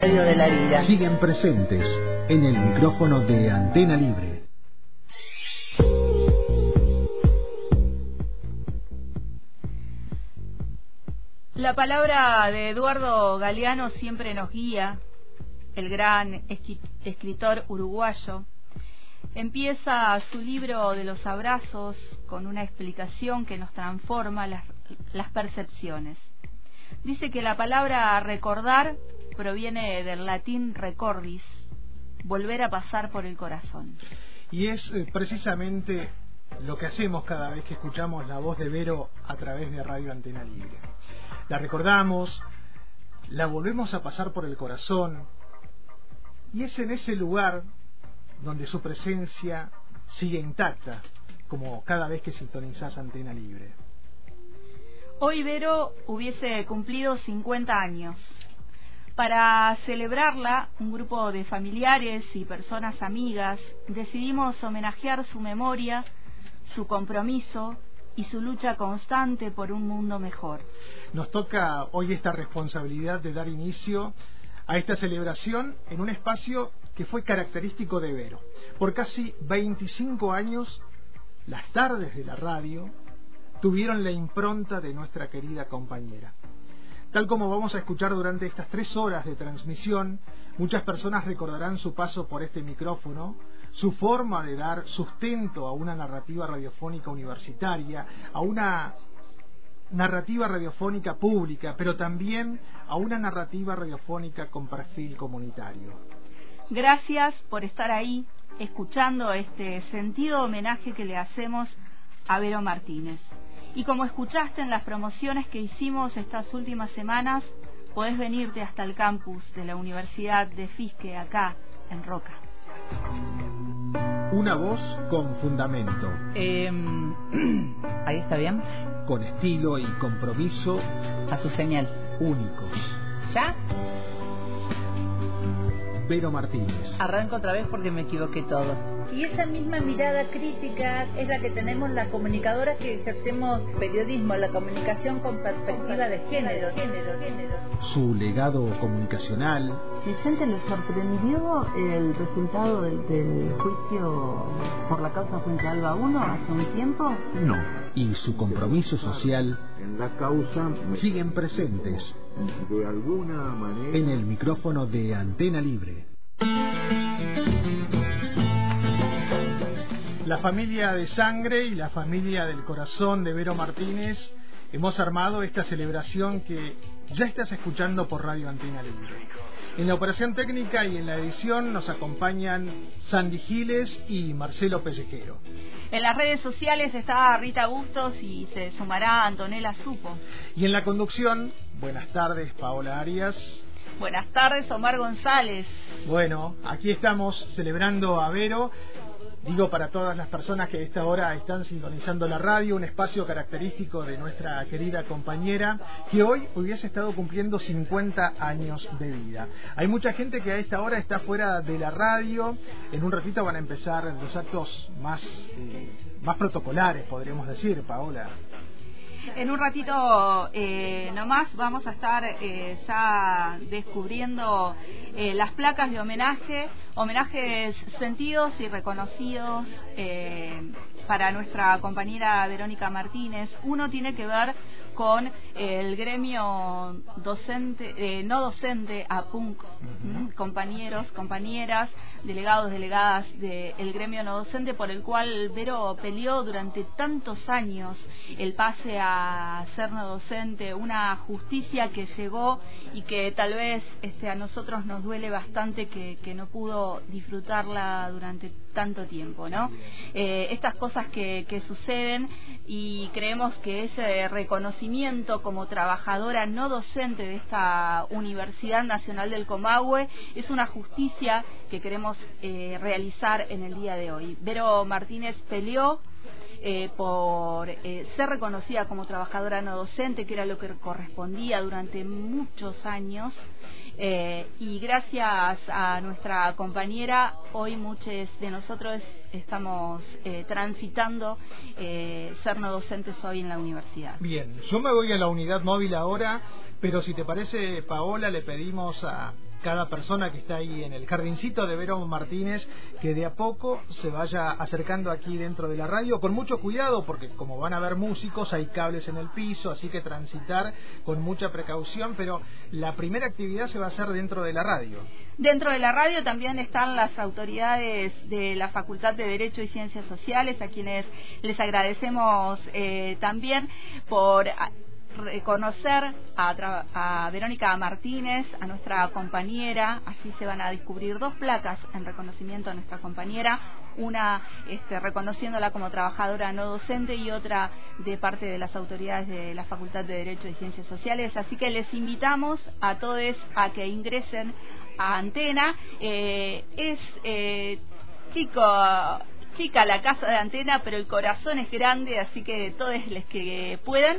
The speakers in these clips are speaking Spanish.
de la vida. Siguen presentes en el micrófono de Antena Libre. La palabra de Eduardo Galeano siempre nos guía, el gran escritor uruguayo. Empieza su libro de los abrazos con una explicación que nos transforma las, las percepciones. Dice que la palabra recordar proviene del latín recordis, volver a pasar por el corazón. Y es eh, precisamente lo que hacemos cada vez que escuchamos la voz de Vero a través de Radio Antena Libre. La recordamos, la volvemos a pasar por el corazón, y es en ese lugar donde su presencia sigue intacta, como cada vez que sintonizás Antena Libre. Hoy Vero hubiese cumplido 50 años. Para celebrarla, un grupo de familiares y personas amigas decidimos homenajear su memoria, su compromiso y su lucha constante por un mundo mejor. Nos toca hoy esta responsabilidad de dar inicio a esta celebración en un espacio que fue característico de Vero. Por casi 25 años, las tardes de la radio tuvieron la impronta de nuestra querida compañera. Tal como vamos a escuchar durante estas tres horas de transmisión, muchas personas recordarán su paso por este micrófono, su forma de dar sustento a una narrativa radiofónica universitaria, a una narrativa radiofónica pública, pero también a una narrativa radiofónica con perfil comunitario. Gracias por estar ahí, escuchando este sentido homenaje que le hacemos a Vero Martínez. Y como escuchaste en las promociones que hicimos estas últimas semanas, podés venirte hasta el campus de la Universidad de Fisque, acá, en Roca. Una voz con fundamento. Em, ahí está bien. Con estilo y compromiso. A su señal. Únicos. ¿Ya? Vero Martínez. Arranco otra vez porque me equivoqué todo. Y esa misma mirada crítica es la que tenemos las comunicadoras que ejercemos periodismo, la comunicación con perspectiva de género. género, género. Su legado comunicacional. Vicente, ¿le sorprendió el resultado del, del juicio por la causa Fuente Alba 1 hace un tiempo? No. Y su compromiso social en la causa siguen presentes de alguna manera en el micrófono de Antena Libre. La familia de sangre y la familia del corazón de Vero Martínez hemos armado esta celebración que ya estás escuchando por Radio Antena Libre. En la operación técnica y en la edición nos acompañan Sandy Giles y Marcelo Pellejero. En las redes sociales está Rita Bustos y se sumará Antonella Supo. Y en la conducción, buenas tardes, Paola Arias. Buenas tardes, Omar González. Bueno, aquí estamos celebrando a Vero Digo para todas las personas que a esta hora están sintonizando la radio, un espacio característico de nuestra querida compañera, que hoy hubiese estado cumpliendo 50 años de vida. Hay mucha gente que a esta hora está fuera de la radio. En un ratito van a empezar los actos más, eh, más protocolares, podríamos decir, Paola. En un ratito eh, nomás vamos a estar eh, ya descubriendo eh, las placas de homenaje, homenajes sentidos y reconocidos eh, para nuestra compañera Verónica Martínez. Uno tiene que ver con el gremio docente, eh, no docente, APUNC, compañeros, compañeras, delegados, delegadas del gremio no docente, por el cual Vero peleó durante tantos años el pase a ser no docente, una justicia que llegó y que tal vez este, a nosotros nos duele bastante que, que no pudo disfrutarla durante tanto tiempo, ¿no? Eh, estas cosas que, que suceden y creemos que ese reconocimiento como trabajadora no docente de esta Universidad Nacional del Comahue es una justicia que queremos eh, realizar en el día de hoy. Vero Martínez peleó eh, por eh, ser reconocida como trabajadora no docente, que era lo que correspondía durante muchos años. Eh, y gracias a nuestra compañera, hoy muchos de nosotros estamos eh, transitando eh, ser no docentes hoy en la universidad. Bien, yo me voy a la unidad móvil ahora, pero si te parece, Paola, le pedimos a cada persona que está ahí en el jardincito de Vero Martínez que de a poco se vaya acercando aquí dentro de la radio con mucho cuidado porque como van a haber músicos hay cables en el piso, así que transitar con mucha precaución, pero la primera actividad se va a hacer dentro de la radio. Dentro de la radio también están las autoridades de la Facultad de Derecho y Ciencias Sociales, a quienes les agradecemos eh, también por reconocer a, a, Verónica Martínez, a nuestra compañera. Allí se van a descubrir dos placas en reconocimiento a nuestra compañera, una este, reconociéndola como trabajadora no docente y otra de parte de las autoridades de la Facultad de Derecho y Ciencias Sociales. Así que les invitamos a todos a que ingresen a Antena. Eh, es eh, chico chica la casa de antena, pero el corazón es grande, así que todos los que puedan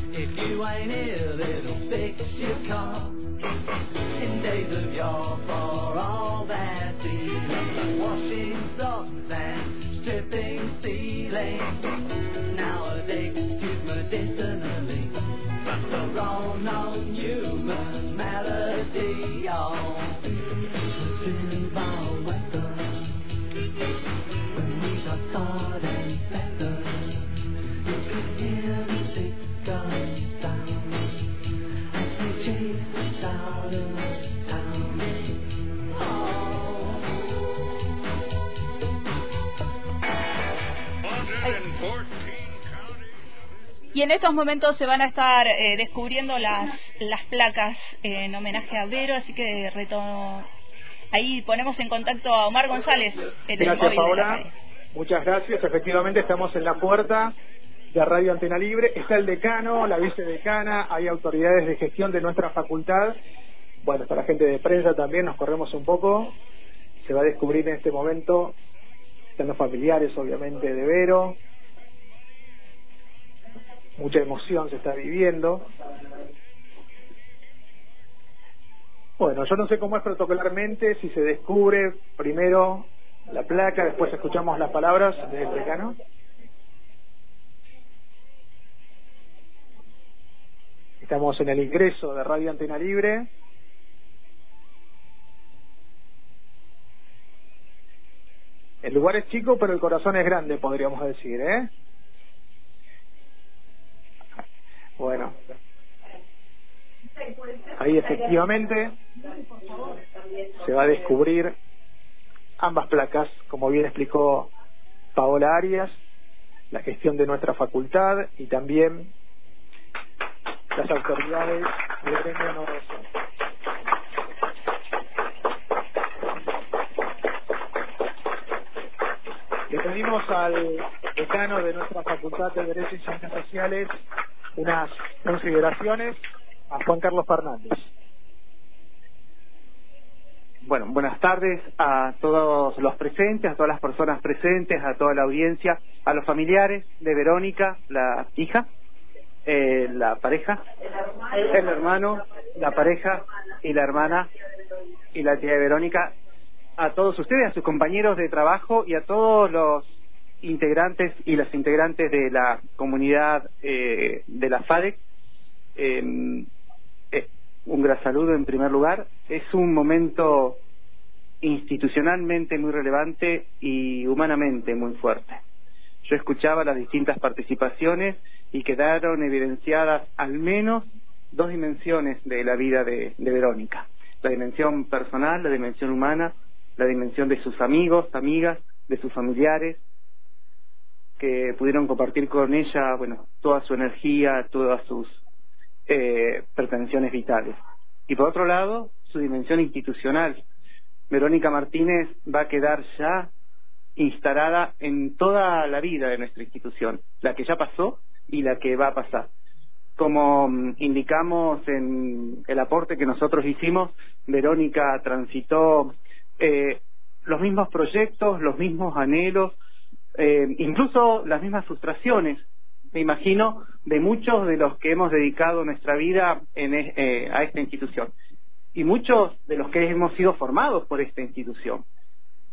You ain't ill, it'll fix your car. In days of yore, for all that feeling, washing socks and stripping ceilings. Nowadays, it's medicinally. The wrong known human malady, bow weather. When we got tired Y en estos momentos se van a estar eh, descubriendo las, las placas eh, en homenaje a Vero, así que reto... ahí ponemos en contacto a Omar González. en el Gracias, la Paola. Muchas gracias. Efectivamente, estamos en la puerta de Radio Antena Libre. Está el decano, la vicedecana, hay autoridades de gestión de nuestra facultad. Bueno, está la gente de prensa también, nos corremos un poco. Se va a descubrir en este momento, están los familiares, obviamente, de Vero. Mucha emoción se está viviendo. Bueno, yo no sé cómo es protocolarmente, si se descubre primero la placa, después escuchamos las palabras del decano. Estamos en el ingreso de Radio Antena Libre. El lugar es chico, pero el corazón es grande, podríamos decir, ¿eh? Bueno. Ahí efectivamente se va a descubrir ambas placas, como bien explicó Paola Arias, la gestión de nuestra facultad y también las autoridades del gremio honoroso. Le pedimos al decano de nuestra Facultad de Derecho y Ciencias Sociales unas consideraciones a Juan Carlos Fernández. Bueno, buenas tardes a todos los presentes, a todas las personas presentes, a toda la audiencia, a los familiares de Verónica, la hija, eh, la pareja, el hermano, la pareja y la hermana y la tía de Verónica, a todos ustedes, a sus compañeros de trabajo y a todos los integrantes y las integrantes de la comunidad eh, de la FADEC. Eh, eh, un gran saludo en primer lugar. Es un momento institucionalmente muy relevante y humanamente muy fuerte. Yo escuchaba las distintas participaciones y quedaron evidenciadas al menos dos dimensiones de la vida de Verónica. La dimensión personal, la dimensión humana, la dimensión de sus amigos, amigas, de sus familiares, que pudieron compartir con ella, bueno, toda su energía, todas sus eh, pretensiones vitales. Y por otro lado, su dimensión institucional. Verónica Martínez va a quedar ya instalada en toda la vida de nuestra institución, la que ya pasó y la que va a pasar. Como mm, indicamos en el aporte que nosotros hicimos, Verónica transitó eh, los mismos proyectos, los mismos anhelos, eh, incluso las mismas frustraciones, me imagino, de muchos de los que hemos dedicado nuestra vida en, eh, a esta institución y muchos de los que hemos sido formados por esta institución.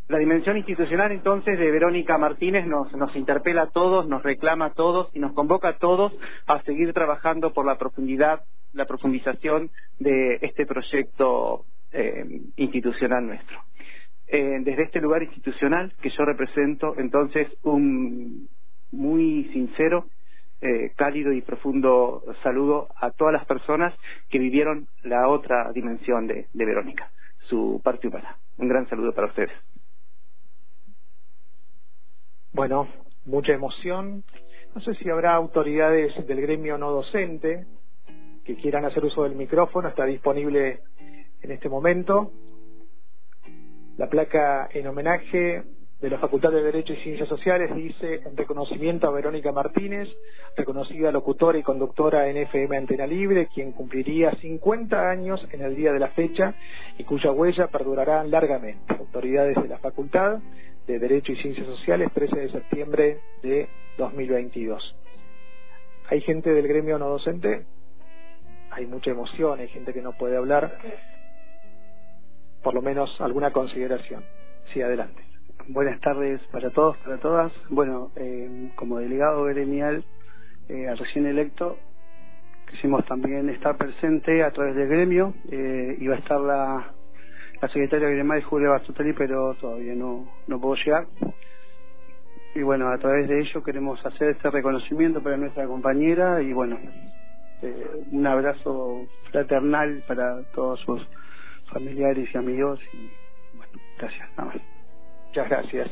La dimensión institucional entonces de Verónica Martínez nos, nos interpela a todos, nos reclama a todos y nos convoca a todos a seguir trabajando por la profundidad, la profundización de este proyecto eh, institucional nuestro. Eh, desde este lugar institucional que yo represento, entonces, un muy sincero, eh, cálido y profundo saludo a todas las personas que vivieron la otra dimensión de, de Verónica, su parte humana. Un gran saludo para ustedes. Bueno, mucha emoción. No sé si habrá autoridades del gremio no docente que quieran hacer uso del micrófono. Está disponible en este momento. La placa en homenaje de la Facultad de Derecho y Ciencias Sociales dice en reconocimiento a Verónica Martínez, reconocida locutora y conductora en FM Antena Libre, quien cumpliría 50 años en el día de la fecha y cuya huella perdurará largamente. Autoridades de la Facultad de Derecho y Ciencias Sociales, 13 de septiembre de 2022. ¿Hay gente del gremio no docente? Hay mucha emoción, hay gente que no puede hablar. Por lo menos alguna consideración. Sí, adelante. Buenas tardes para todos, para todas. Bueno, eh, como delegado gremial eh, recién electo, quisimos también estar presente a través del gremio. Eh, iba a estar la, la secretaria gremial Julia Bastuteli, pero todavía no, no puedo llegar. Y bueno, a través de ello queremos hacer este reconocimiento para nuestra compañera y bueno, eh, un abrazo fraternal para todos sus familiares y amigos y bueno, gracias, nada más. Muchas gracias.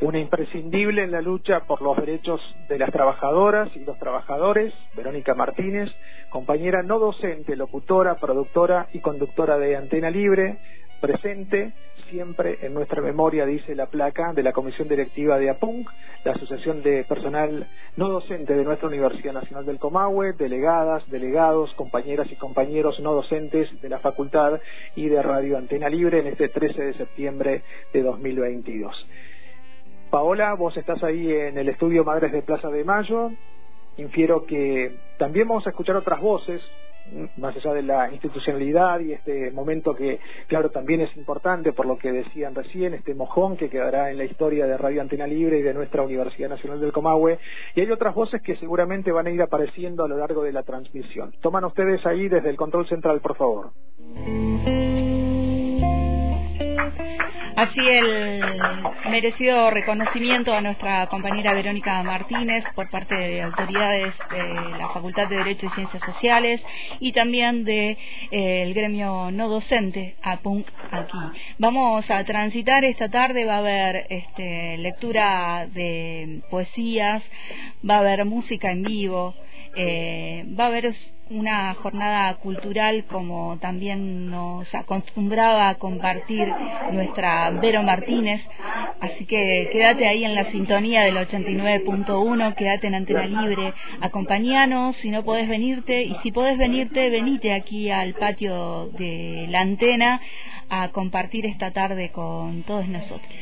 Una imprescindible en la lucha por los derechos de las trabajadoras y los trabajadores, Verónica Martínez, compañera no docente, locutora, productora y conductora de Antena Libre, presente siempre en nuestra memoria, dice la placa de la Comisión Directiva de APUNC, la Asociación de Personal No Docente de nuestra Universidad Nacional del Comahue, delegadas, delegados, compañeras y compañeros no docentes de la Facultad y de Radio Antena Libre en este 13 de septiembre de 2022. Paola, vos estás ahí en el estudio Madres de Plaza de Mayo. Infiero que también vamos a escuchar otras voces más allá de la institucionalidad y este momento que, claro, también es importante por lo que decían recién, este mojón que quedará en la historia de Radio Antena Libre y de nuestra Universidad Nacional del Comahue, y hay otras voces que seguramente van a ir apareciendo a lo largo de la transmisión. Toman ustedes ahí desde el control central, por favor. Así el merecido reconocimiento a nuestra compañera Verónica Martínez por parte de autoridades de la Facultad de Derecho y Ciencias Sociales y también del de, eh, gremio no docente APUNC aquí. Vamos a transitar esta tarde, va a haber este, lectura de poesías, va a haber música en vivo, eh, va a haber una jornada cultural como también nos acostumbraba compartir nuestra Vero Martínez. Así que quédate ahí en la sintonía del 89.1, quédate en Antena Libre, acompañanos si no podés venirte y si podés venirte, venite aquí al patio de la antena a compartir esta tarde con todos nosotros.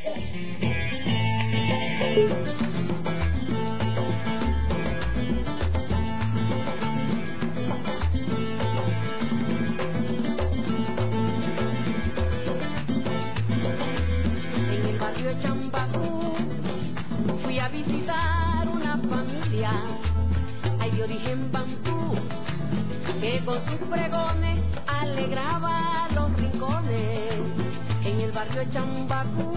Champacú fui a visitar una familia, hay de origen bantú, que con sus pregones alegraba los rincones. En el barrio de Chambacú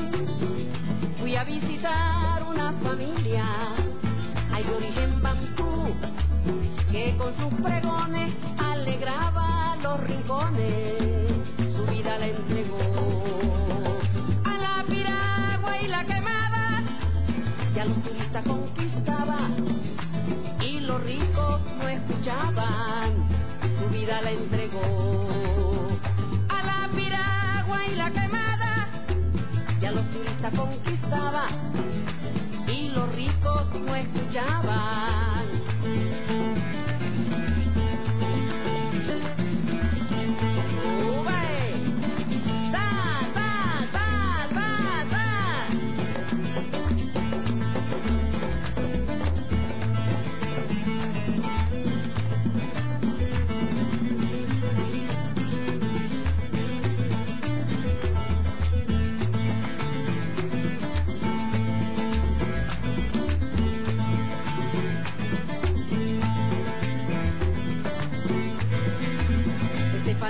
fui a visitar una familia, hay de origen bantú, que con sus pregones alegraba los rincones. Su vida la entregó ya los turistas conquistaban y los ricos no escuchaban, su vida la entregó a la piragua y la quemada, ya los turistas conquistaban y los ricos no escuchaban.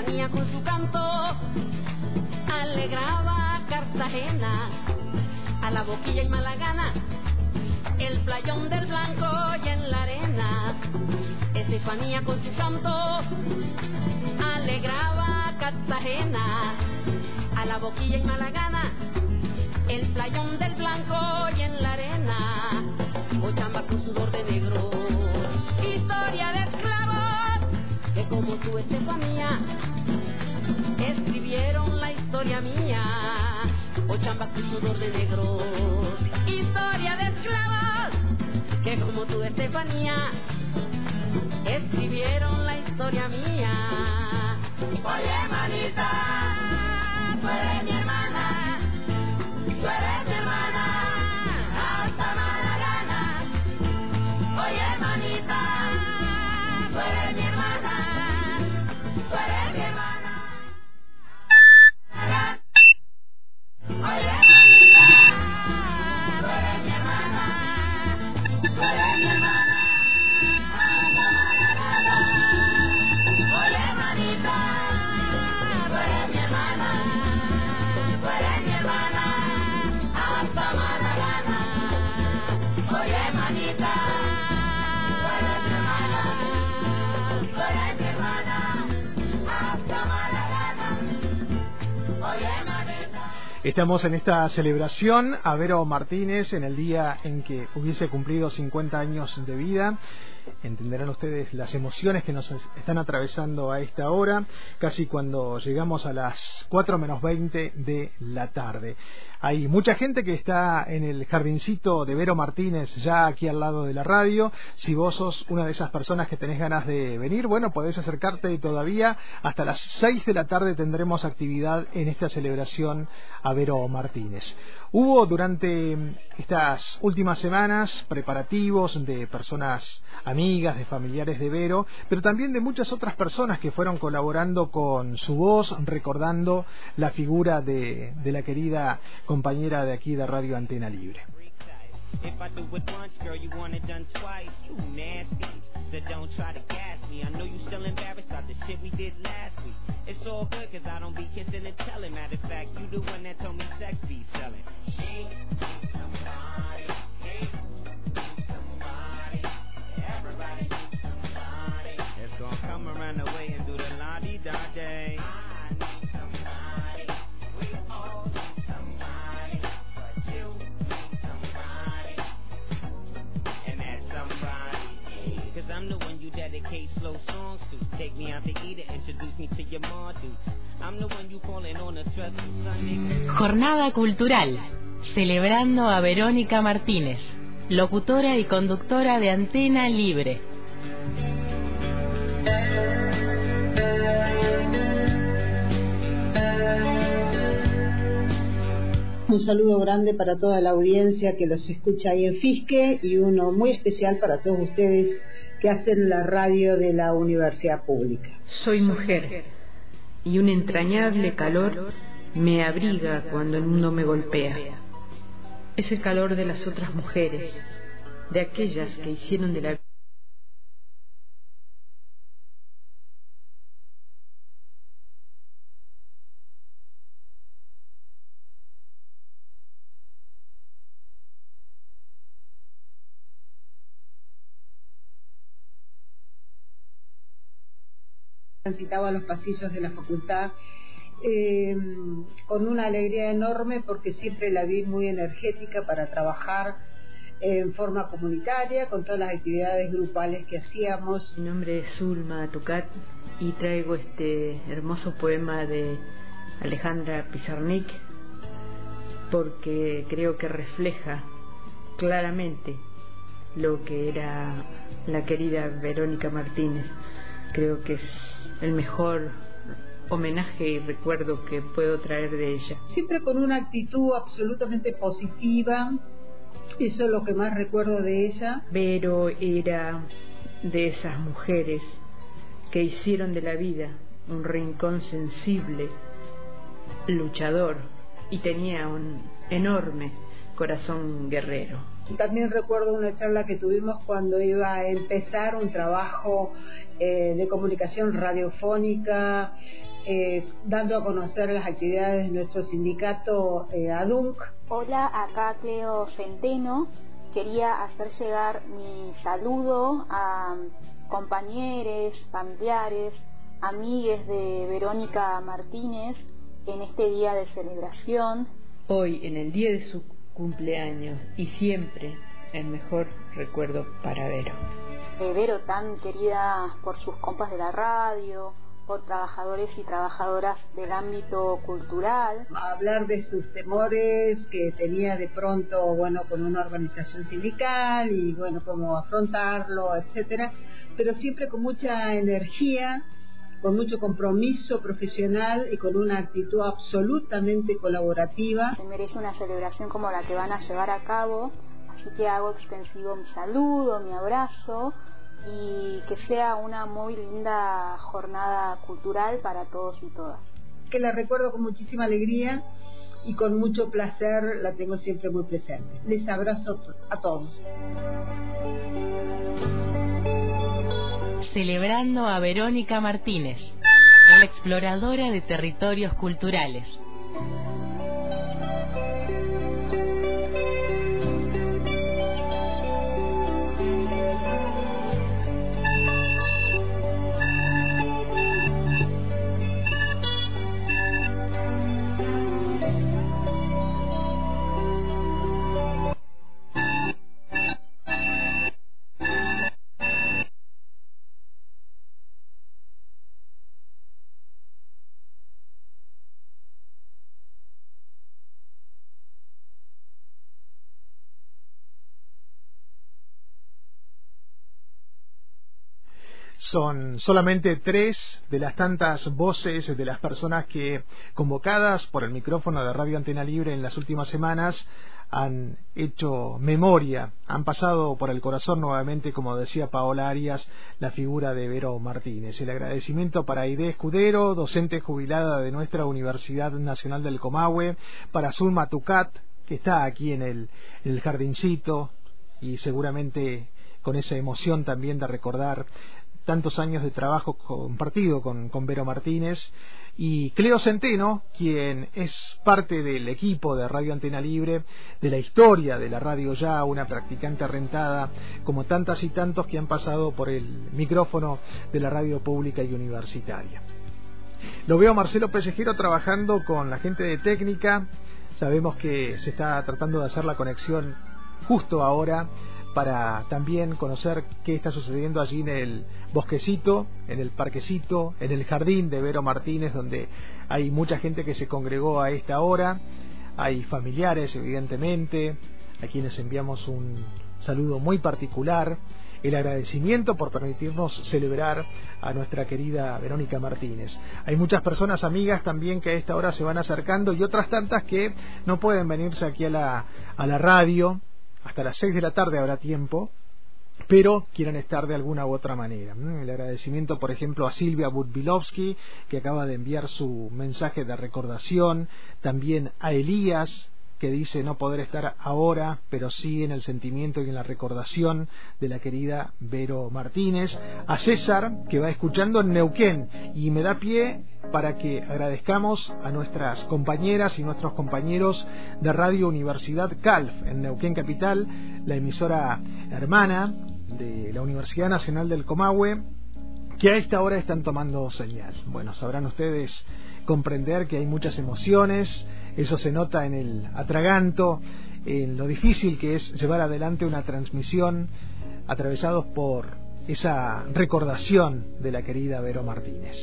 Oceanía con su canto alegraba Cartagena, a la boquilla y malagana, el playón del blanco y en la arena. Estefanía con su canto alegraba Cartagena, a la boquilla y malagana, el playón del blanco y en la arena. Ochamba con sudor de negro, historia de esclavos, que como tú, Estefanía, escribieron la historia mía. Ochamba con sudor de negro, historia de esclavos, que como tú Estefanía, escribieron la historia mía. Oye, manita, tú eres mi Estamos en esta celebración a Vero Martínez en el día en que hubiese cumplido 50 años de vida. Entenderán ustedes las emociones que nos están atravesando a esta hora, casi cuando llegamos a las 4 menos 20 de la tarde. Hay mucha gente que está en el jardincito de Vero Martínez, ya aquí al lado de la radio. Si vos sos una de esas personas que tenés ganas de venir, bueno, podés acercarte todavía. Hasta las 6 de la tarde tendremos actividad en esta celebración a Vero Martínez. Hubo durante estas últimas semanas preparativos de personas amigas, de familiares de Vero, pero también de muchas otras personas que fueron colaborando con su voz, recordando la figura de, de la querida compañera de aquí de Radio Antena Libre. If I do it once, girl, you want it done twice. You nasty. So don't try to gas me. I know you still embarrassed about the shit we did last week. It's all good, cause I don't be kissing and telling. Matter of fact, you the one that told me sex be selling. She somebody. Everybody needs somebody. It's gonna come around the way and do the la-di-da day. I need somebody. Dedicate slow songs to. Take me out to eat it, introduce me to your ma dudes. I'm the one you calling on a stressful Sunday. Jornada Cultural, celebrando a Verónica Martínez, locutora y conductora de Antena Libre. Un saludo grande para toda la audiencia que los escucha ahí en Fisque y uno muy especial para todos ustedes que hacen la radio de la Universidad Pública. Soy mujer y un entrañable calor me abriga cuando el mundo me golpea. Es el calor de las otras mujeres, de aquellas que hicieron de la transitaba los pasillos de la facultad eh, con una alegría enorme porque siempre la vi muy energética para trabajar en forma comunitaria con todas las actividades grupales que hacíamos. Mi nombre es Zulma Tucat y traigo este hermoso poema de Alejandra Pizarnik porque creo que refleja claramente lo que era la querida Verónica Martínez. Creo que es el mejor homenaje y recuerdo que puedo traer de ella. Siempre con una actitud absolutamente positiva, eso es lo que más recuerdo de ella. Pero era de esas mujeres que hicieron de la vida un rincón sensible, luchador y tenía un enorme corazón guerrero. También recuerdo una charla que tuvimos cuando iba a empezar un trabajo eh, de comunicación radiofónica, eh, dando a conocer las actividades de nuestro sindicato eh, ADUNC Hola, acá Cleo Centeno. Quería hacer llegar mi saludo a compañeros, familiares, amigues de Verónica Martínez en este día de celebración. Hoy, en el día de su cumpleaños y siempre, el mejor recuerdo para Vero. Eh, Vero, tan querida por sus compas de la radio, por trabajadores y trabajadoras del ámbito cultural. Hablar de sus temores que tenía de pronto, bueno, con una organización sindical y, bueno, cómo afrontarlo, etcétera, pero siempre con mucha energía, con mucho compromiso profesional y con una actitud absolutamente colaborativa. Se merece una celebración como la que van a llevar a cabo, así que hago extensivo mi saludo, mi abrazo y que sea una muy linda jornada cultural para todos y todas. Que la recuerdo con muchísima alegría y con mucho placer la tengo siempre muy presente. Les abrazo a todos. Celebrando a Verónica Martínez, una exploradora de territorios culturales. Son solamente tres de las tantas voces de las personas que, convocadas por el micrófono de Radio Antena Libre en las últimas semanas, han hecho memoria, han pasado por el corazón nuevamente, como decía Paola Arias, la figura de Vero Martínez. El agradecimiento para Aide Escudero, docente jubilada de nuestra Universidad Nacional del Comahue, para Zulma Tucat, que está aquí en el, en el jardincito y seguramente con esa emoción también de recordar tantos años de trabajo compartido con, con Vero Martínez y Cleo Centeno, quien es parte del equipo de Radio Antena Libre, de la historia de la radio ya, una practicante rentada, como tantas y tantos que han pasado por el micrófono de la radio pública y universitaria. Lo veo a Marcelo Pellejero trabajando con la gente de técnica, sabemos que se está tratando de hacer la conexión justo ahora para también conocer qué está sucediendo allí en el bosquecito, en el parquecito, en el jardín de Vero Martínez, donde hay mucha gente que se congregó a esta hora, hay familiares evidentemente, a quienes enviamos un saludo muy particular, el agradecimiento por permitirnos celebrar a nuestra querida Verónica Martínez. Hay muchas personas amigas también que a esta hora se van acercando y otras tantas que no pueden venirse aquí a la, a la radio hasta las 6 de la tarde habrá tiempo, pero quieran estar de alguna u otra manera. El agradecimiento, por ejemplo, a Silvia Budbilovsky, que acaba de enviar su mensaje de recordación, también a Elías, que dice no poder estar ahora, pero sí en el sentimiento y en la recordación de la querida Vero Martínez, a César, que va escuchando en Neuquén, y me da pie para que agradezcamos a nuestras compañeras y nuestros compañeros de Radio Universidad CALF en Neuquén Capital, la emisora hermana de la Universidad Nacional del Comahue, que a esta hora están tomando señal. Bueno, sabrán ustedes comprender que hay muchas emociones, eso se nota en el atraganto, en lo difícil que es llevar adelante una transmisión atravesados por esa recordación de la querida Vero Martínez.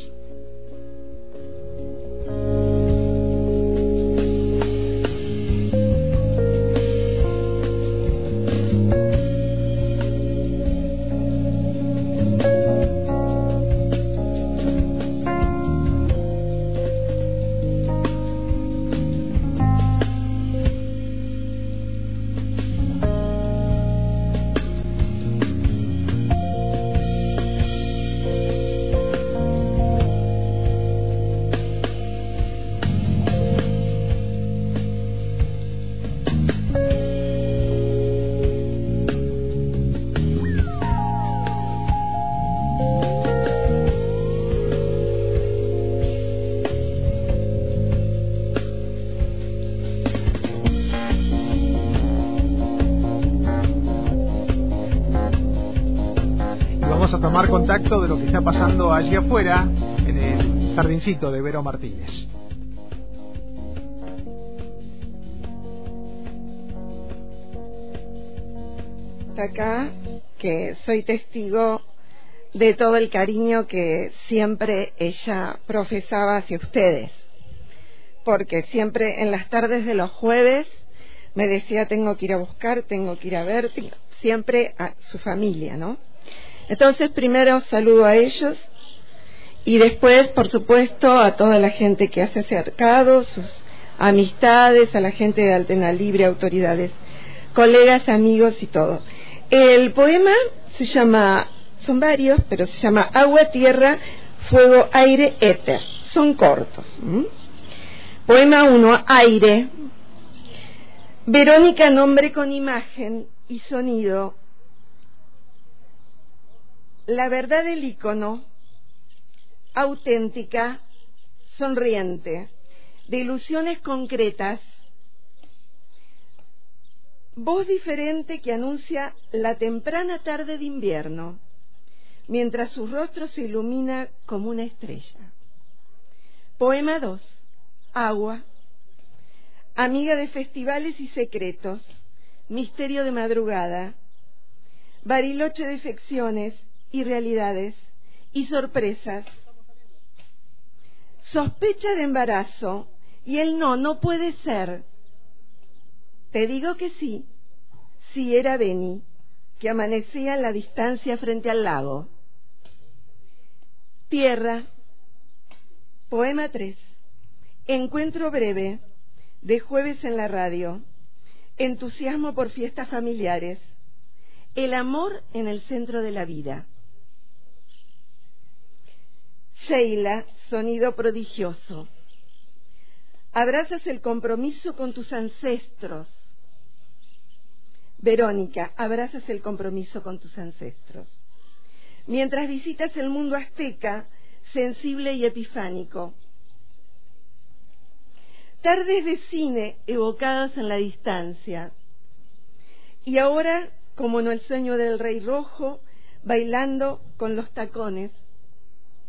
Allí afuera, en el jardincito de Vero Martínez. acá que soy testigo de todo el cariño que siempre ella profesaba hacia ustedes. Porque siempre en las tardes de los jueves me decía tengo que ir a buscar, tengo que ir a ver, siempre a su familia, ¿no? Entonces primero saludo a ellos y después, por supuesto, a toda la gente que hace acercado, sus amistades, a la gente de Altena Libre, autoridades, colegas, amigos y todo. El poema se llama, son varios, pero se llama Agua, Tierra, Fuego, Aire, Éter. Son cortos. Poema 1, Aire. Verónica, nombre con imagen y sonido. La verdad del icono, auténtica, sonriente, de ilusiones concretas, voz diferente que anuncia la temprana tarde de invierno, mientras su rostro se ilumina como una estrella. Poema 2. Agua. Amiga de festivales y secretos, misterio de madrugada, bariloche de ficciones y realidades y sorpresas. Sospecha de embarazo y el no, no puede ser te digo que sí, si era Beni, que amanecía en la distancia frente al lago. Tierra. Poema 3. Encuentro breve, de jueves en la radio. Entusiasmo por fiestas familiares. El amor en el centro de la vida. Sheila, sonido prodigioso. Abrazas el compromiso con tus ancestros Verónica, abrazas el compromiso con tus ancestros. Mientras visitas el mundo azteca, sensible y epifánico. Tardes de cine evocadas en la distancia. Y ahora, como en el sueño del rey rojo, bailando con los tacones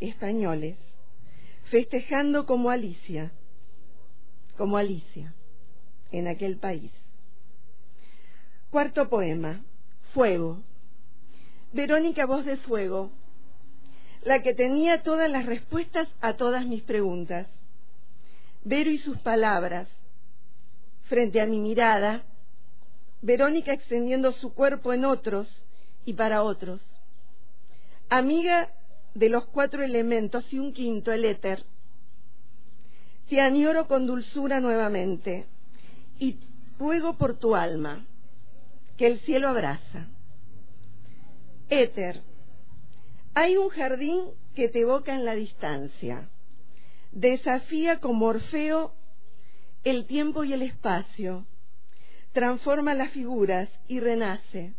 españoles, festejando como Alicia, como Alicia, en aquel país. Cuarto poema, Fuego. Verónica Voz de Fuego, la que tenía todas las respuestas a todas mis preguntas. Vero y sus palabras, frente a mi mirada, Verónica extendiendo su cuerpo en otros y para otros. Amiga de los cuatro elementos y un quinto, el éter. Te añoro con dulzura nuevamente y fuego por tu alma que el cielo abraza. Éter, hay un jardín que te evoca en la distancia, desafía como Orfeo el tiempo y el espacio, transforma las figuras y renace.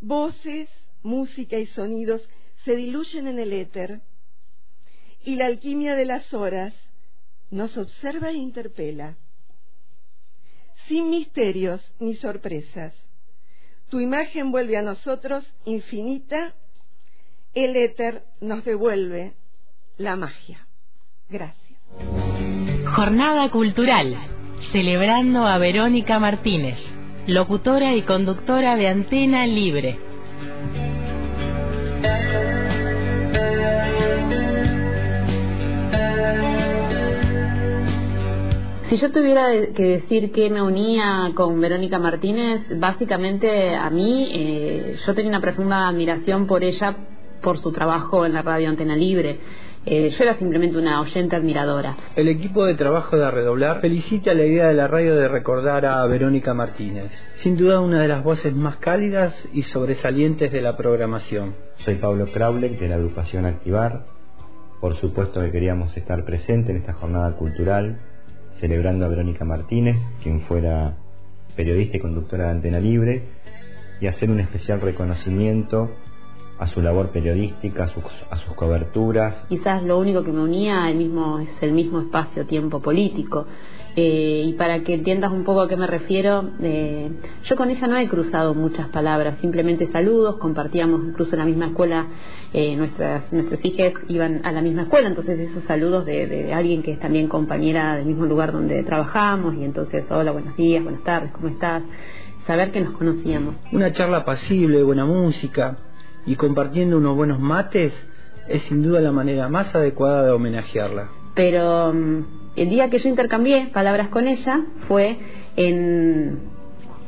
Voces, música y sonidos se diluyen en el éter y la alquimia de las horas nos observa e interpela sin misterios ni sorpresas. Tu imagen vuelve a nosotros infinita, el éter nos devuelve la magia. Gracias. Jornada Cultural, celebrando a Verónica Martínez, locutora y conductora de Antena Libre. Si yo tuviera que decir qué me unía con Verónica Martínez, básicamente a mí eh, yo tenía una profunda admiración por ella, por su trabajo en la radio Antena Libre. Eh, yo era simplemente una oyente admiradora. El equipo de trabajo de Redoblar felicita la idea de la radio de recordar a Verónica Martínez, sin duda una de las voces más cálidas y sobresalientes de la programación. Soy Pablo Kraulen de la agrupación Activar. Por supuesto que queríamos estar presente en esta jornada cultural celebrando a Verónica Martínez, quien fuera periodista y conductora de Antena Libre, y hacer un especial reconocimiento a su labor periodística, a sus, a sus coberturas. Quizás lo único que me unía el mismo, es el mismo espacio-tiempo político Eh, y para que entiendas un poco a qué me refiero, eh, yo con ella no he cruzado muchas palabras, simplemente saludos, compartíamos incluso en la misma escuela, eh, nuestras nuestras hijas iban a la misma escuela, entonces esos saludos de, de, alguien que es también compañera del mismo lugar donde trabajamos y entonces, hola, buenos días, buenas tardes, ¿cómo estás? Saber que nos conocíamos. Una charla apacible, buena música y compartiendo unos buenos mates es sin duda la manera más adecuada de homenajearla. Pero mm, el día que yo intercambié palabras con ella fue en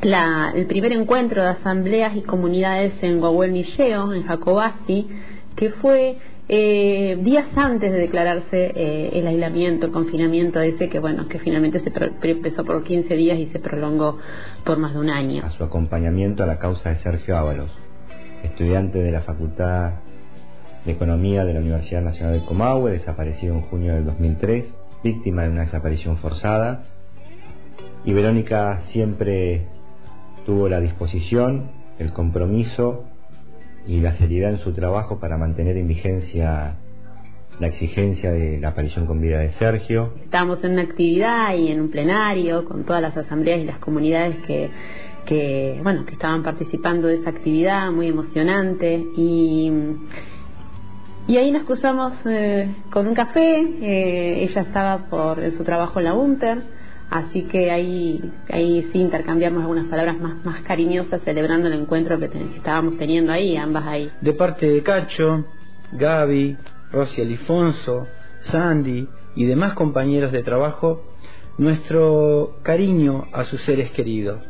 la, el primer encuentro de asambleas y comunidades en Guahuel Nilleo, en Jacobasi, que fue eh, días antes de declararse eh, el aislamiento, el confinamiento ese, que bueno, que finalmente se empezó por 15 días y se prolongó por más de un año. A su acompañamiento a la causa de Sergio Ábalos, estudiante de la Facultad de Economía de la Universidad Nacional del Comahue, desaparecido en junio del 2003, víctima de una desaparición forzada. Y Verónica siempre tuvo la disposición, el compromiso y la seriedad en su trabajo para mantener en vigencia la exigencia de la aparición con vida de Sergio. Estábamos en una actividad y en un plenario con todas las asambleas y las comunidades que, que bueno que estaban participando de esa actividad muy emocionante y y ahí nos cruzamos eh, con un café, eh, ella estaba por su trabajo en la UNTER, así que ahí, ahí sí intercambiamos algunas palabras más, más cariñosas celebrando el encuentro que, estábamos teniendo ahí, ambas ahí. De parte de Cacho, Gaby, Rosy Alifonso, Sandy y demás compañeros de trabajo, nuestro cariño a sus seres queridos.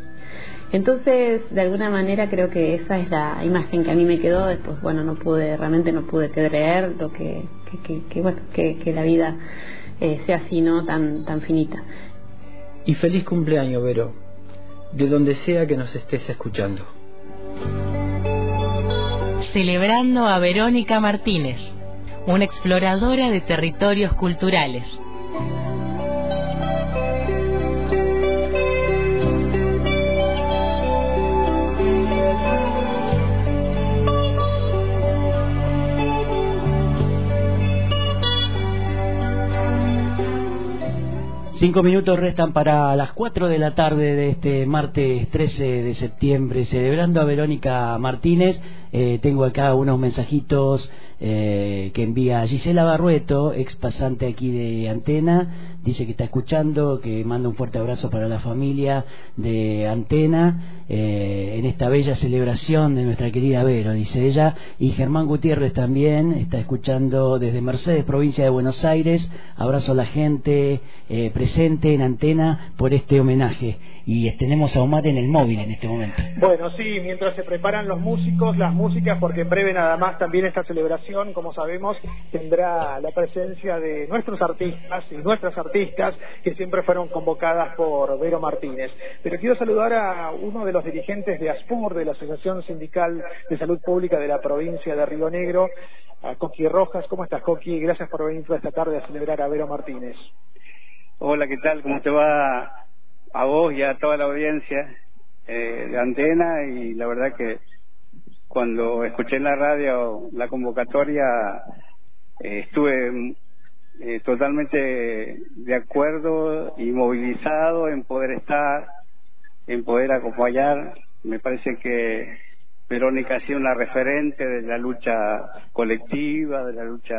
Entonces, de alguna manera creo que esa es la imagen que a mí me quedó. Después, bueno, no pude, realmente no pude creer lo que, que, que, bueno, que, que la vida eh, sea así, ¿no? Tan, tan finita. Y feliz cumpleaños, Vero, de donde sea que nos estés escuchando. Celebrando a Verónica Martínez, una exploradora de territorios culturales. Cinco minutos restan para las cuatro de la tarde de este martes 13 de septiembre, celebrando a Verónica Martínez. Eh, tengo acá unos mensajitos eh, que envía Gisela Barrueto, ex pasante aquí de Antena. Dice que está escuchando, que manda un fuerte abrazo para la familia de Antena eh, en esta bella celebración de nuestra querida Vero, dice ella. Y Germán Gutiérrez también está escuchando desde Mercedes, provincia de Buenos Aires. Abrazo a la gente presente en Antena por este homenaje. Y tenemos a Omar en el móvil en este momento. Bueno, sí, mientras se preparan los músicos, las músicas, porque en breve nada más también esta celebración, como sabemos, tendrá la presencia de nuestros artistas y nuestras artistas que siempre fueron convocadas por Vero Martínez. Pero quiero saludar a uno de los dirigentes de ASPUR, de la Asociación Sindical de Salud Pública de la provincia de Río Negro, a Coqui Rojas. ¿Cómo estás, Coqui? Gracias por venir esta tarde a celebrar a Vero Martínez. Hola, ¿qué tal? ¿Cómo te va a vos y a toda la audiencia eh, de Antena? Y la verdad que cuando escuché en la radio la convocatoria eh, estuve eh, totalmente de acuerdo y movilizado en poder estar, en poder acompañar. Me parece que Verónica ha sido una referente de la lucha colectiva, de la lucha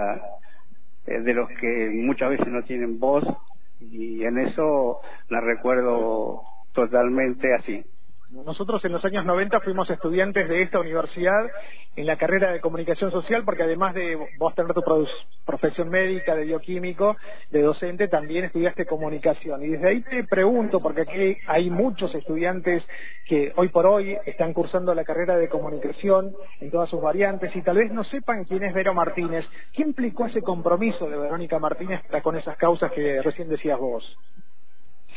eh, de los que muchas veces no tienen voz y en eso la recuerdo totalmente así. Nosotros en los años 90 fuimos estudiantes de esta universidad en la carrera de comunicación social porque además de vos tener tu profesión médica, de bioquímico, de docente, también estudiaste comunicación. Y desde ahí te pregunto, porque aquí hay muchos estudiantes que hoy por hoy están cursando la carrera de comunicación en todas sus variantes y tal vez no sepan quién es Vero Martínez. ¿Qué implicó ese compromiso de Verónica Martínez para con esas causas que recién decías vos?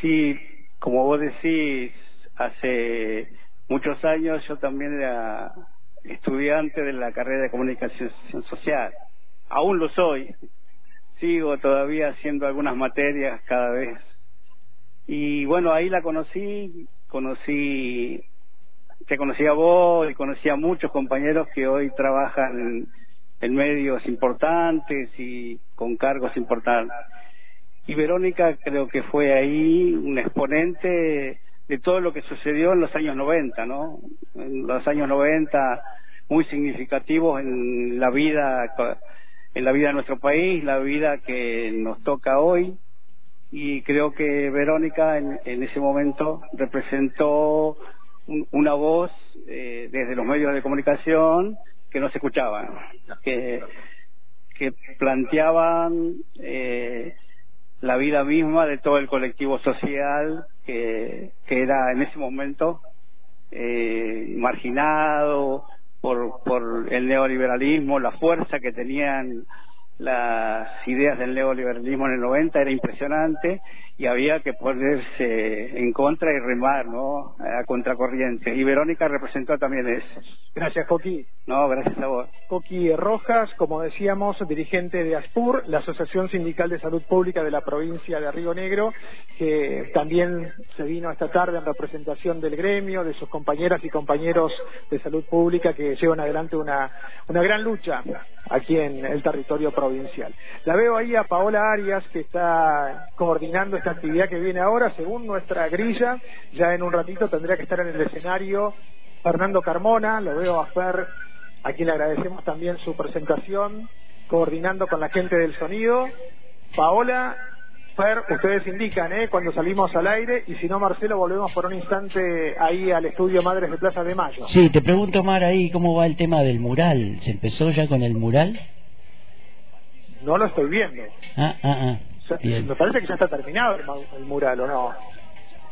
Sí, como vos decís, hace muchos años yo también era estudiante de la carrera de comunicación social. Aún lo soy. Sigo todavía haciendo algunas materias cada vez. Y bueno, ahí la conocí, conocí, te conocí a vos y conocí a muchos compañeros que hoy trabajan en medios importantes y con cargos importantes. y Verónica creo que fue ahí un exponente de todo lo que sucedió en los años 90, ¿no? En los años 90 muy significativos en la vida en la vida de nuestro país, la vida que nos toca hoy y creo que Verónica en, en ese momento representó un- una voz eh, desde los medios de comunicación que no se escuchaban, que, que planteaban eh, la vida misma de todo el colectivo social que, que era en ese momento eh, marginado por, por el neoliberalismo, la fuerza que tenían las ideas del neoliberalismo en el 90 era impresionante y había que ponerse en contra y remar, ¿no? A contracorriente. Y Verónica representó también eso. Gracias, Coqui. No, gracias a vos. Coqui Rojas, como decíamos, dirigente de ASPUR, la Asociación Sindical de Salud Pública de la provincia de Río Negro, que también se vino esta tarde en representación del gremio, de sus compañeras y compañeros de salud pública que llevan adelante una, una gran lucha aquí en el territorio provincial. La veo ahí a Paola Arias, que está coordinando esta actividad que viene ahora, según nuestra grilla, ya en un ratito tendría que estar en el escenario Fernando Carmona, lo veo a Fer, a quien le agradecemos también su presentación, coordinando con la gente del sonido. Paola, Fer, ustedes indican, ¿eh? Cuando salimos al aire, y si no, Marcelo, volvemos por un instante ahí al estudio Madres de Plaza de Mayo. Sí, te pregunto, Mar, ahí cómo va el tema del mural. ¿Se empezó ya con el mural? No lo estoy viendo. Ah, ah, ah. Bien. me parece que ya está terminado el, mural, ¿o no?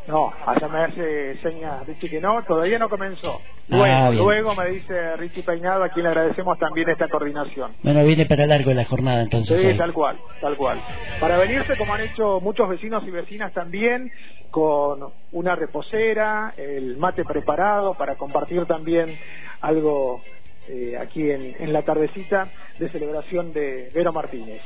No, allá me hace señas Richie que no, todavía no comenzó. Luego, Ah, bien. luego me dice Richie Peinado, a quien le agradecemos también esta coordinación. Bueno, viene para largo la jornada entonces. Sí, ahí. tal cual, tal cual. Para venirse, como han hecho muchos vecinos y vecinas también, con una reposera, el mate preparado para compartir también algo eh, aquí en, en la tardecita de celebración de Vero Martínez.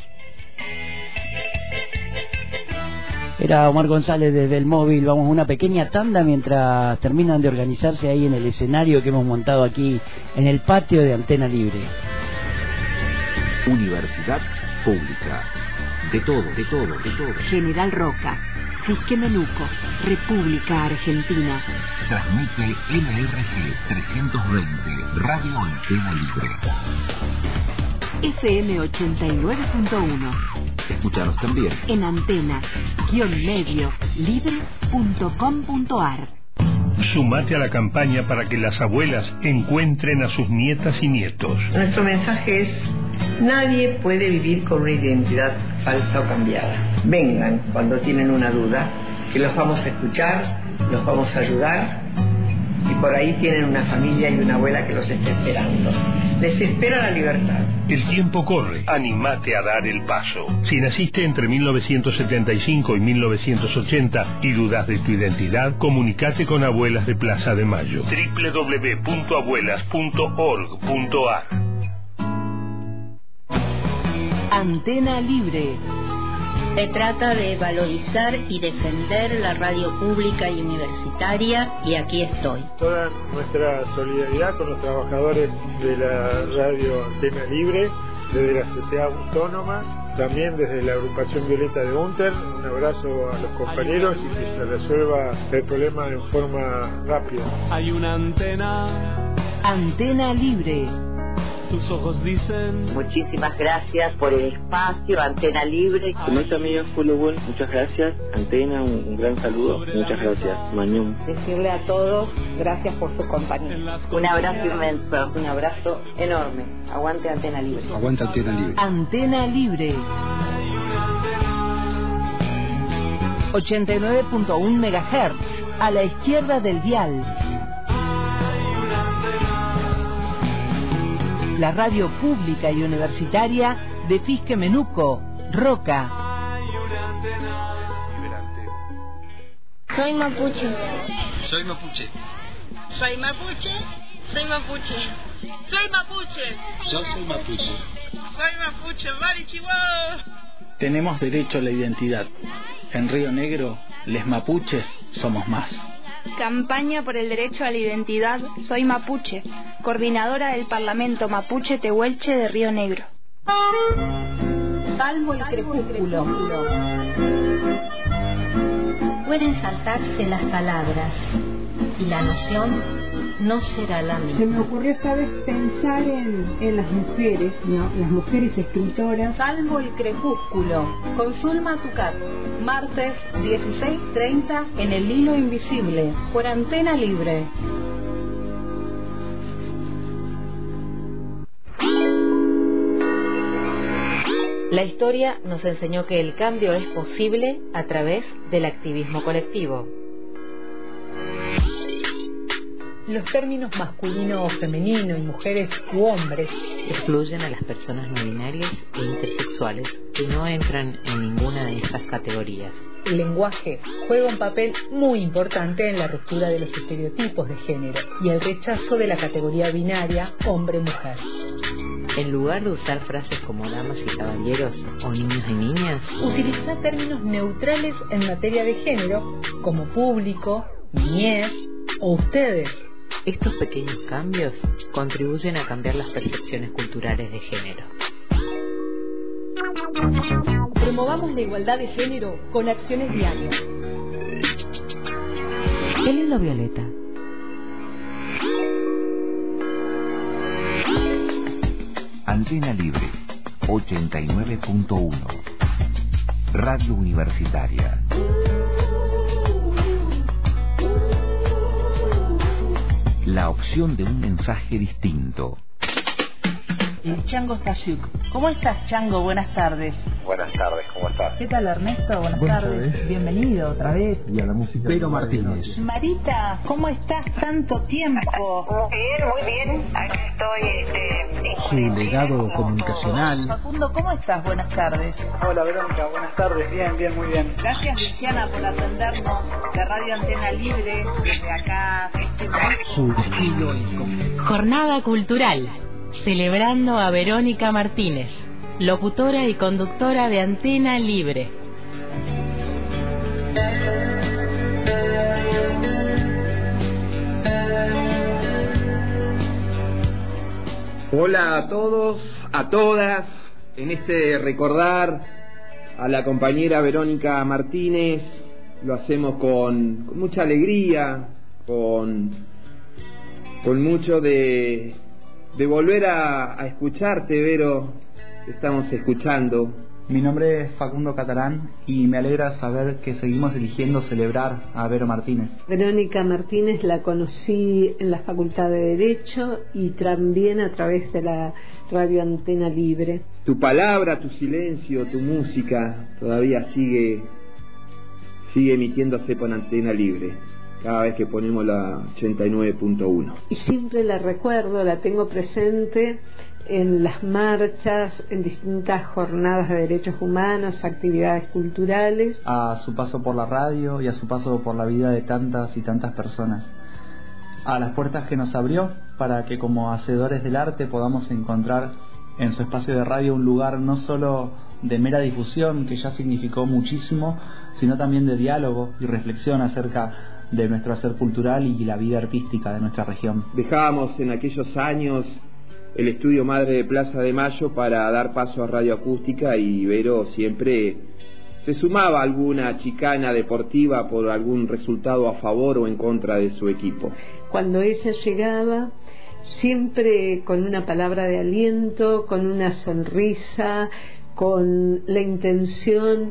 Era Omar González desde el móvil. Vamos a una pequeña tanda mientras terminan de organizarse ahí en el escenario que hemos montado aquí en el patio de Antena Libre. Universidad Pública. De todo, de todo, de todo. General Roca, Fisque Menuco, República Argentina. Transmite NRG 320, Radio Antena Libre. FM 89.1. Escucharos también. En antena, guion medio, libre.com.ar. Sumate a la campaña para que las abuelas encuentren a sus nietas y nietos. Nuestro mensaje es, nadie puede vivir con una identidad falsa o cambiada. Vengan cuando tienen una duda, que los vamos a escuchar, los vamos a ayudar y por ahí tienen una familia y una abuela que los está esperando. Les espera la libertad. El tiempo corre. Animate a dar el paso. Si naciste entre 1975 y 1980 y dudas de tu identidad, comunicate con Abuelas de Plaza de Mayo. www.abuelas.org.ar Antena Libre. Se trata de valorizar y defender la radio pública y universitaria y aquí estoy. toda nuestra solidaridad con los trabajadores de la radio Antena Libre, desde la sociedad autónoma, también desde la agrupación Violeta de Unter. Un abrazo a los compañeros y que se resuelva el problema en forma rápida. Hay una antena, Antena Libre. Tus ojos dicen. Muchísimas gracias por el espacio, Antena Libre. Como es amiga muchas gracias. Antena, un, un gran saludo. Muchas gracias. Mañum. Decirle a todos gracias por su compañía. Un abrazo inmenso. Un abrazo enorme. Aguante Antena Libre. Aguanta Antena Libre. Antena Libre. 89.1 MHz, a la izquierda del dial. La radio pública y universitaria de Fisque Menuco, Roca. Soy mapuche. Soy mapuche. Soy mapuche. Soy mapuche. Soy mapuche. Yo soy mapuche. Soy mapuche. Mari Chihuahua. Tenemos derecho a la identidad. En Río Negro, les mapuches somos más. Campaña por el derecho a la identidad. Soy mapuche. Coordinadora del Parlamento Mapuche Tehuelche de Río Negro. salvo el crepúsculo. Pueden saltarse las palabras y la noción no será la misma. Se me ocurrió esta vez pensar en, en las mujeres, ¿no? las mujeres escritoras. Salvo el crepúsculo, con Zulma Tucat, martes 16.30 en el hilo invisible, por antena libre. La historia nos enseñó que el cambio es posible a través del activismo colectivo. Los términos masculino o femenino y mujeres u hombres excluyen a las personas no binarias e intersexuales que no entran en ninguna de estas categorías. El lenguaje juega un papel muy importante en la ruptura de los estereotipos de género y el rechazo de la categoría binaria hombre-mujer. En lugar de usar frases como damas y caballeros o niños y niñas, utiliza términos neutrales en materia de género como público, niñez o ustedes. Estos pequeños cambios contribuyen a cambiar las percepciones culturales de género. Promovamos la igualdad de género con acciones diarias. El hilo violeta. Antena Libre 89.1 Radio Universitaria La opción de un mensaje distinto el Chango Stasiuk. ¿Cómo estás, Chango? Buenas tardes. Buenas tardes, ¿cómo estás? ¿Qué tal, Ernesto? Buenas, Buenas tardes. tardes. Bienvenido otra vez. Y a la música. Pedro Martínez. Marita, ¿cómo estás tanto tiempo? Muy bien, muy bien. Aquí estoy. Este, Su legado comunicacional. Facundo, ¿cómo estás? Buenas tardes. Hola, Verónica. Buenas tardes. Bien, bien, muy bien. Gracias, Luciana, por atendernos de Radio Antena Libre desde acá. Su estilo. Jornada Cultural. Celebrando a Verónica Martínez, locutora y conductora de Antena Libre. Hola a todos, a todas, en este recordar a la compañera Verónica Martínez, lo hacemos con, mucha alegría, con, con mucho de, de volver a, a escucharte, Vero, te estamos escuchando. Mi nombre es Facundo Catalán y me alegra saber que seguimos eligiendo celebrar a Vero Martínez. Verónica Martínez la conocí en la Facultad de Derecho y también a través de la Radio Antena Libre. Tu palabra, tu silencio, tu música todavía sigue, sigue emitiéndose por antena libre cada vez que ponemos la 89.1. Y siempre la recuerdo, la tengo presente en las marchas, en distintas jornadas de derechos humanos, actividades culturales. A su paso por la radio y a su paso por la vida de tantas y tantas personas. A las puertas que nos abrió para que como hacedores del arte podamos encontrar en su espacio de radio un lugar no solo de mera difusión, que ya significó muchísimo, sino también de diálogo y reflexión acerca de nuestro hacer cultural y la vida artística de nuestra región. Dejábamos en aquellos años el estudio Madre de Plaza de Mayo para dar paso a Radio Acústica y Vero siempre se sumaba a alguna chicana deportiva por algún resultado a favor o en contra de su equipo. Cuando ella llegaba, siempre con una palabra de aliento, con una sonrisa, con la intención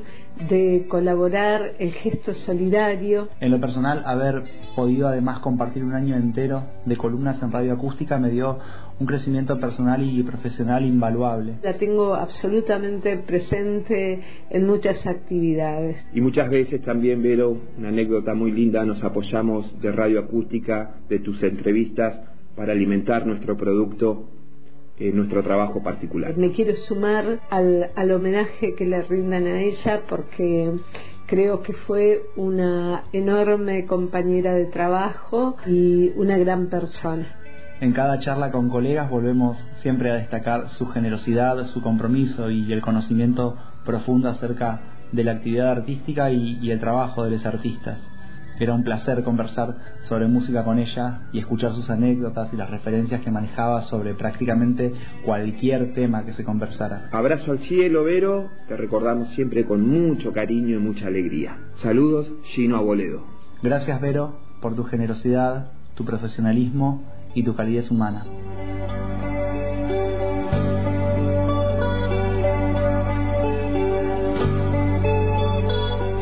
de colaborar, el gesto solidario. En lo personal, haber podido además compartir un año entero de columnas en radio acústica me dio un crecimiento personal y profesional invaluable. La tengo absolutamente presente en muchas actividades. Y muchas veces también, Vero, una anécdota muy linda, nos apoyamos de radio acústica, de tus entrevistas, para alimentar nuestro producto en nuestro trabajo particular. Me quiero sumar al, al homenaje que le rindan a ella porque creo que fue una enorme compañera de trabajo y una gran persona. En cada charla con colegas volvemos siempre a destacar su generosidad, su compromiso y el conocimiento profundo acerca de la actividad artística y, y el trabajo de los artistas. Era un placer conversar sobre música con ella y escuchar sus anécdotas y las referencias que manejaba sobre prácticamente cualquier tema que se conversara. Abrazo al cielo, Vero, te recordamos siempre con mucho cariño y mucha alegría. Saludos, Gino Aboledo. Gracias, Vero, por tu generosidad, tu profesionalismo y tu calidez humana.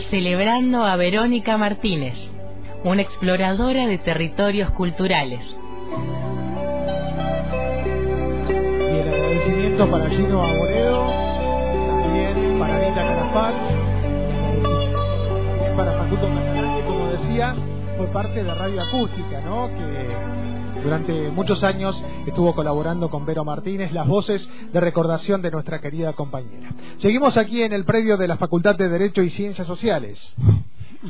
Celebrando a Verónica Martínez, una exploradora de territorios culturales. Y el agradecimiento para Gino Aboredo, también para Anita también para Facundo que como decía, fue parte de Radio Acústica, ¿no? Que durante muchos años estuvo colaborando con Vero Martínez, las voces de recordación de nuestra querida compañera. Seguimos aquí en el predio de la Facultad de Derecho y Ciencias Sociales.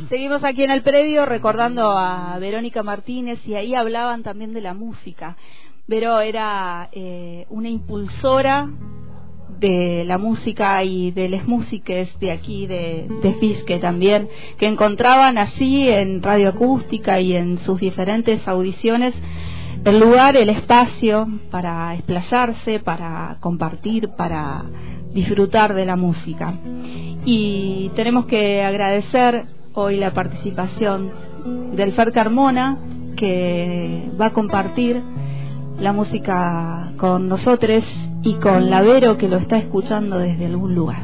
Seguimos aquí en el predio recordando a Verónica Martínez y ahí hablaban también de la música. Vero era eh, una impulsora de la música y de las músicas de aquí, de, de Fisque también, que encontraban allí en Radio Acústica y en sus diferentes audiciones el lugar, el espacio para explayarse, para compartir, para disfrutar de la música. Y tenemos que agradecer hoy la participación del Fer Carmona, que va a compartir la música con nosotros y con Lavero, que lo está escuchando desde algún lugar.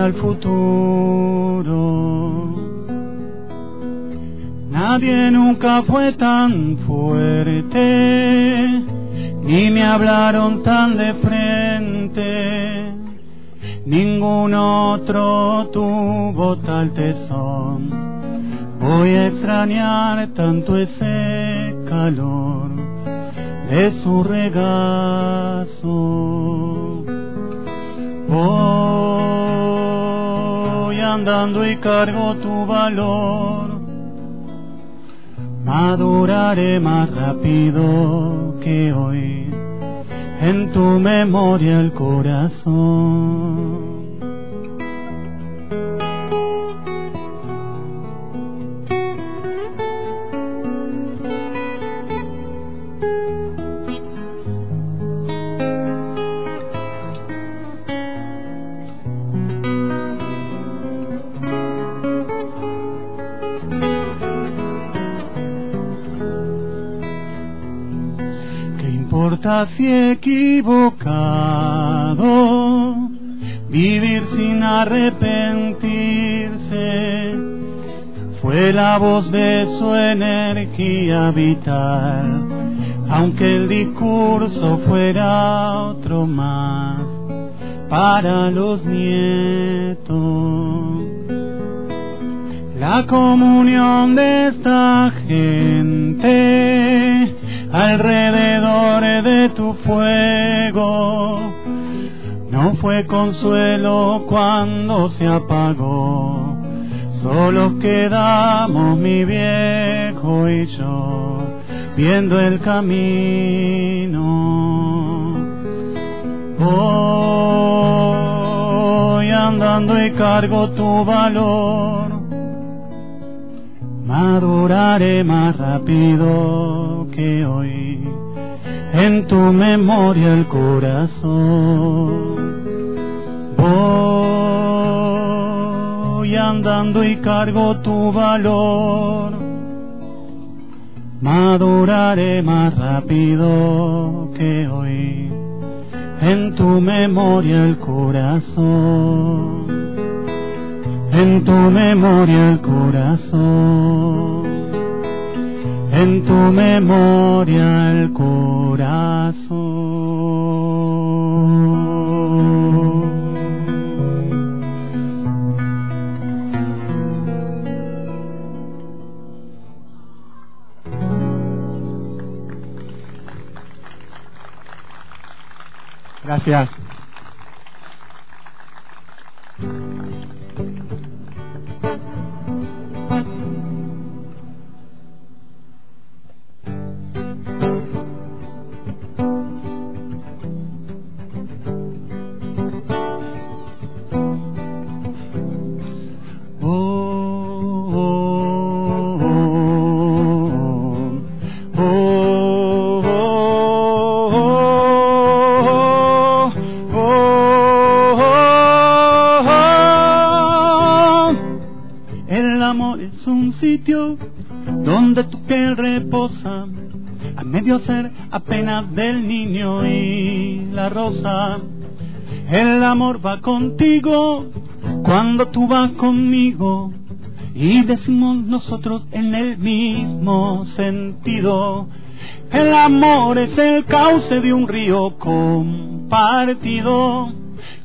Al futuro. Nadie nunca fue tan fuerte, ni me hablaron tan de frente, ningún otro tuvo tal tesón. Voy a extrañar tanto ese calor de su regazo. Voy andando y cargo tu valor, maduraré más rápido que hoy en tu memoria el corazón. Si equivocado, vivir sin arrepentirse, fue la voz de su energía vital, aunque el discurso fuera otro más para los nietos. La comunión de esta gente alrededor de tu fuego. No fue consuelo cuando se apagó, solo quedamos mi viejo y yo viendo el camino. Voy andando y cargo tu valor, maduraré más rápido que hoy en tu memoria el corazón. Voy andando y cargo tu valor. Maduraré más rápido que hoy en tu memoria el corazón, en tu memoria el corazón, en tu memoria el corazón. Gracias. Donde tu piel reposa, a medio ser apenas del niño y la rosa. El amor va contigo cuando tú vas conmigo y decimos nosotros en el mismo sentido. El amor es el cauce de un río compartido.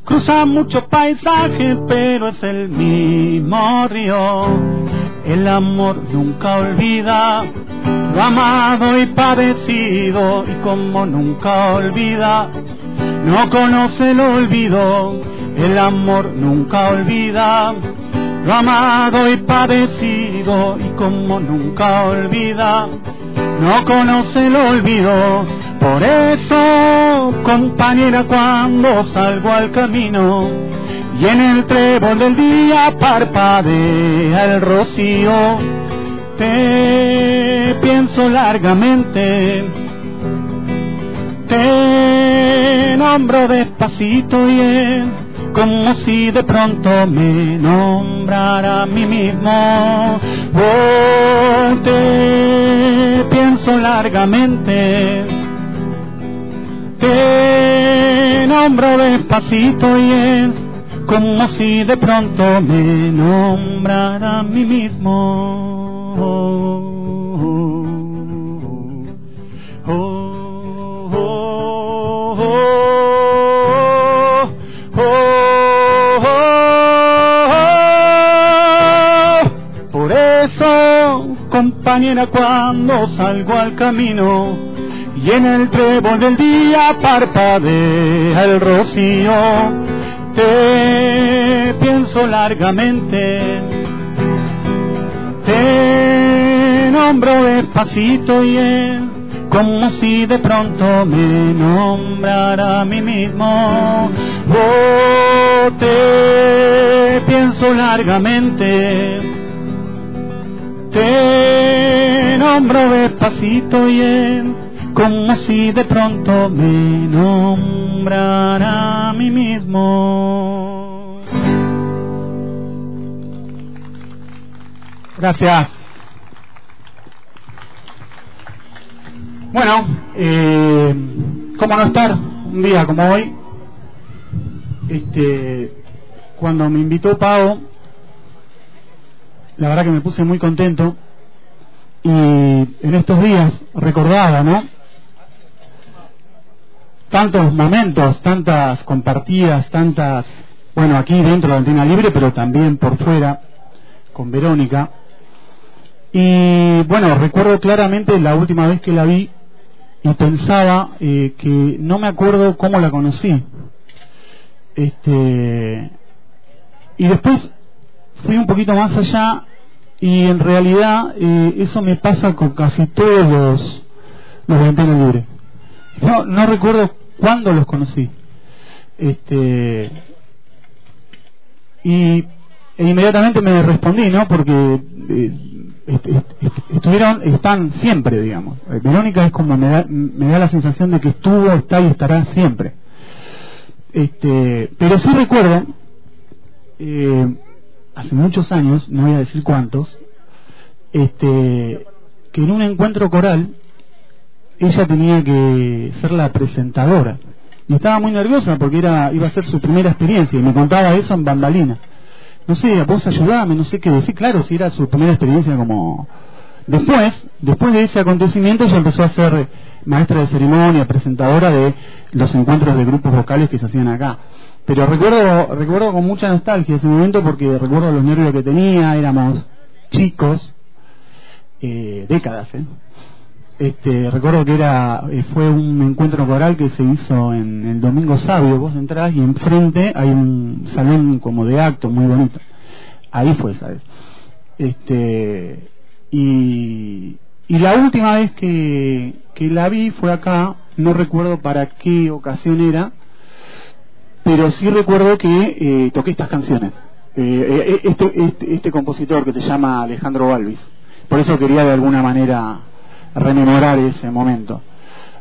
Cruza muchos paisajes, pero es el mismo río. El amor nunca olvida lo amado y padecido, y como nunca olvida, no conoce el olvido. El amor nunca olvida lo amado y padecido, y como nunca olvida, no conoce el olvido. Por eso, compañera, cuando salgo al camino y en el trébol del día parpadea el rocío, te pienso largamente, te nombro despacito y es como si de pronto me nombrara a mí mismo. Te largamente, te nombro despacito y es como si de pronto me nombrara a mí mismo. Compañera, cuando salgo al camino y en el trébol del día parpadea el rocío, te pienso largamente, te nombro despacito y es como si de pronto me nombrara a mí mismo. Oh, te pienso largamente, te nombro despacito y es como si de pronto me nombrara a mí mismo. Gracias. Bueno, eh, ¿cómo no estar un día como hoy? Este, cuando me invitó Pau, la verdad que me puse muy contento y en estos días recordaba, ¿no? Tantos momentos, tantas compartidas, tantas, bueno, aquí dentro de Antena Libre, pero también por fuera, con Verónica. Y bueno, recuerdo claramente la última vez que la vi y pensaba eh, que no me acuerdo cómo la conocí. Este, y después fui un poquito más allá y en realidad eh, eso me pasa con casi todos los, los de Antena Libre. No, no recuerdo cuándo los conocí. Este, y e inmediatamente me respondí, ¿no? Porque eh, est- est- est- estuvieron, están siempre, digamos. Eh, Verónica es como me da, me da la sensación de que estuvo, está y estará siempre. Este, pero sí recuerdo hace muchos años, no voy a decir cuántos, este, que en un encuentro coral ella tenía que ser la presentadora y estaba muy nerviosa porque era iba a ser su primera experiencia y me contaba eso en bambalina. No sé, vos ayudame, no sé qué decir, claro, si era su primera experiencia como Después, después de ese acontecimiento, ella empezó a ser maestra de ceremonia, presentadora de los encuentros de grupos vocales que se hacían acá. Pero recuerdo, recuerdo con mucha nostalgia ese momento porque recuerdo los nervios que tenía, éramos chicos, eh, décadas, ¿eh? Este, recuerdo que era eh, fue un encuentro coral que se hizo en el Domingo Sabio, vos entrás y enfrente hay un salón como de acto muy bonito. Ahí fue, ¿sabes? Este, y, y la última vez que, que la vi fue acá, no recuerdo para qué ocasión era, pero sí recuerdo que eh, toqué estas canciones. Eh, este, este, este compositor que se llama Alejandro Balvis. Por eso quería de alguna manera rememorar ese momento.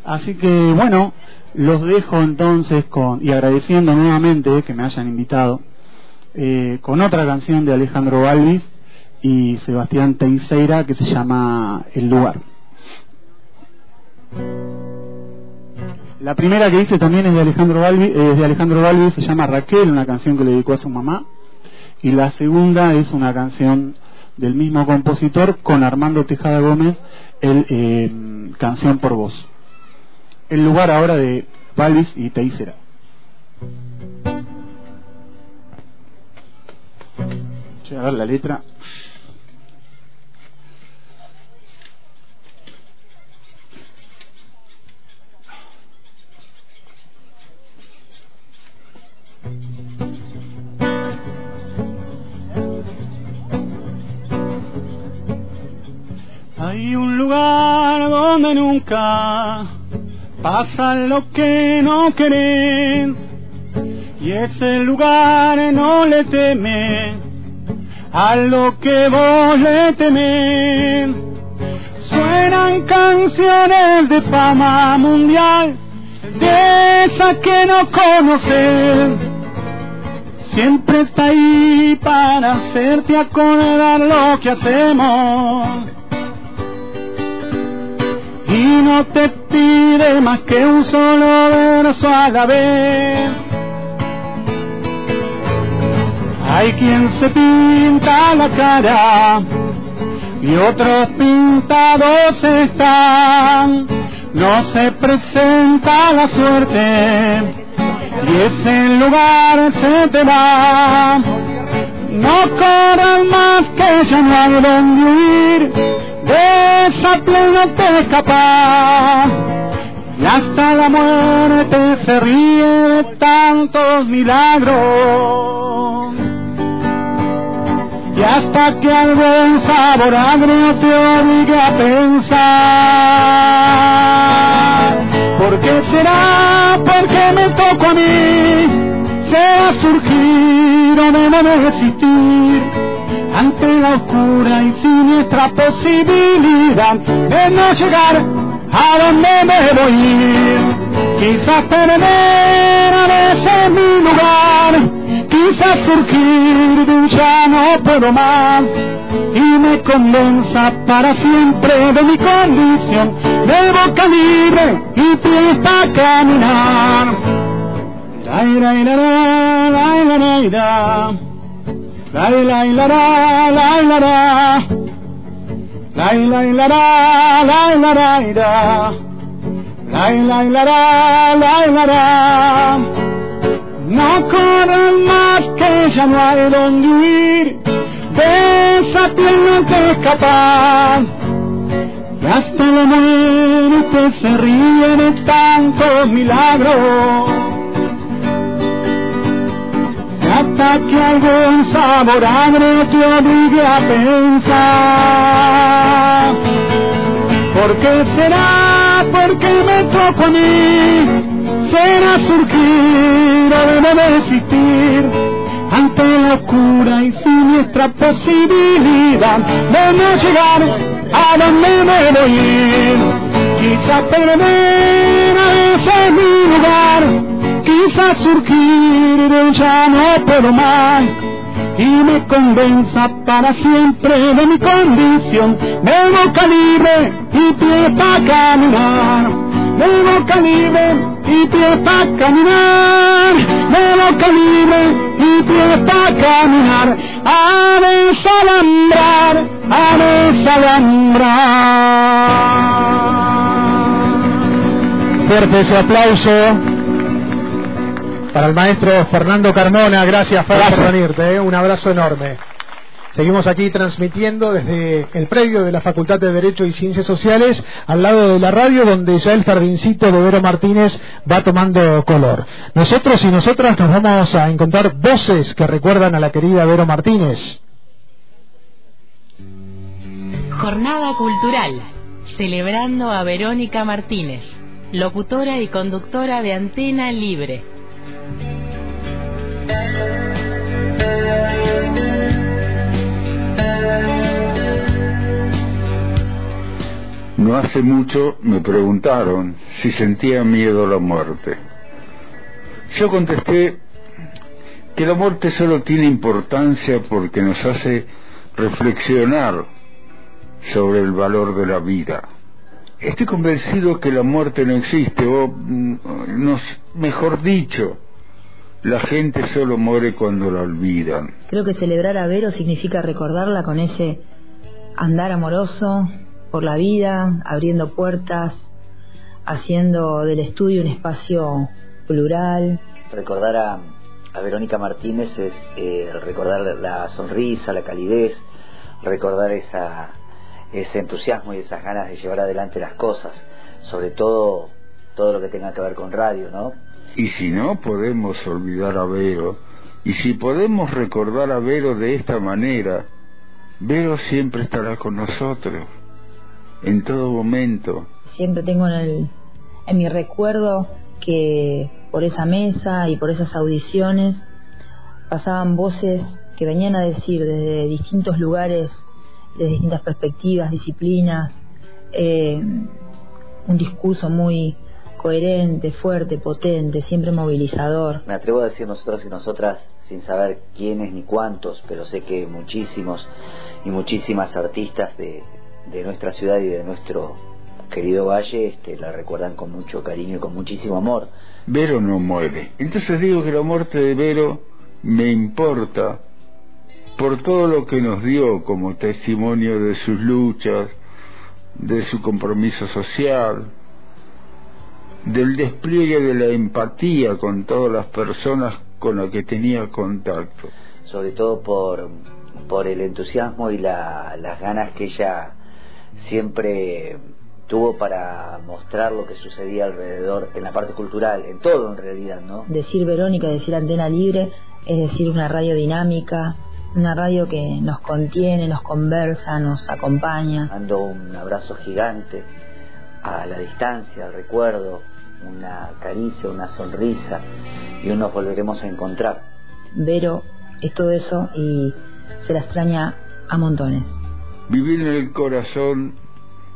Así que bueno, los dejo entonces con y agradeciendo nuevamente que me hayan invitado eh, con otra canción de Alejandro Balvis y Sebastián Teixeira que se llama El lugar. La primera que hice también es de Alejandro Balbi, es de Alejandro Balbi, se llama Raquel, una canción que le dedicó a su mamá. Y la segunda es una canción del mismo compositor con Armando Tejada Gómez, el eh, Canción por Voz. El lugar ahora de Balvis y Teisera. Voy a ver la letra. Hay un lugar donde nunca pasa lo que no querés y ese lugar no le teme a lo que vos le temés. Suenan canciones de fama mundial, de esa que no conoces. Siempre está ahí para hacerte acordar lo que hacemos y no te pide más que un solo verso a la vez. Hay quien se pinta la cara y otros pintados están. No se presenta la suerte y ese lugar se te va. No corras más que ya no hay donde huir de esa plena te escapar. Y hasta la muerte se ríe de tantos milagros. Y hasta que algún sabor agrio te obligue a pensar. ¿Por qué será? ¿Por qué me toco a mí? Sea surgir o de no existir ante la oscura y siniestra posibilidad de no llegar a donde me voy ir. Quizás perder a veces mi lugar, quizás surgir de un ya no puedo más y me condensa para siempre de mi condición. De boca libre y pie para caminar. La, la, la, la, la, No corran más que ya no hay donde huir De esa te escapan Y hasta la muerte se ríe de tantos milagros hasta que algún sabor agrio te obligue a pensar. ¿Por qué será? ¿Por qué me toco a mí? ¿Será surgir existir? Ante la oscura y siniestra posibilidad de no llegar a donde a ir. Quizá perder a ese mi lugar quizás surgir de ya no puedo más y me convenza para siempre de mi condición de boca libre y pie para caminar, de boca libre y pie para caminar, de boca libre y pie para caminar, a desalambrar, a desalambrar. Fuerte ese aplauso para el maestro Fernando Carmona. Gracias, Fer, por venirte. ¿eh? Un abrazo enorme. Seguimos aquí transmitiendo desde el predio de la Facultad de Derecho y Ciencias Sociales, al lado de la radio, donde ya el jardincito de Vero Martínez va tomando color. Nosotros y nosotras nos vamos a encontrar voces que recuerdan a la querida Vero Martínez. Jornada Cultural, celebrando a Verónica Martínez, locutora y conductora de Antena Libre. No hace mucho me preguntaron si sentía miedo a la muerte. Yo contesté que la muerte solo tiene importancia porque nos hace reflexionar sobre el valor de la vida. Estoy convencido que la muerte no existe, o mm, nos, mejor dicho, la gente solo muere cuando la olvidan. Creo que celebrar a Vero significa recordarla con ese andar amoroso por la vida, abriendo puertas, haciendo del estudio un espacio plural. Recordar a, a Verónica Martínez es eh, recordar la sonrisa, la calidez, recordar esa, ese entusiasmo y esas ganas de llevar adelante las cosas, sobre todo todo lo que tenga que ver con radio, ¿no? Y si no podemos olvidar a Vero, y si podemos recordar a Vero de esta manera, Vero siempre estará con nosotros, en todo momento. Siempre tengo en, el, en mi recuerdo que por esa mesa y por esas audiciones pasaban voces que venían a decir desde distintos lugares, desde distintas perspectivas, disciplinas, eh, un discurso muy coherente, fuerte, potente, siempre movilizador. Me atrevo a decir nosotros y nosotras, sin saber quiénes ni cuántos, pero sé que muchísimos y muchísimas artistas de, de nuestra ciudad y de nuestro querido valle este, la recuerdan con mucho cariño y con muchísimo amor. Vero no muere. Entonces digo que la muerte de Vero me importa por todo lo que nos dio como testimonio de sus luchas, de su compromiso social, del despliegue de la empatía con todas las personas con las que tenía contacto. Sobre todo por, por el entusiasmo y la, las ganas que ella siempre tuvo para mostrar lo que sucedía alrededor en la parte cultural, en todo en realidad, ¿no? Decir Verónica, decir Antena Libre, es decir una radio dinámica, una radio que nos contiene, nos conversa, nos acompaña. Mando un abrazo gigante a la distancia, al recuerdo, una caricia, una sonrisa y nos volveremos a encontrar. Vero es todo eso y se la extraña a montones. Vivir en el corazón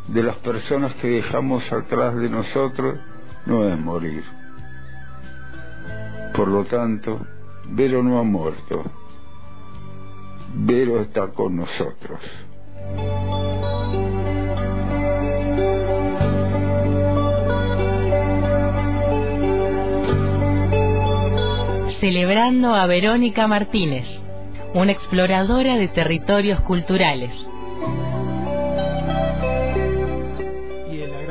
de las personas que dejamos atrás de nosotros no es morir. Por lo tanto, Vero no ha muerto. Vero está con nosotros. Celebrando a Verónica Martínez, una exploradora de territorios culturales.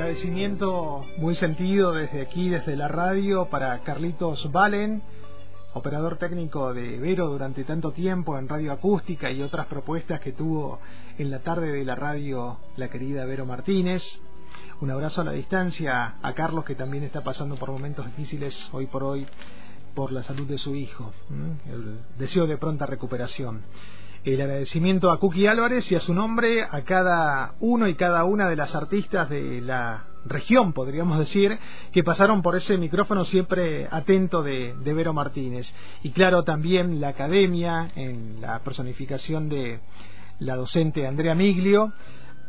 Agradecimiento muy sentido desde aquí, desde la radio, para Carlitos Valen, operador técnico de Vero durante tanto tiempo en Radio Acústica y otras propuestas que tuvo en la tarde de la radio la querida Vero Martínez. Un abrazo a la distancia a Carlos que también está pasando por momentos difíciles hoy por hoy por la salud de su hijo, el deseo de pronta recuperación. El agradecimiento a Cookie Álvarez y a su nombre, a cada uno y cada una de las artistas de la región, podríamos decir, que pasaron por ese micrófono siempre atento de, Vero Martínez. Y claro, también la academia, en la personificación de la docente Andrea Miglio,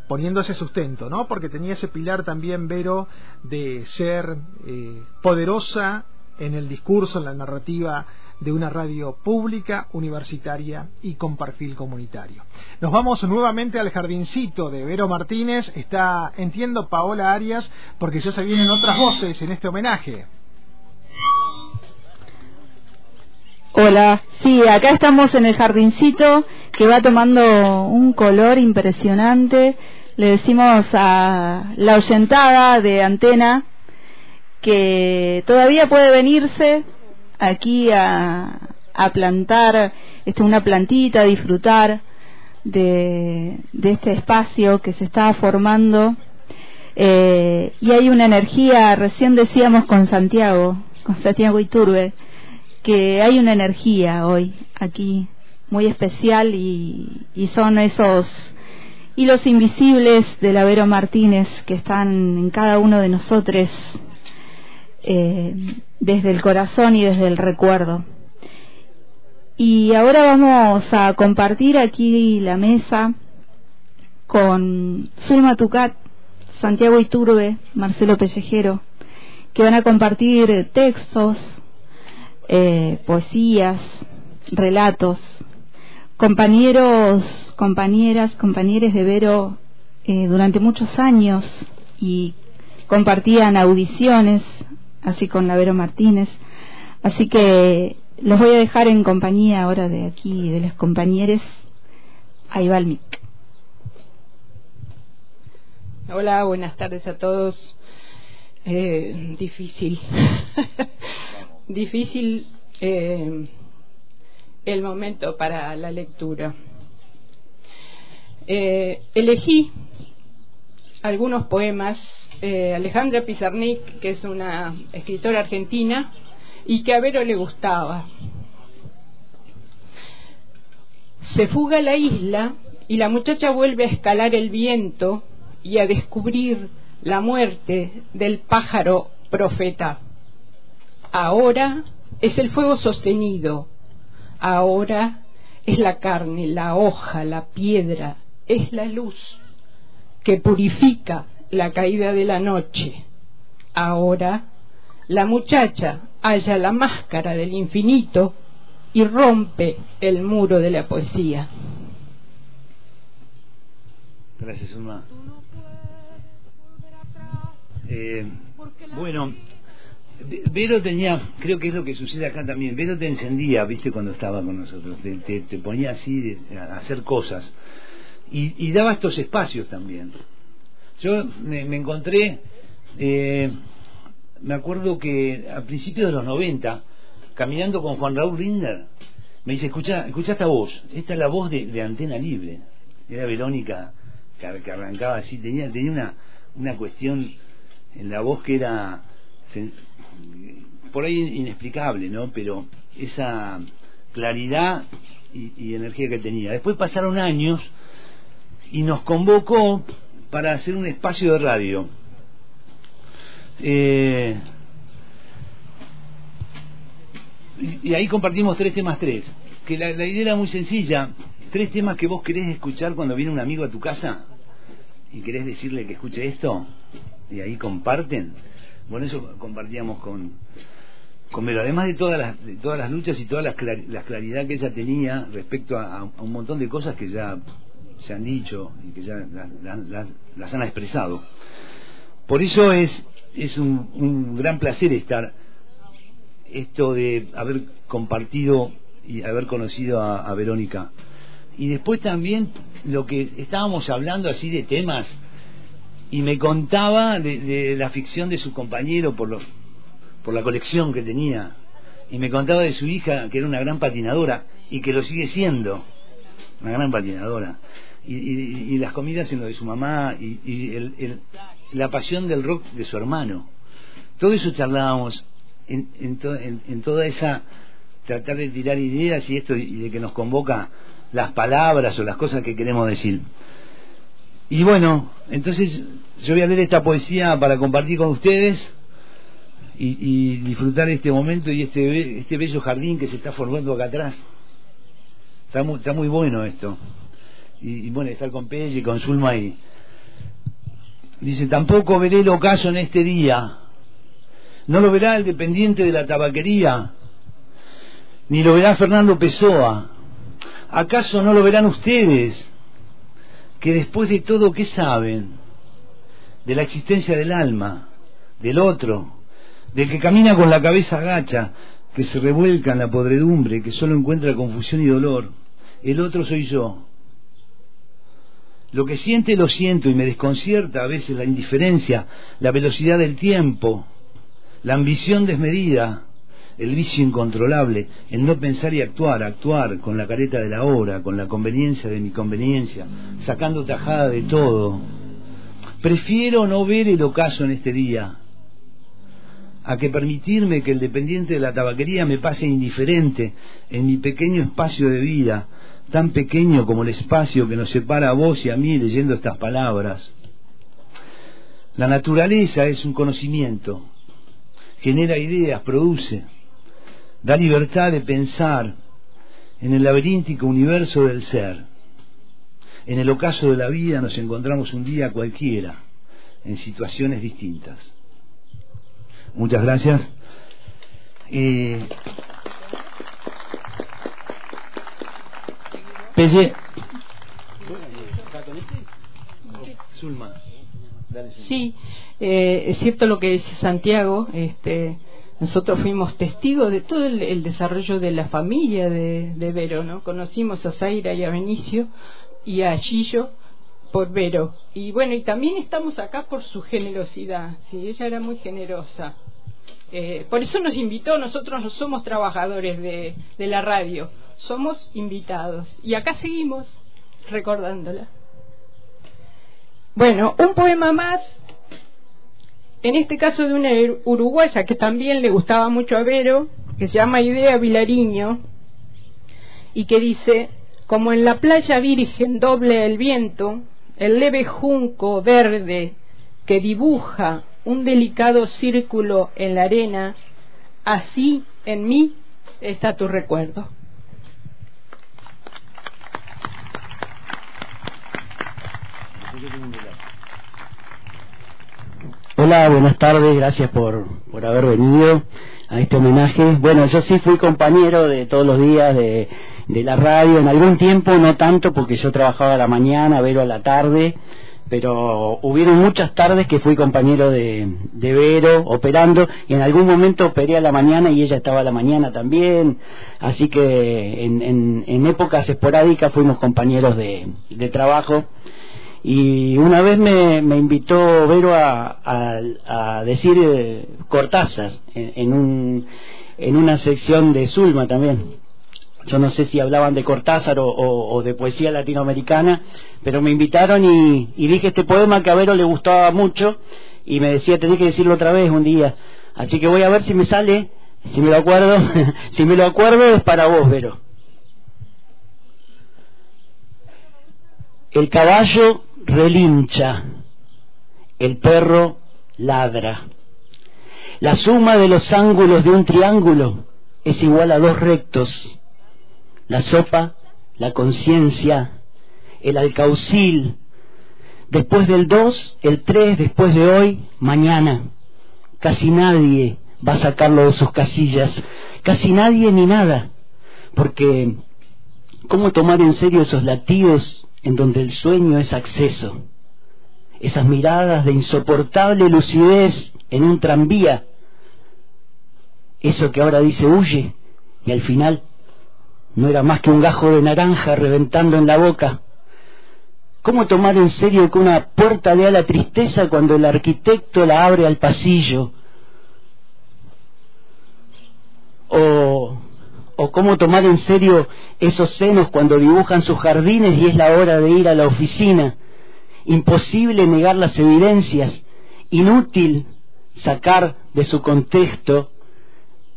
poniendo ese sustento, ¿no? Porque tenía ese pilar también, Vero, de ser eh, poderosa en el discurso, en la narrativa de una radio pública, universitaria y con perfil comunitario. Nos vamos nuevamente al jardincito de Vero Martínez. Está, entiendo, Paola Arias, porque ya se vienen otras voces en este homenaje. Hola, sí, acá estamos en el jardincito que va tomando un color impresionante. Le decimos a la oyentada de antena que todavía puede venirse aquí a, a plantar este, una plantita, a disfrutar de, este espacio que se está formando. Eh, y hay una energía, recién decíamos con Santiago, con Santiago Iturbe, que hay una energía hoy aquí muy especial y, y son esos hilos invisibles de la Vero Martínez que están en cada uno de nosotros eh, desde el corazón y desde el recuerdo. Y ahora vamos a compartir aquí la mesa con Zulma Tucat, Santiago Iturbe, Marcelo Pellejero, que van a compartir textos, eh, poesías, relatos, compañeros, compañeras, compañeros de Vero eh, durante muchos años y compartían audiciones, así con la Vero Martínez. Así que los voy a dejar en compañía ahora de aquí, de los compañeros. Ahí va el mic. Hola, buenas tardes a todos. Eh, difícil. difícil eh, el momento para la lectura. Eh, elegí algunos poemas. Eh, Alejandra Pizarnik, que es una escritora argentina y que a Vero le gustaba. Se fuga la isla y la muchacha vuelve a escalar el viento y a descubrir la muerte del pájaro profeta. Ahora es el fuego sostenido, ahora es la carne, la hoja, la piedra, es la luz que purifica la caída de la noche. Ahora la muchacha halla la máscara del infinito y rompe el muro de la poesía. Gracias, Ulma. Eh, bueno, Vero tenía, creo que es lo que sucede acá también, Vero te encendía, viste, cuando estaba con nosotros, te, te, ponía así a hacer cosas y, daba estos espacios también. Yo me, encontré, eh, me acuerdo que a principios de los 90, caminando con Juan Raúl Rinder, me dice, escucha, escucha esta voz, esta es la voz de, Antena Libre, era Verónica que, arrancaba así, tenía, tenía una, una cuestión en la voz que era por ahí inexplicable, ¿no? Pero esa claridad y, energía que tenía. Después pasaron años y nos convocó para hacer un espacio de radio. Eh, y, ahí compartimos tres temas tres. Que la, la, idea era muy sencilla. Tres temas que vos querés escuchar cuando viene un amigo a tu casa y querés decirle que escuche esto y ahí comparten. Bueno, eso compartíamos con, con. Además de todas las, de todas las luchas y toda la, claridad que ella tenía respecto a, un montón de cosas que ya se han dicho y que ya las han expresado. Por eso es, es un, gran placer estar, esto de haber compartido y haber conocido a, Verónica. Y después también lo que estábamos hablando así de temas y me contaba de, la ficción de su compañero por, los, por la colección que tenía y me contaba de su hija que era una gran patinadora y que lo sigue siendo una gran patinadora y, las comidas en lo de su mamá y, el, la pasión del rock de su hermano todo eso charlábamos en, en, en, toda esa tratar de tirar ideas y esto y de que nos convoca las palabras o las cosas que queremos decir y bueno, entonces yo voy a leer esta poesía para compartir con ustedes y, disfrutar este momento y este, este bello jardín que se está formando acá atrás. Está muy, está muy bueno esto. Y, bueno, estar con Pelle, con Zulma y... Dice, tampoco veré el ocaso en este día. No lo verá el dependiente de la tabaquería. ni lo verá Fernando Pessoa. ¿Acaso no lo verán ustedes? Que después de todo, ¿qué saben? De la existencia del alma, del otro, del que camina con la cabeza agacha, que se revuelca en la podredumbre, que solo encuentra confusión y dolor. El otro soy yo. Lo que siente lo siento y me desconcierta a veces la indiferencia, la velocidad del tiempo, la ambición desmedida, el vicio incontrolable, el no pensar y actuar, actuar con la careta de la hora, con la conveniencia de mi conveniencia, sacando tajada de todo. Prefiero no ver el ocaso en este día, a que permitirme que el dependiente de la tabaquería me pase indiferente en mi pequeño espacio de vida, tan pequeño como el espacio que nos separa a vos y a mí leyendo estas palabras. La naturaleza es un conocimiento, genera ideas, produce, da libertad de pensar en el laberíntico universo del ser. En el ocaso de la vida nos encontramos un día cualquiera, en situaciones distintas. Muchas gracias. Eh, Sí, eh, es cierto lo que dice Santiago. Este, nosotros fuimos testigos de todo el, desarrollo de la familia de, Vero, ¿no? Conocimos a Zaira y a Benicio y a Chillo por Vero. Y bueno, y también estamos acá por su generosidad, sí, ella era muy generosa. Eh, por eso nos invitó, nosotros no somos trabajadores de la radio, somos invitados. Y acá seguimos recordándola. Bueno, un poema más en este caso de una uruguaya que también le gustaba mucho a Vero, que se llama Idea Vilariño, y que dice, como en la playa virgen doble el viento, el leve junco verde que dibuja un delicado círculo en la arena, así en mí está tu recuerdo. Hola, buenas tardes, gracias por, por haber venido a este homenaje. Bueno, yo sí fui compañero de todos los días de, de la radio, en algún tiempo no tanto porque yo trabajaba a la mañana, Vero a la tarde, pero hubieron muchas tardes que fui compañero de, Vero operando. Y en algún momento operé a la mañana y ella estaba a la mañana también, así que en, en, épocas esporádicas fuimos compañeros de trabajo y una vez me, invitó Vero a, decir eh, Cortázar en, un, en una sección de Zulma también. Yo no sé si hablaban de Cortázar o, de poesía latinoamericana, pero me invitaron y, y, dije este poema que a Vero le gustaba mucho y me decía tenés que decirlo otra vez un día. Así que voy a ver si me sale, si me lo acuerdo. si me lo acuerdo es para vos, Vero. El caballo relincha, el perro ladra. La suma de los ángulos de un triángulo es igual a dos rectos. La sopa, la conciencia, el alcaucil. Después del dos, el tres, después de hoy, mañana. Casi nadie va a sacarlo de sus casillas. Casi nadie ni nada. Porque, ¿cómo tomar en serio esos latidos en donde el sueño es acceso, esas miradas de insoportable lucidez en un tranvía, eso que ahora dice huye y al final no era más que un gajo de naranja reventando en la boca. ¿Cómo tomar en serio que una puerta a la tristeza cuando el arquitecto la abre al pasillo? O o cómo tomar en serio esos senos cuando dibujan sus jardines y es la hora de ir a la oficina. Imposible negar las evidencias, inútil sacar de su contexto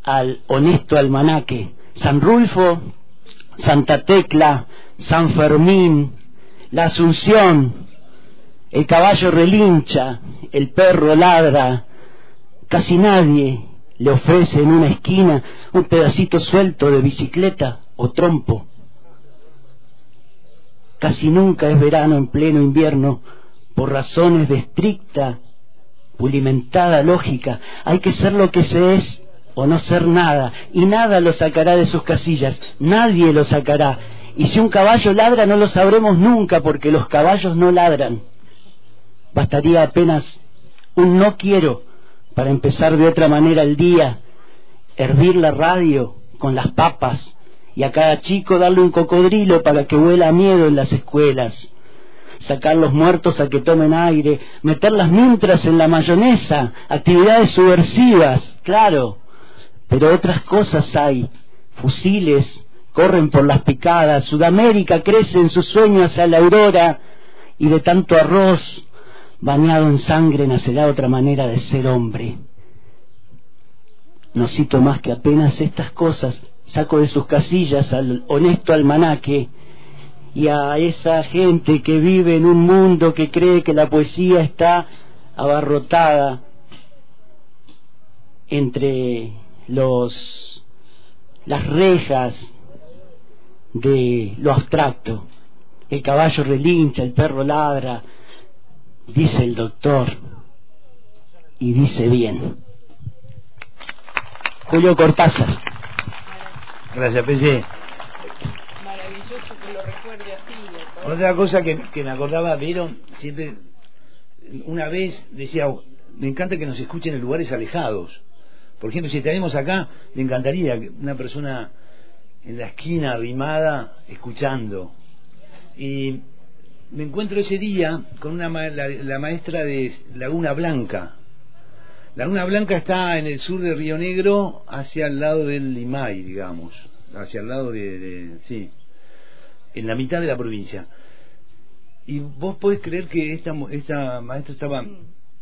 al honesto almanaque. San Rulfo, Santa Tecla, San Fermín, la Asunción, el caballo relincha, el perro ladra, casi nadie le ofrece en una esquina un pedacito suelto de bicicleta o trompo. Casi nunca es verano en pleno invierno por razones de estricta, pulimentada lógica. Hay que ser lo que se es o no ser nada, y nada lo sacará de sus casillas, nadie lo sacará. Y si un caballo ladra no lo sabremos nunca porque los caballos no ladran. Bastaría apenas un no quiero para empezar de otra manera el día, hervir la radio con las papas y a cada chico darle un cocodrilo para que huela miedo en las escuelas, sacar los muertos a que tomen aire, meter las mintras en la mayonesa, actividades subversivas, claro, pero otras cosas hay, fusiles, corren por las picadas, Sudamérica crece en sus sueños hacia la aurora y de tanto arroz bañado en sangre nacerá otra manera de ser hombre. No cito más que apenas estas cosas, saco de sus casillas al honesto almanaque y a esa gente que vive en un mundo que cree que la poesía está abarrotada entre los las rejas de lo abstracto. El caballo relincha, el perro ladra, dice el doctor, y dice bien. Julio Cortázar. Gracias, PC. Maravilloso que lo recuerde así. Otra cosa que, que me acordaba, vieron, siempre, una vez decía, me encanta que nos escuchen en lugares alejados. Por ejemplo, si tenemos acá, me encantaría que una persona en la esquina arrimada escuchando. Y me encuentro ese día con una la, la, maestra de Laguna Blanca. Laguna Blanca está en el sur de Río Negro, hacia el lado del Limay, digamos, hacia el lado de, de sí, en la mitad de la provincia. Y vos podés creer que esta esta maestra estaba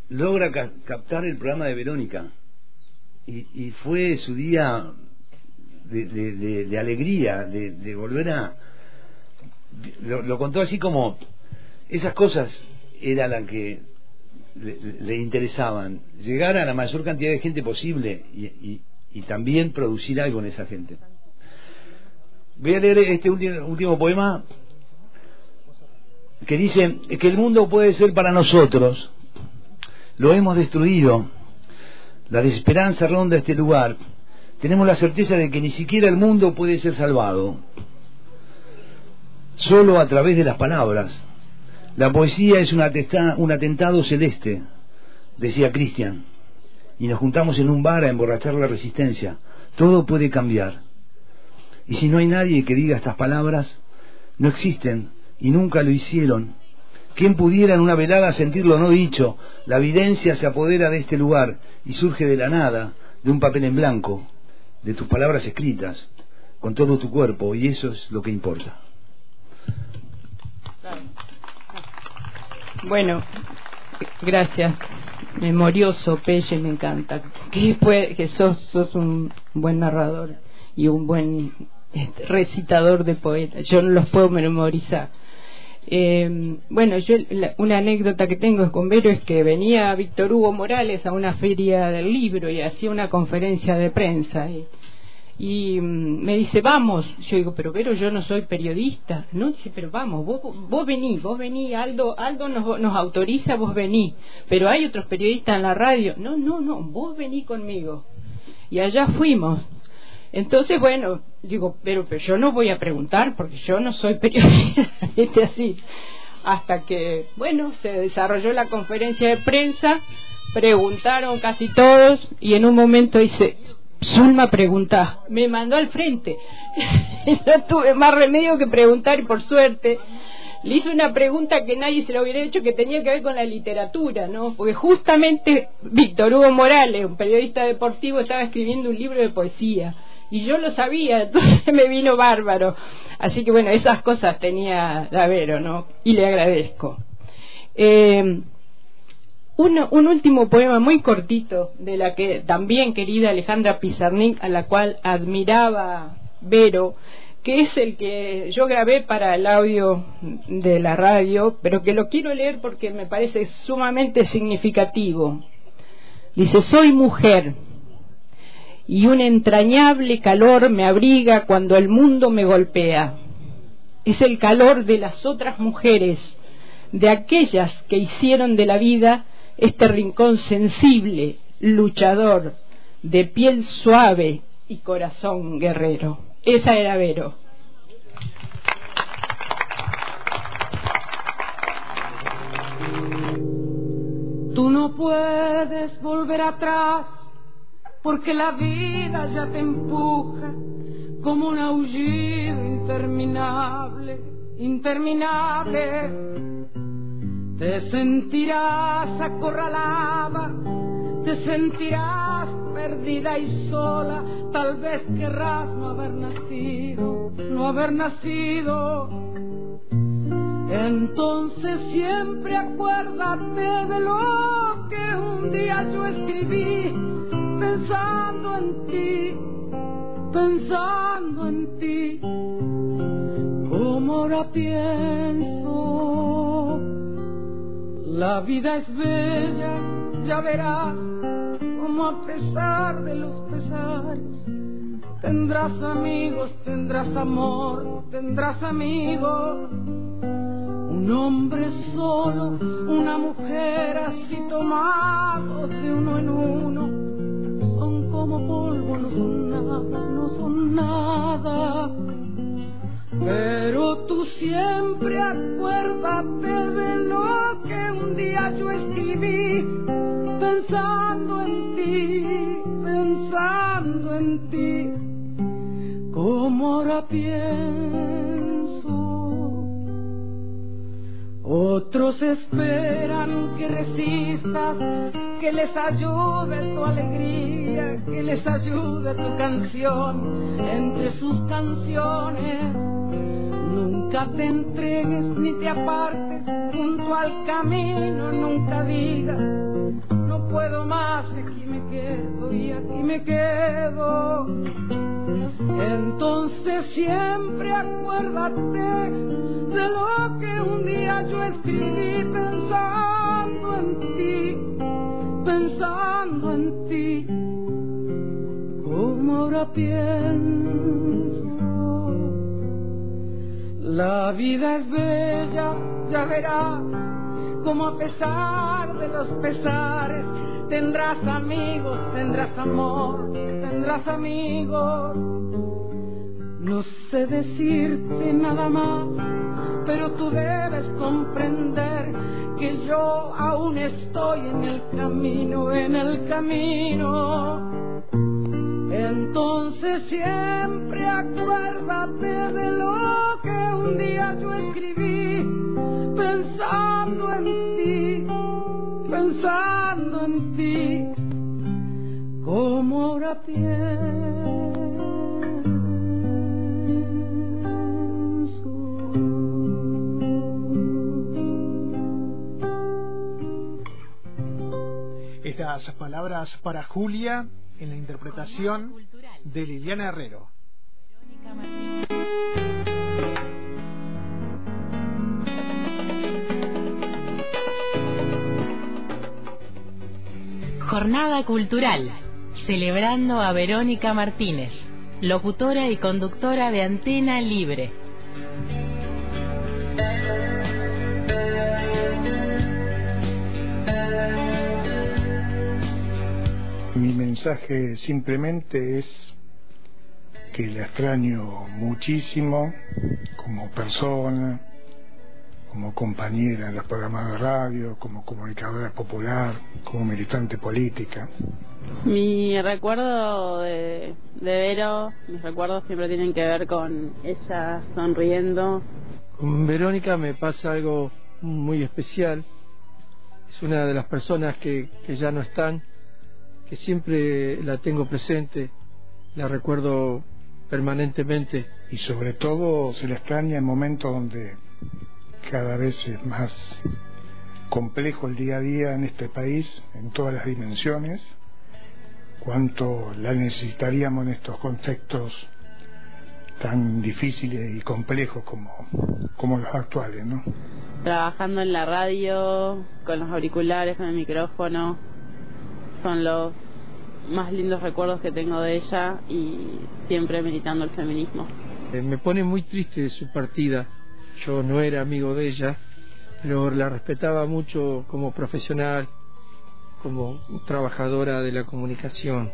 logra ca captar el programa de Verónica y, y fue su día de, de, de alegría, de, volver a lo, lo contó así como esas cosas eran las que le, interesaban, llegar a la mayor cantidad de gente posible y, también producir algo en esa gente. Voy a leer este último, último poema que dice que el mundo puede ser para nosotros, lo hemos destruido, la desesperanza ronda este lugar, tenemos la certeza de que ni siquiera el mundo puede ser salvado, solo a través de las palabras la poesía es un, un atentado celeste, decía Cristian, y nos juntamos en un bar a emborrachar la resistencia. Todo puede cambiar. Y si no hay nadie que diga estas palabras, no existen y nunca lo hicieron. ¿Quién pudiera en una velada sentirlo no dicho? La evidencia se apodera de este lugar y surge de la nada, de un papel en blanco, de tus palabras escritas, con todo tu cuerpo, y eso es lo que importa. Bueno, gracias. Memorioso, Pelle, me encanta. Que, fue, que sos, sos un buen narrador y un buen este, recitador de poetas. Yo no los puedo memorizar. Eh, bueno, yo la, una anécdota que tengo con Vero es que venía Víctor Hugo Morales a una feria del libro y hacía una conferencia de prensa. Y, y mm, me dice, vamos. Yo digo, pero pero yo no soy periodista. No, dice, pero vamos, vos, vos vení, vos vení, Aldo, Aldo nos, nos autoriza, vos vení. Pero hay otros periodistas en la radio. No, no, no, vos vení conmigo. Y allá fuimos. Entonces, bueno, digo, pero, pero yo no voy a preguntar porque yo no soy periodista. así. Hasta que, bueno, se desarrolló la conferencia de prensa, preguntaron casi todos y en un momento dice, Zulma pregunta, me mandó al frente. no tuve más remedio que preguntar y por suerte le hizo una pregunta que nadie se lo hubiera hecho que tenía que ver con la literatura, ¿no? Porque justamente Víctor Hugo Morales, un periodista deportivo, estaba escribiendo un libro de poesía y yo lo sabía, entonces me vino bárbaro. Así que bueno, esas cosas tenía Davero, ¿no? Y le agradezco. Eh, un, último poema muy cortito de la que también querida Alejandra Pizarnik, a la cual admiraba Vero, que es el que yo grabé para el audio de la radio, pero que lo quiero leer porque me parece sumamente significativo. Dice, soy mujer y un entrañable calor me abriga cuando el mundo me golpea. Es el calor de las otras mujeres, de aquellas que hicieron de la vida este rincón sensible, luchador, de piel suave y corazón guerrero. Esa era Vero. Tú no puedes volver atrás porque la vida ya te empuja como un aullido interminable, interminable. Te sentirás acorralada, te sentirás perdida y sola, tal vez querrás no haber nacido, no haber nacido. Entonces siempre acuérdate de lo que un día yo escribí, pensando en ti, pensando en ti, como ahora pienso. La vida es bella, ya verás, como a pesar de los pesares, tendrás amigos, tendrás amor, tendrás amigos. Un hombre solo, una mujer así tomados de uno en uno, son como polvo, no son nada, no son nada. Pero tú siempre acuérdate de lo que un día yo escribí, pensando en ti, pensando en ti, como ahora pienso. Otros esperan que resistas, que les ayude tu alegría, que les ayude tu canción entre sus canciones. Nunca te entregues ni te apartes junto al camino, nunca digas, no puedo más, aquí me quedo y aquí me quedo. Entonces siempre acuérdate de lo que un día yo escribí pensando en ti, pensando en ti, como ahora pienso. La vida es bella, ya verás, como a pesar de los pesares, tendrás amigos, tendrás amor, tendrás amigos. No sé decirte nada más, pero tú debes comprender que yo aún estoy en el camino, en el camino. Entonces siempre acuérdate de lo que un día yo escribí, pensando en ti, pensando en ti, como ahora Estas palabras para Julia en la interpretación de Liliana Herrero. Jornada Cultural, celebrando a Verónica Martínez, locutora y conductora de Antena Libre. Mi mensaje simplemente es que la extraño muchísimo como persona, como compañera en los programas de radio, como comunicadora popular, como militante política. Mi recuerdo de, de Vero, mis recuerdos siempre tienen que ver con ella sonriendo. Con Verónica me pasa algo muy especial. Es una de las personas que, que ya no están, que siempre la tengo presente, la recuerdo permanentemente. Y sobre todo se la extraña en momentos donde cada vez es más complejo el día a día en este país, en todas las dimensiones, cuánto la necesitaríamos en estos contextos tan difíciles y complejos como, como los actuales, ¿no? Trabajando en la radio, con los auriculares, con el micrófono, son los más lindos recuerdos que tengo de ella y siempre militando el feminismo. Eh, me pone muy triste su partida. Yo no era amigo de ella, pero la respetaba mucho como profesional, como trabajadora de la comunicación.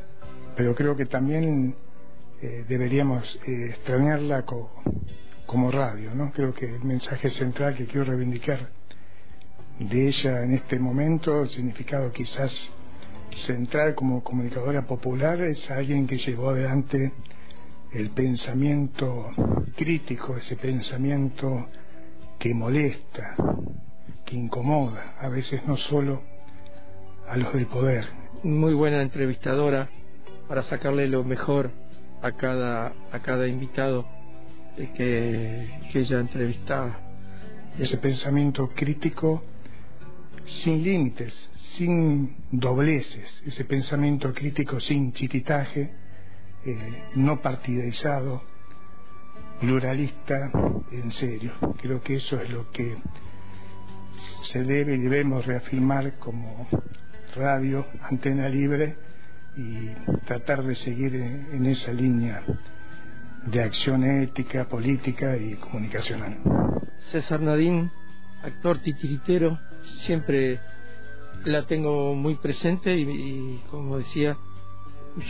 pero creo que también eh, deberíamos eh, extrañarla como radio, ¿no? Creo que el mensaje central que quiero reivindicar de ella en este momento, el significado quizás central como comunicadora popular, es alguien que llevó adelante el pensamiento crítico, ese pensamiento que molesta, que incomoda, a veces no solo a los del poder. Muy buena entrevistadora para sacarle lo mejor a cada, a cada invitado que, que ella entrevistaba. Ese pensamiento crítico sin límites, sin dobleces, ese pensamiento crítico sin chiquitaje, eh, no partidizado, pluralista, en serio. Creo que eso es lo que se debe y debemos reafirmar como radio, antena libre y tratar de seguir en, esa línea de acción ética, política y comunicacional. César Nadín, actor titiritero, siempre la tengo muy presente y, como decía,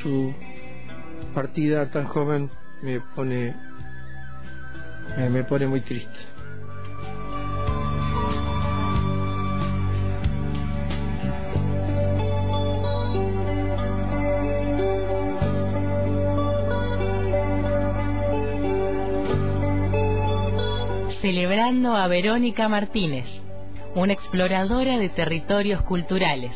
su partida tan joven me pone me pone muy triste. celebrando a Verónica Martínez, una exploradora de territorios culturales.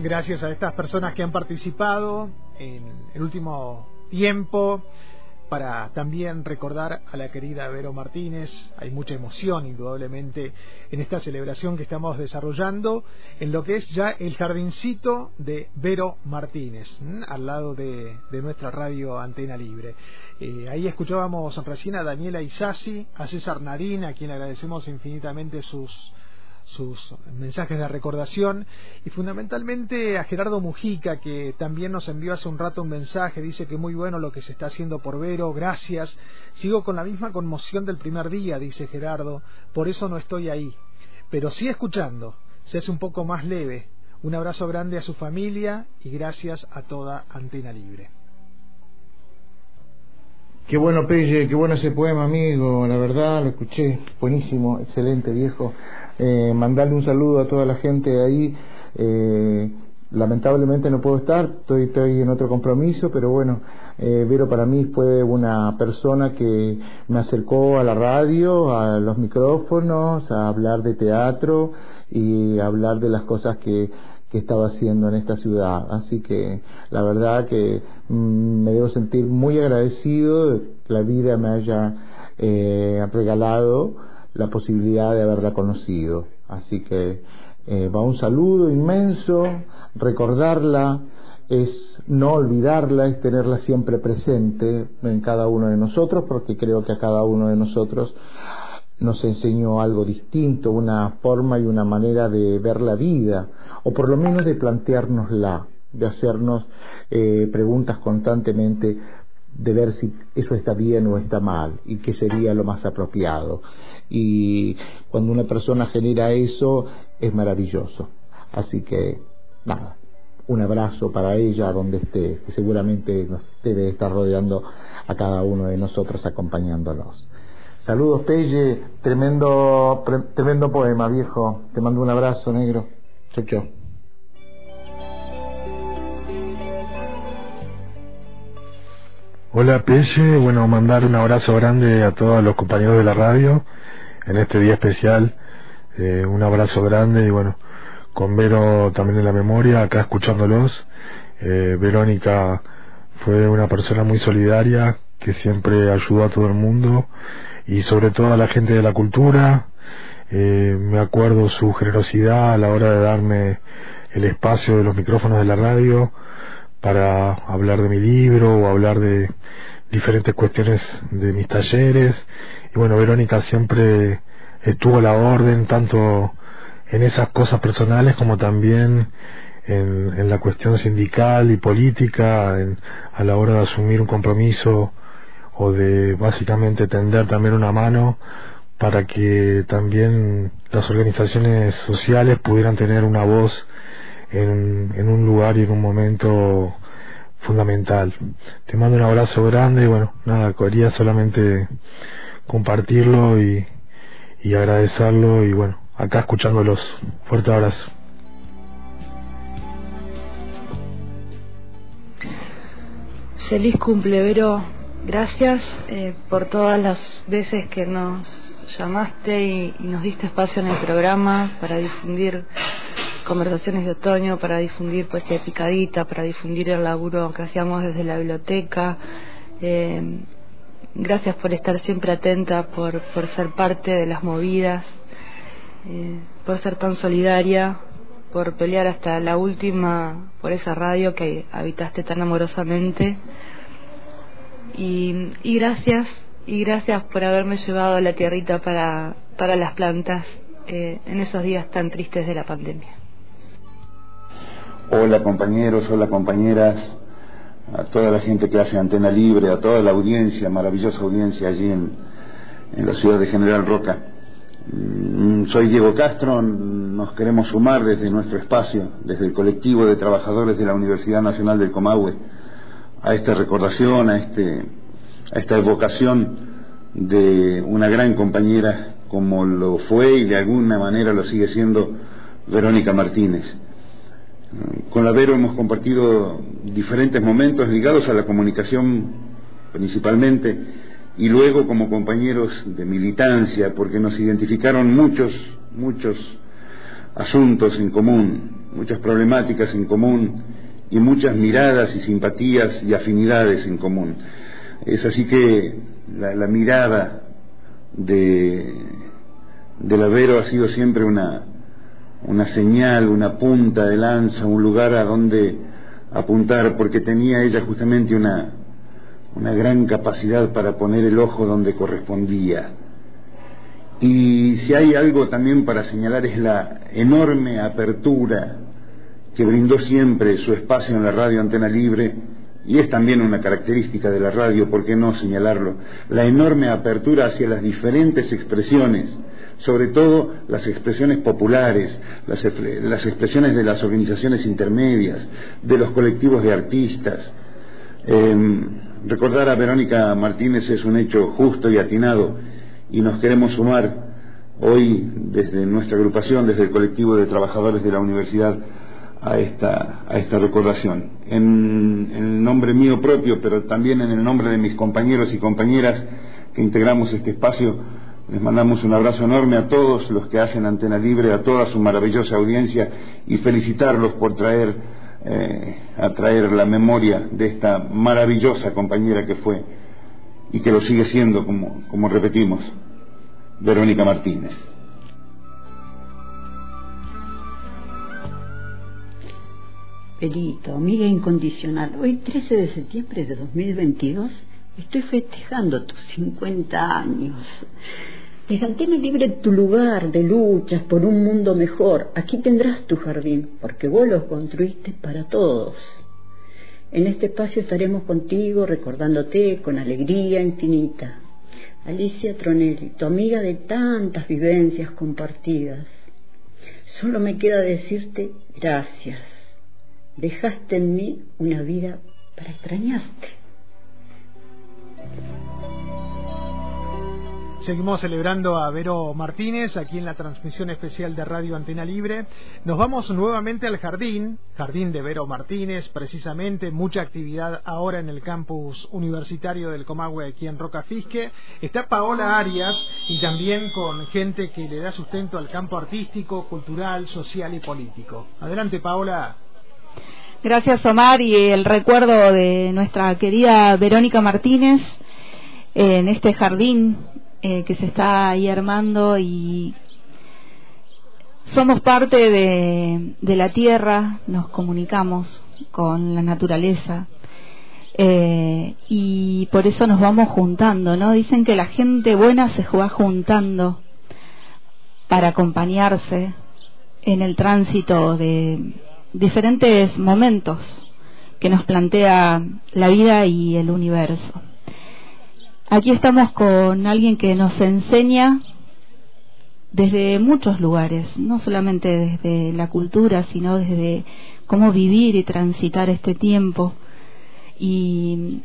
Gracias a estas personas que han participado en el último tiempo para también recordar a la querida Vero Martínez. Hay mucha emoción, indudablemente, en esta celebración que estamos desarrollando en lo que es ya el jardincito de Vero Martínez, al lado de, nuestra radio Antena Libre. Eh, ahí escuchábamos recién a Daniela Isasi, a César Nadín, a quien agradecemos infinitamente sus sus mensajes de recordación y fundamentalmente a Gerardo Mujica que también nos envió hace un rato un mensaje, dice que muy bueno lo que se está haciendo por Vero, gracias. Sigo con la misma conmoción del primer día, dice Gerardo, por eso no estoy ahí, pero sí escuchando, se hace un poco más leve. Un abrazo grande a su familia y gracias a toda Antena Libre. Qué bueno, Pelle, qué bueno ese poema, amigo. La verdad, lo escuché. Buenísimo, excelente, viejo. Eh, mandarle un saludo a toda la gente de ahí. Eh, lamentablemente no puedo estar, estoy, estoy en otro compromiso, pero bueno, eh, Vero para mí fue una persona que me acercó a la radio, a los micrófonos, a hablar de teatro y hablar de las cosas que que estaba haciendo en esta ciudad. Así que la verdad que mm, me debo sentir muy agradecido de que la vida me haya eh, regalado la posibilidad de haberla conocido. Así que eh, va un saludo inmenso, recordarla es no olvidarla, es tenerla siempre presente en cada uno de nosotros, porque creo que a cada uno de nosotros nos enseñó algo distinto, una forma y una manera de ver la vida, o por lo menos de planteárnosla, de hacernos eh, preguntas constantemente, de ver si eso está bien o está mal y qué sería lo más apropiado. Y cuando una persona genera eso, es maravilloso. Así que, nada, un abrazo para ella donde esté, que seguramente nos debe estar rodeando a cada uno de nosotros acompañándonos. Saludos, Pelle. Tremendo, tremendo poema, viejo. Te mando un abrazo, negro. Chau, chau. Hola, Pelle. Bueno, mandar un abrazo grande a todos los compañeros de la radio en este día especial. Eh, un abrazo grande y bueno, con Vero también en la memoria, acá escuchándolos. Eh, Verónica fue una persona muy solidaria que siempre ayudó a todo el mundo y sobre todo a la gente de la cultura. Eh, me acuerdo su generosidad a la hora de darme el espacio de los micrófonos de la radio para hablar de mi libro o hablar de diferentes cuestiones de mis talleres. Y bueno, Verónica siempre estuvo a la orden, tanto en esas cosas personales como también en, la cuestión sindical y política, en, a la hora de asumir un compromiso o de básicamente tender también una mano para que también las organizaciones sociales pudieran tener una voz en, en un lugar y en un momento fundamental. Te mando un abrazo grande y bueno, nada, quería solamente compartirlo y, y agradecerlo y bueno, acá escuchándolos. Fuerte abrazo. Feliz cumple, Vero. Gracias eh, por todas las veces que nos llamaste y, nos diste espacio en el programa para difundir conversaciones de otoño, para difundir poesía picadita, para difundir el laburo que hacíamos desde la biblioteca. Eh, gracias por estar siempre atenta, por, por ser parte de las movidas, eh, por ser tan solidaria, por pelear hasta la última por esa radio que habitaste tan amorosamente. Y, y gracias, y gracias por haberme llevado a la tierrita para, para las plantas eh, en esos días tan tristes de la pandemia. Hola compañeros, hola compañeras, a toda la gente que hace Antena Libre, a toda la audiencia, maravillosa audiencia allí en, en la ciudad de General Roca. Mm, soy Diego Castro, nos queremos sumar desde nuestro espacio, desde el colectivo de trabajadores de la Universidad Nacional del Comahue, a esta recordación, a, este, a esta evocación de una gran compañera como lo fue y de alguna manera lo sigue siendo Verónica Martínez. Con la Vero hemos compartido diferentes momentos ligados a la comunicación principalmente y luego como compañeros de militancia, porque nos identificaron muchos, muchos asuntos en común, muchas problemáticas en común y muchas miradas y simpatías y afinidades en común. Es así que la, mirada de, de la Vero ha sido siempre una, una señal, una punta de lanza, un lugar a donde apuntar, porque tenía ella justamente una, una gran capacidad para poner el ojo donde correspondía. Y si hay algo también para señalar es la enorme apertura que brindó siempre su espacio en la radio Antena Libre, y es también una característica de la radio, ¿por qué no señalarlo? La enorme apertura hacia las diferentes expresiones, sobre todo las expresiones populares, las, expresiones de las organizaciones intermedias, de los colectivos de artistas. Em, Recordar a Verónica Martínez es un hecho justo y atinado y nos queremos sumar hoy desde nuestra agrupación, desde el colectivo de trabajadores de la universidad a esta, a esta recordación. En, el nombre mío propio, pero también en el nombre de mis compañeros y compañeras que integramos este espacio, les mandamos un abrazo enorme a todos los que hacen Antena Libre, a toda su maravillosa audiencia y felicitarlos por traer eh, a traer la memoria de esta maravillosa compañera que fue y que lo sigue siendo, como, como repetimos, Verónica Martínez. Amiga incondicional, hoy 13 de septiembre de 2022 estoy festejando tus 50 años. Antena libre tu lugar de luchas por un mundo mejor. Aquí tendrás tu jardín, porque vos lo construiste para todos. En este espacio estaremos contigo recordándote con alegría infinita. Alicia Tronelli, tu amiga de tantas vivencias compartidas. Solo me queda decirte gracias. Dejaste en mí una vida para extrañarte. Seguimos celebrando a Vero Martínez aquí en la transmisión especial de Radio Antena Libre. Nos vamos nuevamente al jardín, jardín de Vero Martínez, precisamente mucha actividad ahora en el campus universitario del Comahue aquí en Roca Fisque. Está Paola Arias y también con gente que le da sustento al campo artístico, cultural, social y político. Adelante Paola. Gracias Omar y el recuerdo de nuestra querida Verónica Martínez en este jardín eh, que se está ahí armando y somos parte de, de la tierra, nos comunicamos con la naturaleza eh, y por eso nos vamos juntando, ¿no? Dicen que la gente buena se va juntando para acompañarse en el tránsito de, diferentes momentos que nos plantea la vida y el universo. Aquí estamos con alguien que nos enseña desde muchos lugares, no solamente desde la cultura, sino desde cómo vivir y transitar este tiempo. Y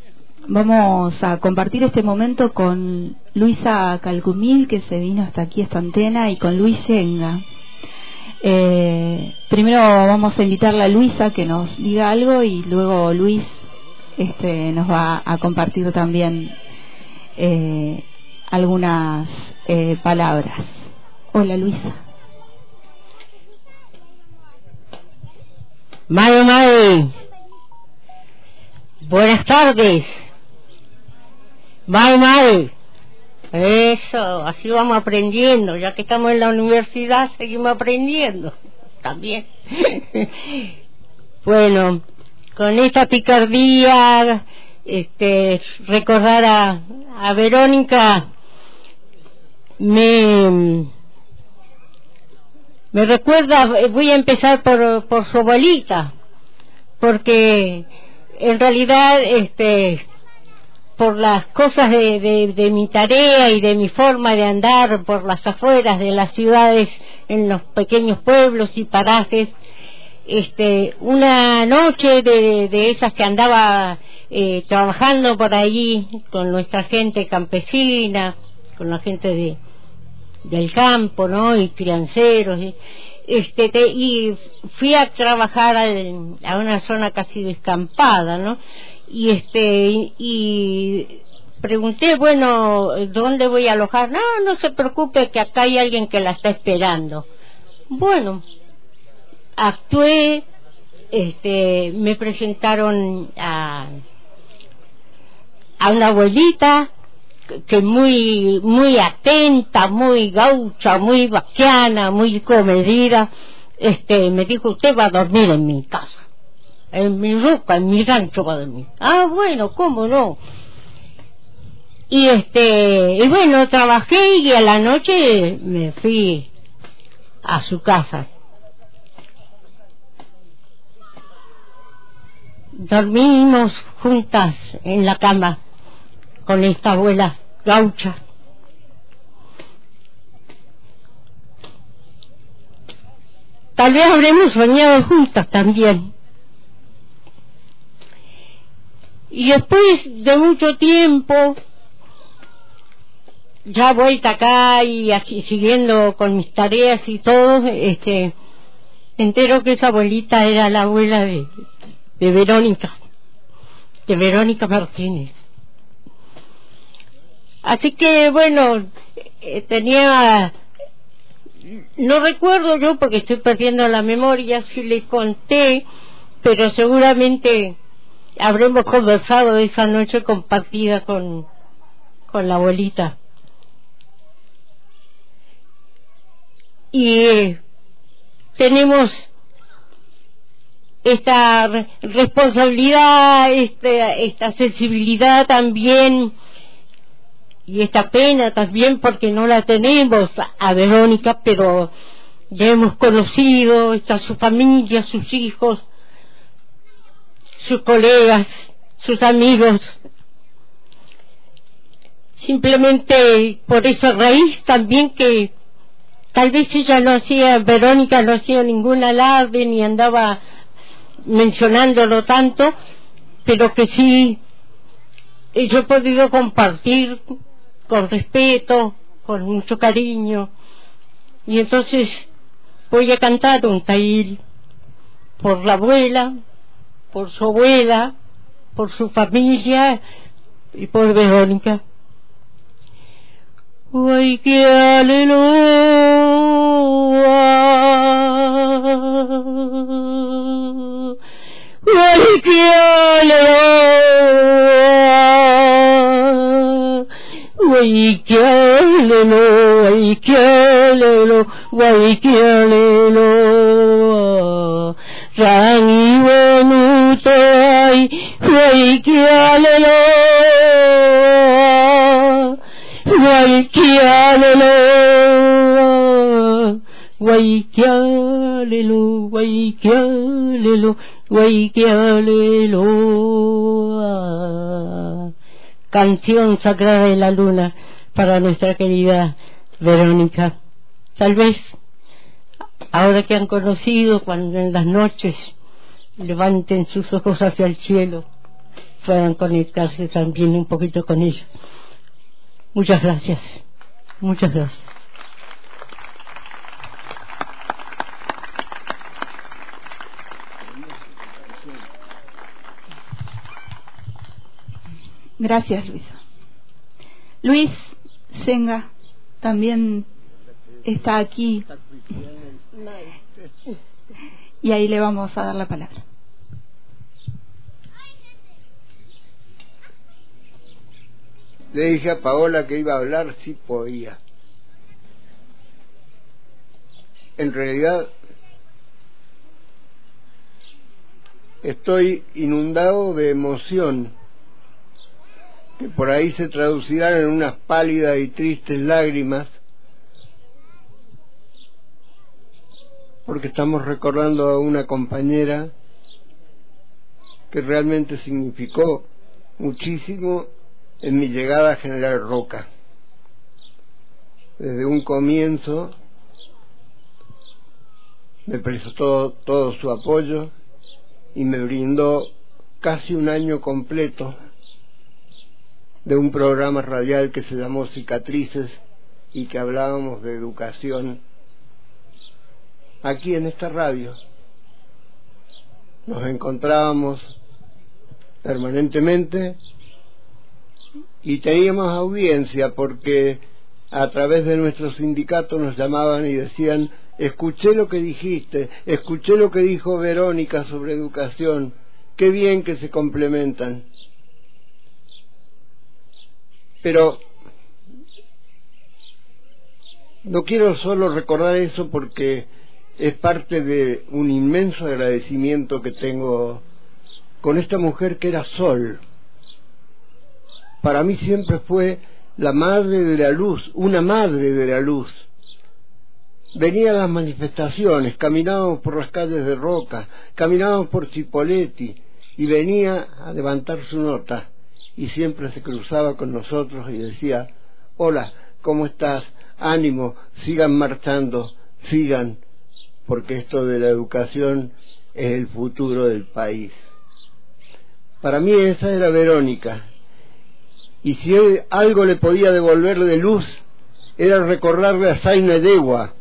vamos a compartir este momento con Luisa Calcumil, que se vino hasta aquí, esta antena, y con Luis Yenga. Eh, primero vamos a invitarla a Luisa que nos diga algo y luego Luis este, nos va a compartir también eh, algunas eh, palabras. Hola Luisa. Mario May. Buenas tardes. Bye. Eso, así vamos aprendiendo. Ya que estamos en la universidad, seguimos aprendiendo. También. bueno, con esta picardía, este, recordar a, Verónica, me, me recuerda, voy a empezar por, por su abuelita, porque en realidad, este, por las cosas de, de, mi tarea y de mi forma de andar por las afueras de las ciudades, en los pequeños pueblos y parajes, este, una noche de, de esas que andaba eh, trabajando por allí con nuestra gente campesina, con la gente de, del campo, ¿no? Y crianceros, y, este, te, y fui a trabajar a una zona casi descampada, ¿no? Y este y, pregunté bueno dónde voy a alojar no no se preocupe que acá hay alguien que la está esperando bueno actué este me presentaron a a una abuelita que muy muy atenta muy gaucha muy vaquiana muy comedida. Este me dijo usted va a dormir en mi casa en mi ropa, en mi rancho va a dormir. Ah, bueno, ¿cómo no? Y este, y bueno, trabajé y a la noche me fui a su casa. Dormimos juntas en la cama con esta abuela gaucha. Tal vez habremos soñado juntas también. Y después de mucho tiempo, ya vuelta acá y así siguiendo con mis tareas y todo, este, entero que esa abuelita era la abuela de, de Verónica, de Verónica Martínez. Así que bueno, eh, tenía, no recuerdo yo porque estoy perdiendo la memoria si le conté, pero seguramente habremos conversado esa noche compartida con, con la abuelita. Y tenemos esta responsabilidad, esta, esta sensibilidad también y esta pena también porque no la tenemos a Verónica, pero ya hemos conocido, está su familia, sus hijos, sus colegas, sus amigos. Simplemente por esa raíz también que tal vez ella no hacía, Verónica no hacía ningún alarde ni andaba mencionándolo tanto, pero que sí yo he podido compartir con respeto, con mucho cariño. Y entonces voy a cantar un tail por la abuela, por su abuela, por su familia y por Verónica. Ay, que aleluya. Ay, que aleluya. Ay, que aleluya. Ay, que aleluya. Ay, que aleluya. Vaikialelo, vaikialelo, Guayquialelo, guayquialelo, guayquialelo. Ah. Canción sagrada de la luna para nuestra querida Verónica. Tal vez, ahora que han conocido, cuando en las noches levanten sus ojos hacia el cielo, puedan conectarse también un poquito con ella. Muchas gracias. Muchas gracias. Gracias, Luisa. Luis Senga también está aquí. Y ahí le vamos a dar la palabra. Le dije a Paola que iba a hablar si podía. En realidad estoy inundado de emoción que por ahí se traducirán en unas pálidas y tristes lágrimas porque estamos recordando a una compañera que realmente significó muchísimo en mi llegada a General Roca. Desde un comienzo me prestó todo su apoyo y me brindó casi un año completo de un programa radial que se llamó Cicatrices y que hablábamos de educación aquí en esta radio. Nos encontrábamos permanentemente y teníamos audiencia porque a través de nuestro sindicato nos llamaban y decían escuché lo que dijiste, escuché lo que dijo Verónica sobre educación, qué bien que se complementan. Pero no quiero solo recordar eso porque es parte de un inmenso agradecimiento que tengo con esta mujer que era Sol. Para mí siempre fue la madre de la luz, una madre de la luz. Venía a las manifestaciones, caminábamos por las calles de Roca, caminábamos por Cipoletti y venía a levantar su nota y siempre se cruzaba con nosotros y decía, hola, ¿cómo estás? Ánimo, sigan marchando, sigan, porque esto de la educación es el futuro del país. Para mí esa era Verónica, y si algo le podía devolver de luz, era recordarle a Zaina Yegua.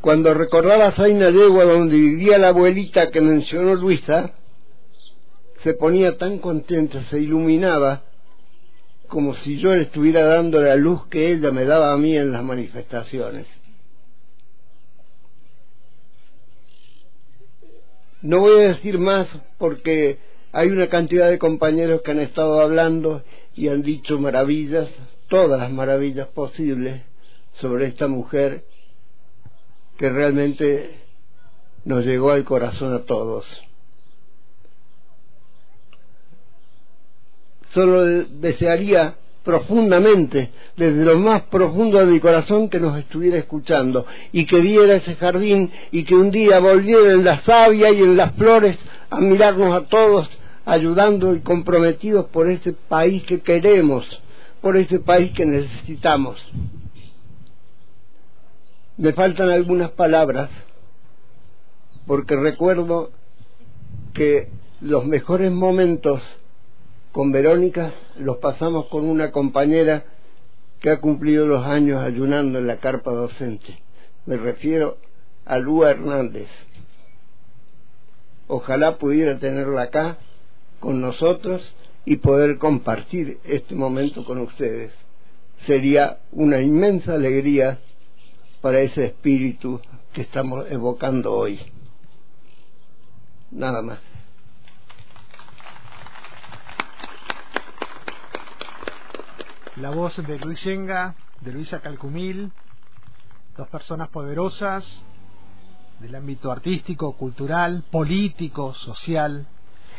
Cuando recordaba a Zaina Yegua donde vivía la abuelita que mencionó Luisa, se ponía tan contenta, se iluminaba, como si yo le estuviera dando la luz que ella me daba a mí en las manifestaciones. No voy a decir más porque hay una cantidad de compañeros que han estado hablando y han dicho maravillas, todas las maravillas posibles sobre esta mujer que realmente nos llegó al corazón a todos. Solo desearía profundamente, desde lo más profundo de mi corazón, que nos estuviera escuchando y que viera ese jardín y que un día volviera en la savia y en las flores a mirarnos a todos, ayudando y comprometidos por ese país que queremos, por ese país que necesitamos. Me faltan algunas palabras, porque recuerdo que los mejores momentos con Verónica los pasamos con una compañera que ha cumplido los años ayunando en la carpa docente. Me refiero a Lua Hernández. Ojalá pudiera tenerla acá con nosotros y poder compartir este momento con ustedes. Sería una inmensa alegría para ese espíritu que estamos evocando hoy. Nada más. La voz de Luis Yenga, de Luisa Calcumil, dos personas poderosas del ámbito artístico, cultural, político, social,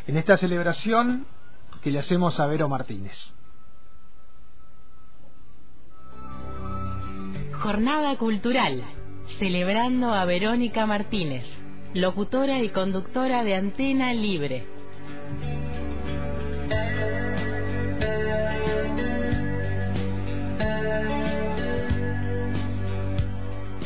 en esta celebración que le hacemos a Vero Martínez. Jornada Cultural. celebrando a Verónica Martínez, locutora y conductora de Antena Libre.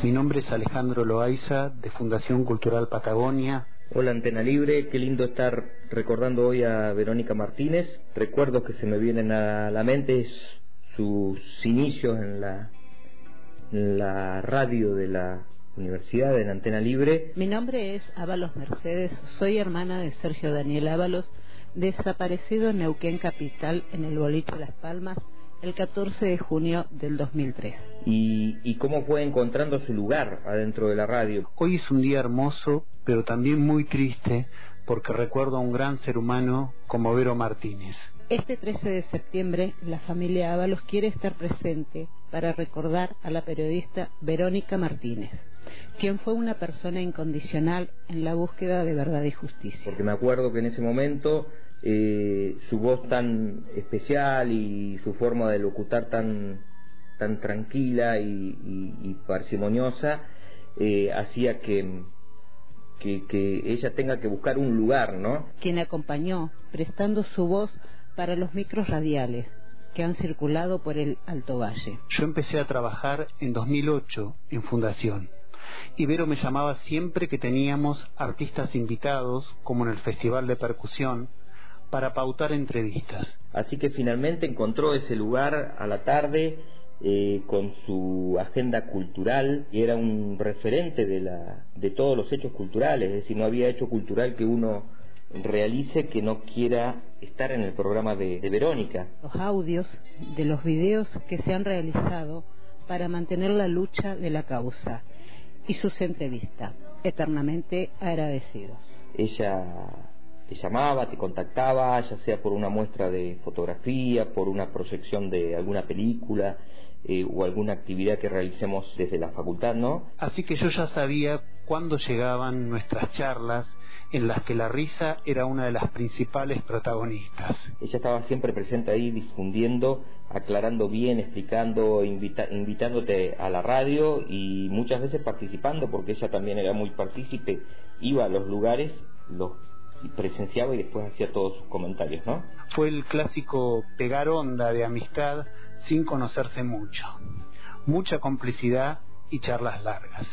Mi nombre es Alejandro Loaiza, de Fundación Cultural Patagonia. Hola Antena Libre, qué lindo estar recordando hoy a Verónica Martínez. Recuerdos que se me vienen a la mente es sus inicios en la, en la radio de la Universidad en Antena Libre. Mi nombre es Ábalos Mercedes, soy hermana de Sergio Daniel Ábalos, desaparecido en Neuquén Capital en el boliche Las Palmas el 14 de junio del 2003. Y, y cómo fue encontrando su lugar adentro de la radio. Hoy es un día hermoso, pero también muy triste, porque recuerdo a un gran ser humano como Vero Martínez. Este 13 de septiembre, la familia Ábalos quiere estar presente para recordar a la periodista Verónica Martínez, quien fue una persona incondicional en la búsqueda de verdad y justicia. Porque me acuerdo que en ese momento eh, su voz tan especial y su forma de locutar tan, tan tranquila y, parsimoniosa eh, hacía que, que, que, ella tenga que buscar un lugar, ¿no? Quien acompañó prestando su voz para los micros radiales que han circulado por el Alto Valle. Yo empecé a trabajar en 2008 en Fundación. Ibero me llamaba siempre que teníamos artistas invitados, como en el Festival de Percusión, para pautar entrevistas. Así que finalmente encontró ese lugar a la tarde eh, con su agenda cultural y era un referente de, la, de todos los hechos culturales, es decir, no había hecho cultural que uno realice que no quiera estar en el programa de, de Verónica. Los audios de los videos que se han realizado para mantener la lucha de la causa y sus entrevistas, eternamente agradecidos. Ella te llamaba, te contactaba, ya sea por una muestra de fotografía, por una proyección de alguna película eh, o alguna actividad que realicemos desde la facultad, ¿no? Así que yo ya sabía cuándo llegaban nuestras charlas en las que la risa era una de las principales protagonistas. Ella estaba siempre presente ahí difundiendo, aclarando bien, explicando, invitándote a la radio y muchas veces participando porque ella también era muy partícipe, iba a los lugares, los presenciaba y después hacía todos sus comentarios, ¿no? Fue el clásico pegar onda de amistad sin conocerse mucho. Mucha complicidad y charlas largas.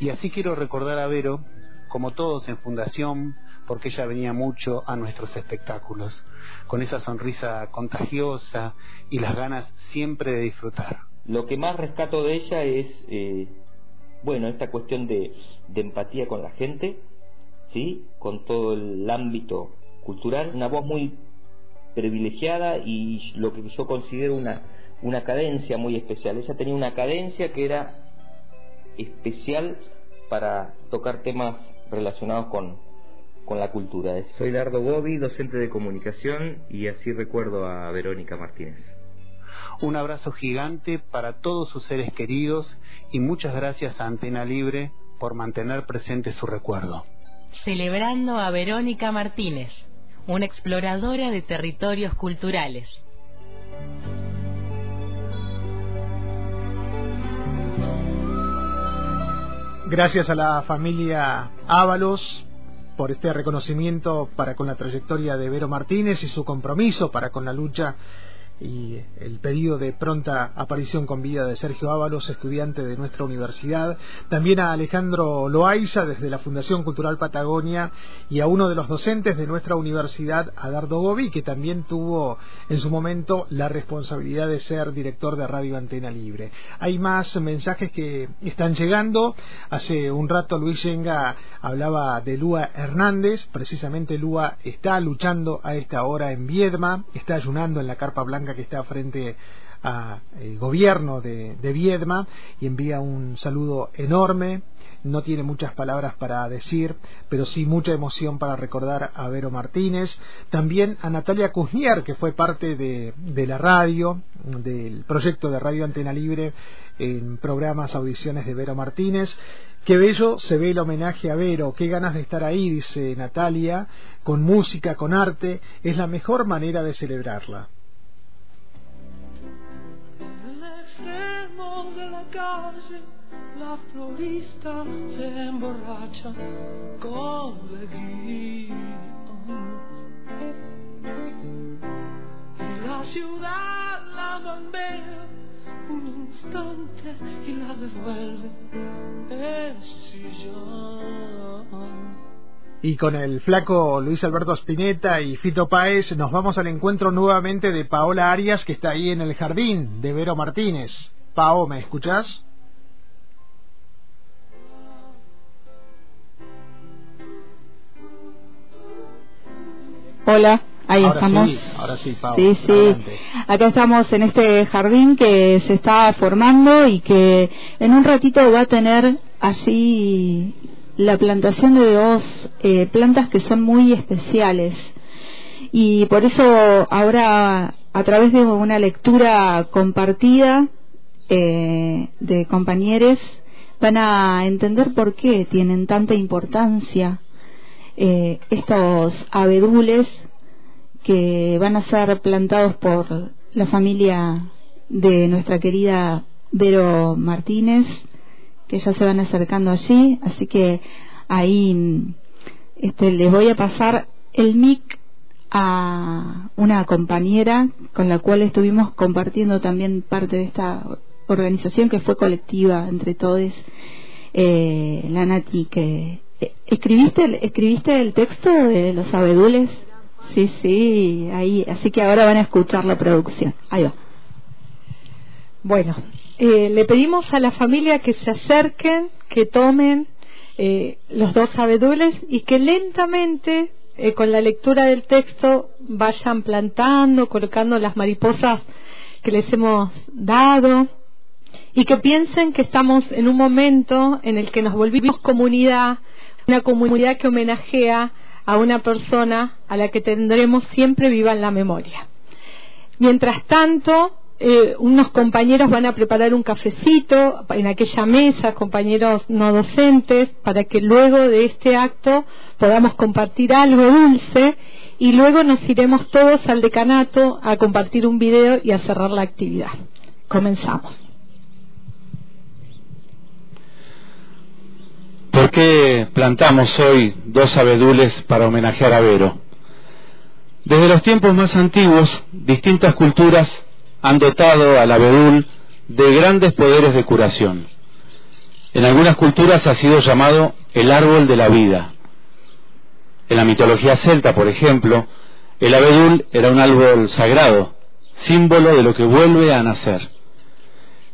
Y así quiero recordar a Vero, como todos en Fundación, porque ella venía mucho a nuestros espectáculos, con esa sonrisa contagiosa y las ganas siempre de disfrutar. Lo que más rescato de ella es, eh, bueno, esta cuestión de, de empatía con la gente, ¿sí? con todo el ámbito cultural, una voz muy privilegiada y lo que yo considero una, una cadencia muy especial. Ella tenía una cadencia que era especial para tocar temas relacionados con, con la cultura. Soy Dardo Gobi, docente de comunicación, y así recuerdo a Verónica Martínez. Un abrazo gigante para todos sus seres queridos y muchas gracias a Antena Libre por mantener presente su recuerdo celebrando a Verónica Martínez, una exploradora de territorios culturales. Gracias a la familia Ábalos por este reconocimiento para con la trayectoria de Vero Martínez y su compromiso para con la lucha y el pedido de pronta aparición con vida de Sergio Ábalos, estudiante de nuestra universidad, también a Alejandro Loaiza desde la Fundación Cultural Patagonia y a uno de los docentes de nuestra universidad, Adardo Gobi, que también tuvo en su momento la responsabilidad de ser director de Radio Antena Libre. Hay más mensajes que están llegando. Hace un rato Luis Yenga hablaba de Lua Hernández, precisamente Lua está luchando a esta hora en Viedma, está ayunando en la carpa blanca que está frente al eh, gobierno de, Viedma y envía un saludo enorme no tiene muchas palabras para decir, pero sí mucha emoción para recordar a Vero Martínez, también a Natalia Kuznier, que fue parte de, de, la radio, del proyecto de Radio Antena Libre en programas Audiciones de Vero Martínez. Qué bello se ve el homenaje a Vero, qué ganas de estar ahí, dice Natalia, con música, con arte, es la mejor manera de celebrarla. De la calle la florista se emborracha con alegría. Y la ciudad la bambea un instante y la devuelve su sillón. Y con el flaco Luis Alberto Spinetta y Fito Páez nos vamos al encuentro nuevamente de Paola Arias que está ahí en el jardín de Vero Martínez. Pao, ¿me escuchás? Hola, ahí Ahora estamos. sí, ahora sí, Pao. Sí, sí. adelante. Acá estamos en este jardín que se está formando y que en un ratito va a tener allí la plantación de dos eh, plantas que son muy especiales. Y por eso ahora, a través de una lectura compartida eh, de compañeros, van a entender por qué tienen tanta importancia eh, estos abedules que van a ser plantados por la familia de nuestra querida Vero Martínez, que ya se van acercando allí, así que ahí este, les voy a pasar el mic a una compañera con la cual estuvimos compartiendo también parte de esta organización que fue colectiva entre todos, eh, la Nati, que eh, escribiste escribiste el texto de los abedules, sí, sí, ahí, así que ahora van a escuchar la producción, ahí va. Bueno, eh, le pedimos a la familia que se acerquen, que tomen eh, los dos abedules y que lentamente, eh, con la lectura del texto, vayan plantando, colocando las mariposas que les hemos dado y que piensen que estamos en un momento en el que nos volvimos comunidad, una comunidad que homenajea a una persona a la que tendremos siempre viva en la memoria. Mientras tanto, eh, unos compañeros van a preparar un cafecito en aquella mesa, compañeros no docentes, para que luego de este acto podamos compartir algo dulce y luego nos iremos todos al decanato a compartir un video y a cerrar la actividad. Comenzamos. ¿Por qué plantamos hoy dos abedules para homenajear a Vero? Desde los tiempos más antiguos, distintas culturas han dotado al abedul de grandes poderes de curación. En algunas culturas ha sido llamado el árbol de la vida. En la mitología celta, por ejemplo, el abedul era un árbol sagrado, símbolo de lo que vuelve a nacer.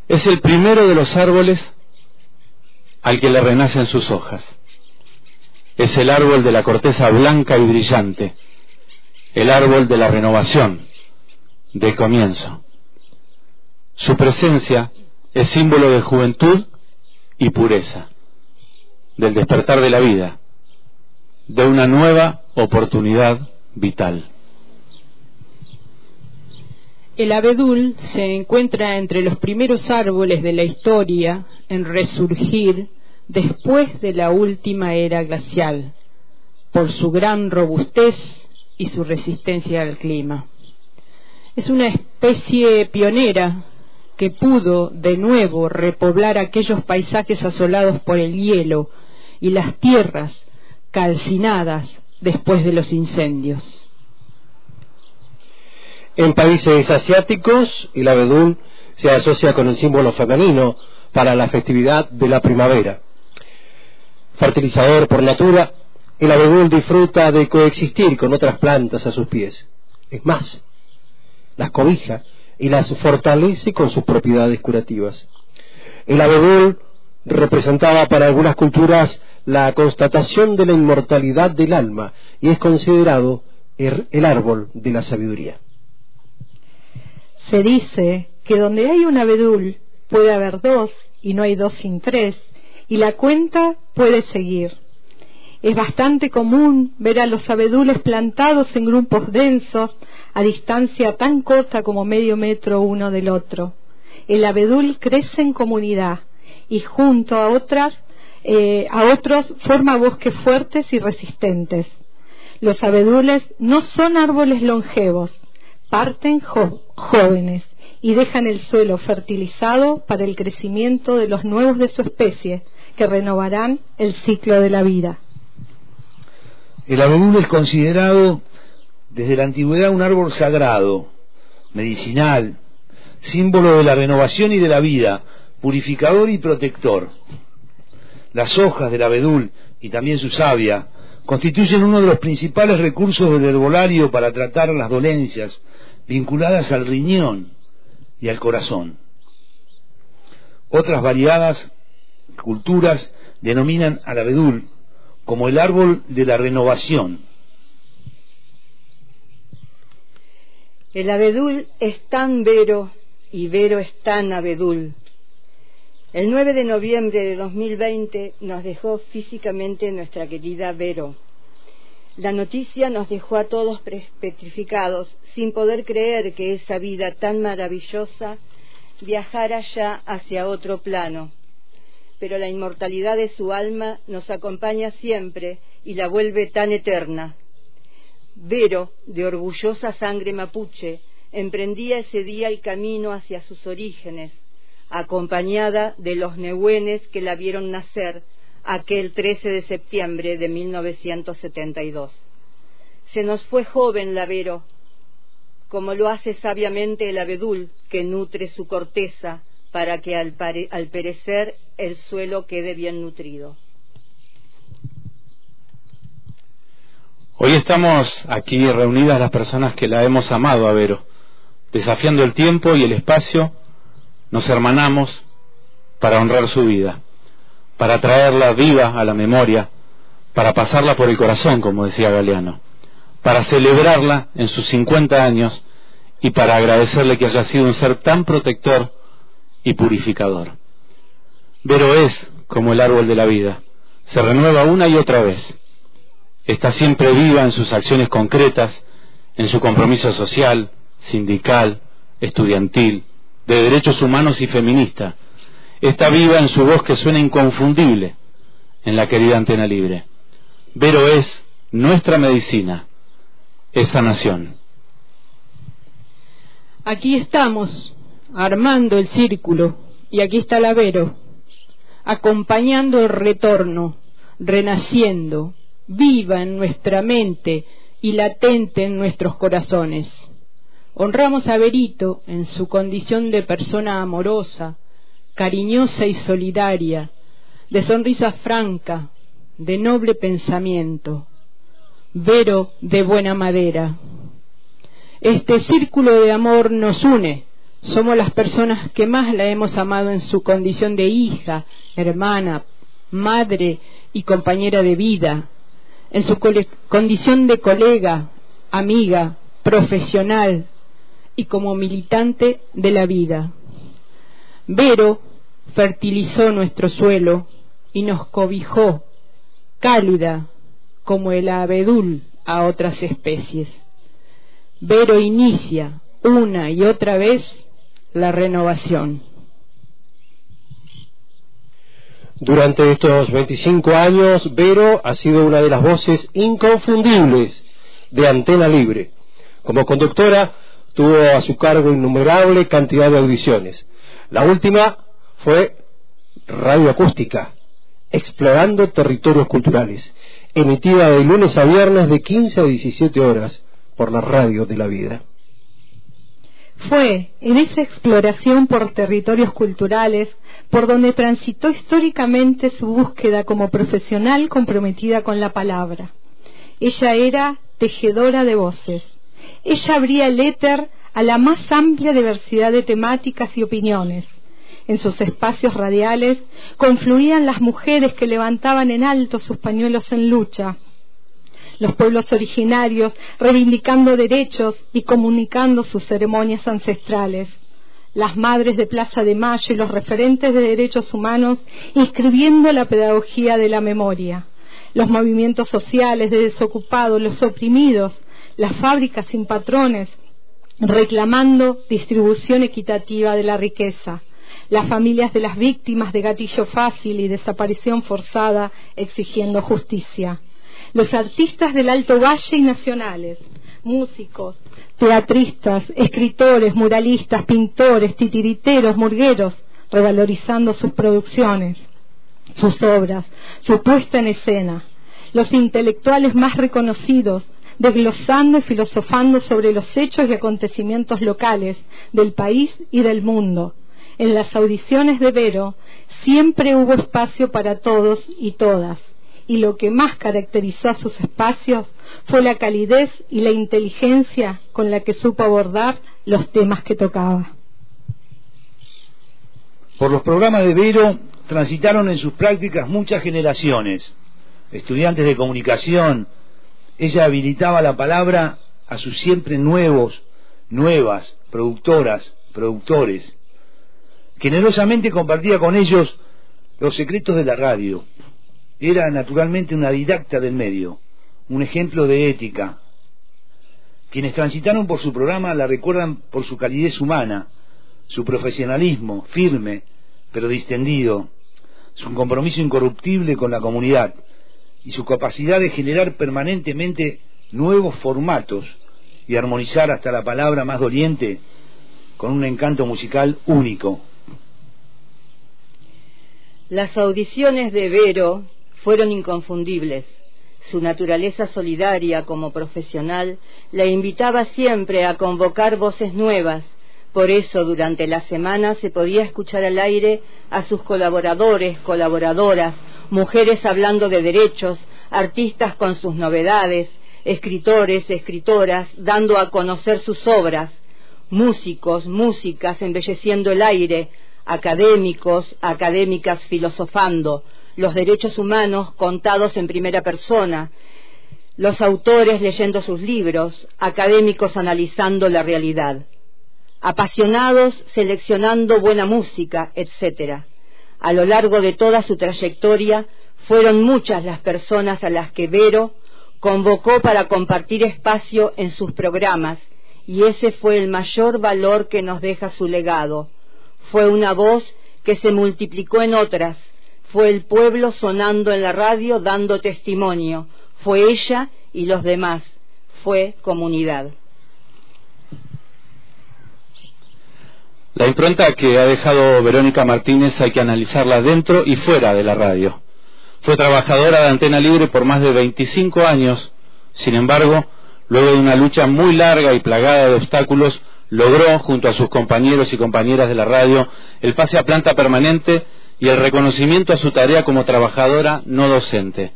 Es el primero de los árboles al que le renacen sus hojas. Es el árbol de la corteza blanca y brillante, el árbol de la renovación, del comienzo. Su presencia es símbolo de juventud y pureza, del despertar de la vida, de una nueva oportunidad vital. El abedul se encuentra entre los primeros árboles de la historia en resurgir después de la última era glacial, por su gran robustez y su resistencia al clima. Es una especie pionera que pudo de nuevo repoblar aquellos paisajes asolados por el hielo y las tierras calcinadas después de los incendios. En países asiáticos, el abedul se asocia con el símbolo femenino para la festividad de la primavera. Fertilizador por natura, el abedul disfruta de coexistir con otras plantas a sus pies. Es más, las cobija y las fortalece con sus propiedades curativas. El abedul representaba para algunas culturas la constatación de la inmortalidad del alma y es considerado el, el árbol de la sabiduría. Se dice que donde hay un abedul puede haber dos y no hay dos sin tres, y la cuenta puede seguir. Es bastante común ver a los abedules plantados en grupos densos a distancia tan corta como medio metro uno del otro. El abedul crece en comunidad y junto a otras eh, a otros forma bosques fuertes y resistentes. Los abedules no son árboles longevos, parten jóvenes y dejan el suelo fertilizado para el crecimiento de los nuevos de su especie, que renovarán el ciclo de la vida. El abedul es considerado desde la antigüedad un árbol sagrado, medicinal, símbolo de la renovación y de la vida, purificador y protector. Las hojas del abedul y también su savia constituyen uno de los principales recursos del herbolario para tratar las dolencias vinculadas al riñón y al corazón. Otras variadas culturas denominan al abedul como el árbol de la renovación. El abedul es tan vero y vero es tan abedul. El 9 de noviembre de 2020 nos dejó físicamente nuestra querida Vero. La noticia nos dejó a todos petrificados, sin poder creer que esa vida tan maravillosa viajara ya hacia otro plano pero la inmortalidad de su alma nos acompaña siempre y la vuelve tan eterna. Vero, de orgullosa sangre mapuche, emprendía ese día el camino hacia sus orígenes, acompañada de los nehuenes que la vieron nacer aquel 13 de septiembre de 1972. Se nos fue joven la Vero, como lo hace sabiamente el abedul que nutre su corteza, para que al, perecer el suelo quede bien nutrido. Hoy estamos aquí reunidas las personas que la hemos amado a Vero. Desafiando el tiempo y el espacio, nos hermanamos para honrar su vida, para traerla viva a la memoria, para pasarla por el corazón, como decía Galeano, para celebrarla en sus 50 años y para agradecerle que haya sido un ser tan protector y purificador. Vero es como el árbol de la vida, se renueva una y otra vez. Está siempre viva en sus acciones concretas, en su compromiso social, sindical, estudiantil, de derechos humanos y feminista. Está viva en su voz que suena inconfundible en la querida antena libre. Vero es nuestra medicina, esa nación. Aquí estamos, armando el círculo, y aquí está la Vero, acompañando el retorno, renaciendo, viva en nuestra mente y latente en nuestros corazones. Honramos a Verito en su condición de persona amorosa, cariñosa y solidaria, de sonrisa franca, de noble pensamiento, Vero de buena madera. Este círculo de amor nos une, somos las personas que más la hemos amado en su condición de hija, hermana, madre y compañera de vida, en su condición de colega, amiga, profesional y como militante de la vida. Vero fertilizó nuestro suelo y nos cobijó, cálida como el abedul a otras especies. Vero inicia una y otra vez la renovación. Durante estos 25 años, Vero ha sido una de las voces inconfundibles de Antena Libre. Como conductora, tuvo a su cargo innumerable cantidad de audiciones. La última fue Radio Acústica, explorando territorios culturales, emitida de lunes a viernes de 15 a 17 horas por la radio de la vida. Fue en esa exploración por territorios culturales por donde transitó históricamente su búsqueda como profesional comprometida con la palabra. Ella era tejedora de voces. Ella abría el éter a la más amplia diversidad de temáticas y opiniones. En sus espacios radiales confluían las mujeres que levantaban en alto sus pañuelos en lucha, los pueblos originarios, reivindicando derechos y comunicando sus ceremonias ancestrales. Las madres de Plaza de Mayo y los referentes de derechos humanos inscribiendo la pedagogía de la memoria. Los movimientos sociales de desocupados, los oprimidos, las fábricas sin patrones, reclamando distribución equitativa de la riqueza las familias de las víctimas de gatillo fácil y desaparición forzada exigiendo justicia los artistas del Alto Valle y nacionales, músicos, teatristas, escritores, muralistas, pintores, titiriteros, murgueros, revalorizando sus producciones, sus obras, su puesta en escena. Los intelectuales más reconocidos, desglosando y filosofando sobre los hechos y acontecimientos locales del país y del mundo. En las audiciones de Vero siempre hubo espacio para todos y todas, y lo que más caracterizó a sus espacios fue la calidez y la inteligencia con la que supo abordar los temas que tocaba. Por los programas de Vero transitaron en sus prácticas muchas generaciones, estudiantes de comunicación, ella habilitaba la palabra a sus siempre nuevos, nuevas, productoras, productores. Generosamente compartía con ellos los secretos de la radio. Era naturalmente una didacta del medio, un ejemplo de ética. Quienes transitaron por su programa la recuerdan por su calidez humana, su profesionalismo firme, pero distendido, su compromiso incorruptible con la comunidad y su capacidad de generar permanentemente nuevos formatos y armonizar hasta la palabra más doliente con un encanto musical único. Las audiciones de Vero fueron inconfundibles. Su naturaleza solidaria como profesional la invitaba siempre a convocar voces nuevas. Por eso durante la semana se podía escuchar al aire a sus colaboradores, colaboradoras, mujeres hablando de derechos, artistas con sus novedades, escritores, escritoras, dando a conocer sus obras, músicos, músicas embelleciendo el aire, académicos, académicas filosofando, los derechos humanos contados en primera persona, los autores leyendo sus libros, académicos analizando la realidad, apasionados seleccionando buena música, etc a lo largo de toda su trayectoria, fueron muchas las personas a las que Vero convocó para compartir espacio en sus programas, y ese fue el mayor valor que nos deja su legado. Fue una voz que se multiplicó en otras, fue el pueblo sonando en la radio dando testimonio, fue ella y los demás, fue comunidad. La impronta que ha dejado Verónica Martínez hay que analizarla dentro y fuera de la radio. Fue trabajadora de Antena Libre por más de 25 años. Sin embargo, luego de una lucha muy larga y plagada de obstáculos, logró, junto a sus compañeros y compañeras de la radio, el pase a planta permanente y el reconocimiento a su tarea como trabajadora no docente.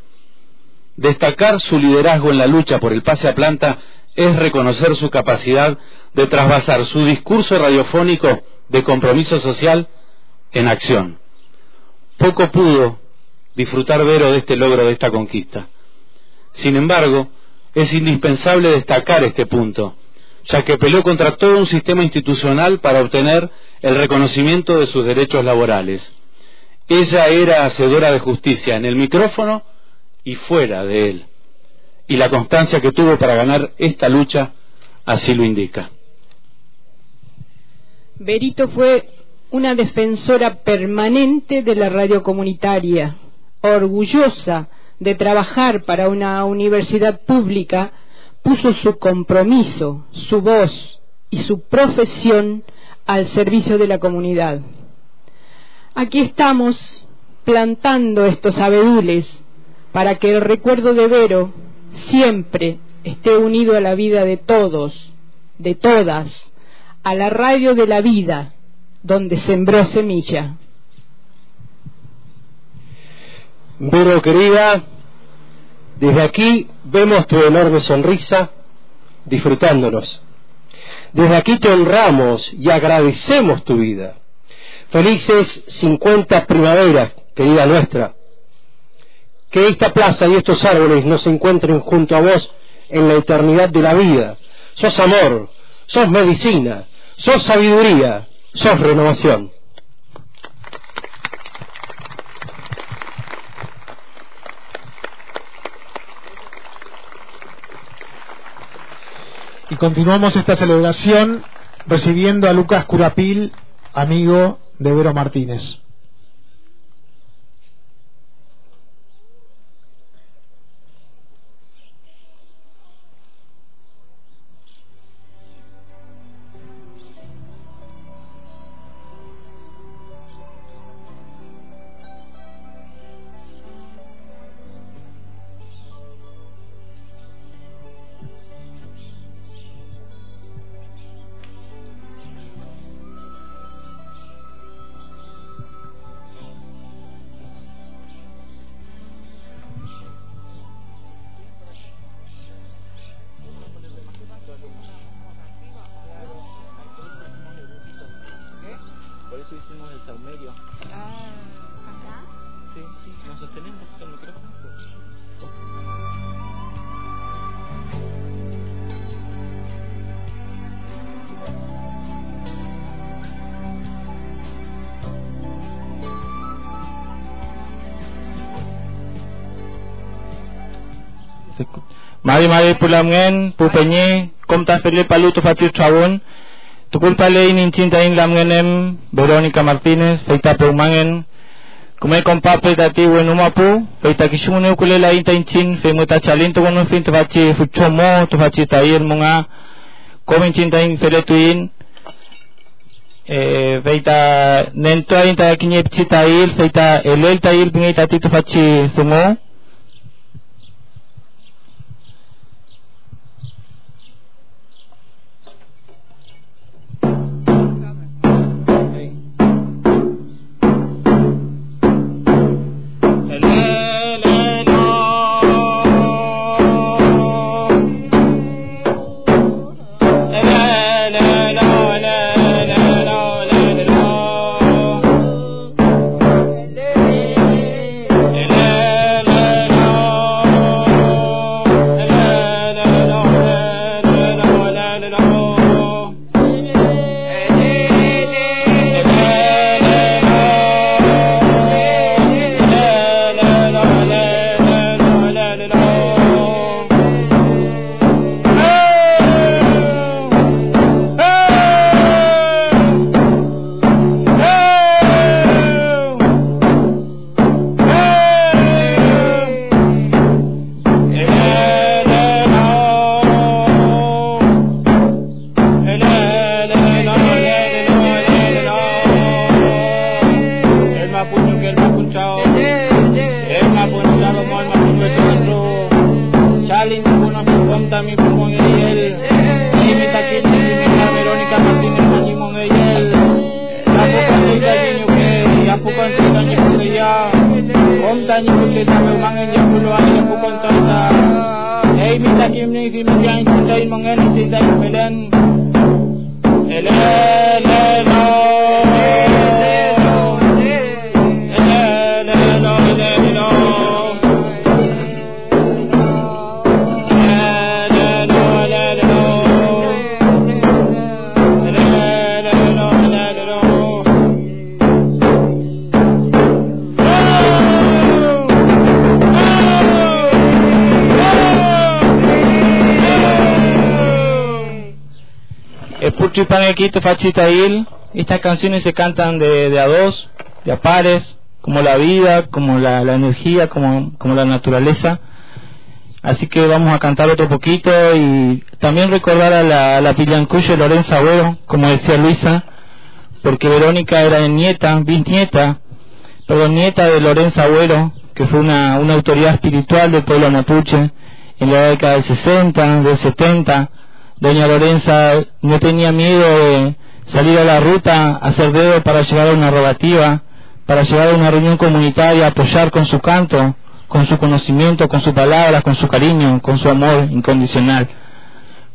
Destacar su liderazgo en la lucha por el pase a planta es reconocer su capacidad de trasvasar su discurso radiofónico de compromiso social en acción. Poco pudo disfrutar Vero de este logro, de esta conquista. Sin embargo, es indispensable destacar este punto, ya que peleó contra todo un sistema institucional para obtener el reconocimiento de sus derechos laborales. Ella era hacedora de justicia en el micrófono y fuera de él y la constancia que tuvo para ganar esta lucha así lo indica. Berito fue una defensora permanente de la radio comunitaria, orgullosa de trabajar para una universidad pública, puso su compromiso, su voz y su profesión al servicio de la comunidad. Aquí estamos plantando estos abedules para que el recuerdo de Vero siempre esté unido a la vida de todos, de todas, a la radio de la vida, donde sembró semilla. Vero querida, desde aquí vemos tu enorme sonrisa disfrutándonos. Desde aquí te honramos y agradecemos tu vida. Felices 50 primaveras, querida nuestra que esta plaza y estos árboles nos encuentren junto a vos en la eternidad de la vida. Sos amor, sos medicina, sos sabiduría, sos renovación. Y continuamos esta celebración recibiendo a Lucas Curapil, amigo de Vero Martínez. Mari mari pulam ngen pupenye kom ta pele palu tu fatir trawon tukul pale in cintain lam ngenem Veronica Martinez feita peumangen kumai kompa pe dati wen umapu feita kisumune ukule la inta incin fe muta chalin tu kono fin tu faci fuchomo tu faci tair munga. Komen cintain fele tuin eh feita nento inta kinye pci tair feita elel tair bingai tati tu faci sungo aquí Il. Estas canciones se cantan de, de a dos, de a pares, como la vida, como la, la energía, como, como la naturaleza. Así que vamos a cantar otro poquito y también recordar a la, la Pillancuyo Lorenza Agüero, como decía Luisa, porque Verónica era nieta, bisnieta, pero nieta de Lorenza Agüero, que fue una, una autoridad espiritual del pueblo mapuche en la década del 60, del 70 Doña Lorenza no tenía miedo de salir a la ruta, hacer dedo para llegar a una rogativa, para llegar a una reunión comunitaria, apoyar con su canto, con su conocimiento, con su palabra, con su cariño, con su amor incondicional.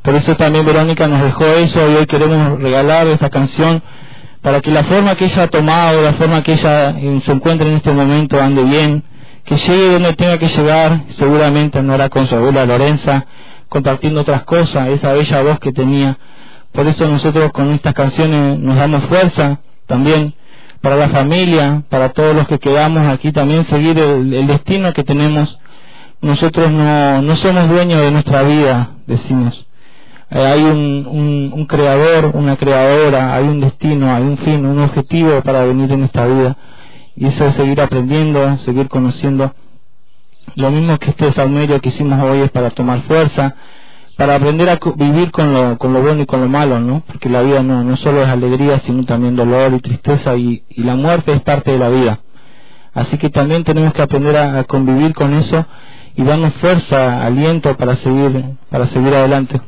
Por eso también Verónica nos dejó eso y hoy queremos regalar esta canción para que la forma que ella ha tomado, la forma que ella se encuentra en este momento ande bien, que llegue donde tenga que llegar, seguramente no hará con su abuela Lorenza, compartiendo otras cosas, esa bella voz que tenía. Por eso nosotros con estas canciones nos damos fuerza también para la familia, para todos los que quedamos aquí también seguir el, destino que tenemos. Nosotros no, no somos dueños de nuestra vida, decimos. Eh, hay un, un, un creador, una creadora, hay un destino, hay un fin, un objetivo para venir en esta vida. Y eso es seguir aprendiendo, seguir conociendo lo mismo que este saumerio que hicimos hoy es para tomar fuerza, para aprender a vivir con lo, con lo bueno y con lo malo, ¿no? Porque la vida no, no solo es alegría, sino también dolor y tristeza y, y la muerte es parte de la vida. Así que también tenemos que aprender a, a convivir con eso y darnos fuerza, aliento para seguir, para seguir adelante.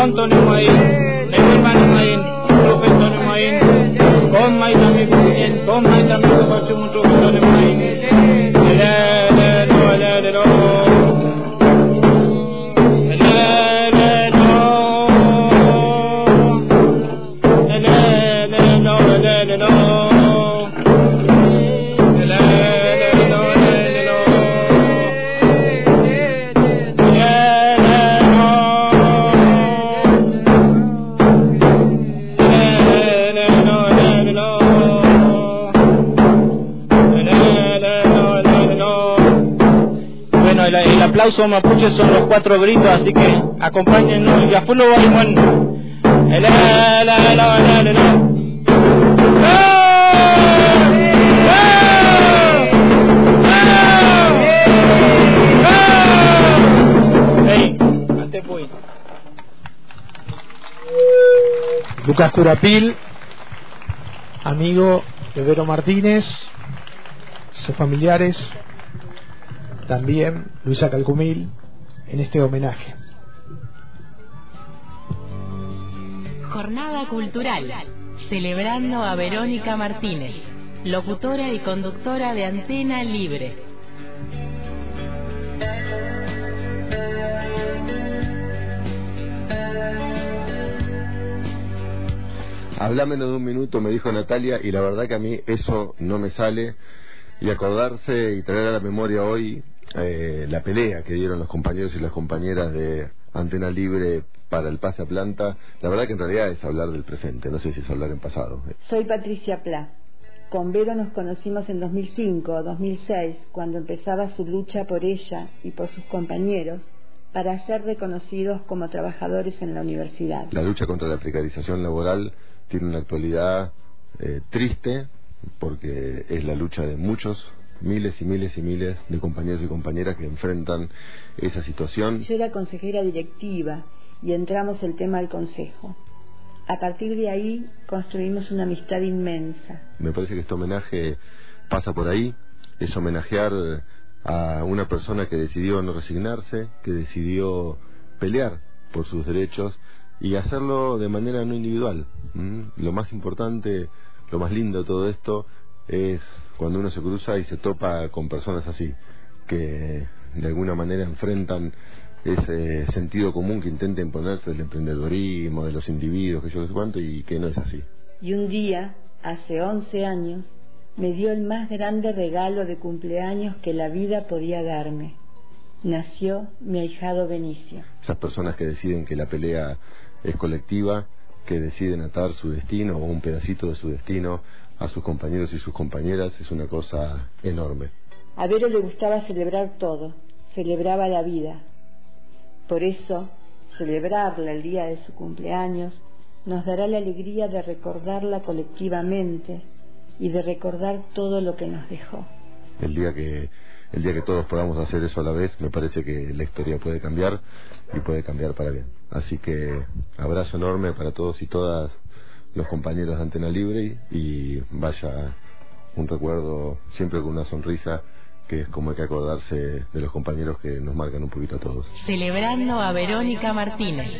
Tonton Numain, Sewerman Numain, Rufen Ton Numain, Kom Mai Tami Kuyen, Kom Mai Tami Kuyen, Tum Tum Ton Numain. Aplauso mapuche son los cuatro gritos, así que acompáñennos. Y a full. Lucas Curapil, amigo de Vero Martínez, sus familiares, también Luisa Calcumil, en este homenaje. Jornada Cultural, celebrando a Verónica Martínez, locutora y conductora de Antena Libre. Hablámelo de un minuto, me dijo Natalia, y la verdad que a mí eso no me sale. Y acordarse y traer a la memoria hoy eh, la pelea que dieron los compañeros y las compañeras de Antena Libre para el pase a planta, la verdad que en realidad es hablar del presente, no sé si es hablar en pasado. Soy Patricia Pla. Con Vero nos conocimos en 2005 o 2006, cuando empezaba su lucha por ella y por sus compañeros para ser reconocidos como trabajadores en la universidad. La lucha contra la precarización laboral tiene una actualidad eh, triste porque es la lucha de muchos miles y miles y miles de compañeros y compañeras que enfrentan esa situación. Yo era consejera directiva y entramos el tema al consejo. A partir de ahí construimos una amistad inmensa. Me parece que este homenaje pasa por ahí, es homenajear a una persona que decidió no resignarse, que decidió pelear por sus derechos y hacerlo de manera no individual. ¿m? Lo más importante, lo más lindo de todo esto es cuando uno se cruza y se topa con personas así, que de alguna manera enfrentan ese sentido común que intenta imponerse del emprendedorismo, de los individuos, que yo sé cuánto, y que no es así. Y un día, hace 11 años, me dio el más grande regalo de cumpleaños que la vida podía darme. Nació mi ahijado Benicio. Esas personas que deciden que la pelea es colectiva, que deciden atar su destino o un pedacito de su destino a sus compañeros y sus compañeras, es una cosa enorme. A Vero le gustaba celebrar todo, celebraba la vida. Por eso, celebrarla el día de su cumpleaños nos dará la alegría de recordarla colectivamente y de recordar todo lo que nos dejó. El día que el día que todos podamos hacer eso a la vez, me parece que la historia puede cambiar y puede cambiar para bien. Así que abrazo enorme para todos y todas los compañeros de Antena Libre y vaya un recuerdo siempre con una sonrisa que es como hay que acordarse de los compañeros que nos marcan un poquito a todos. Celebrando a Verónica Martínez,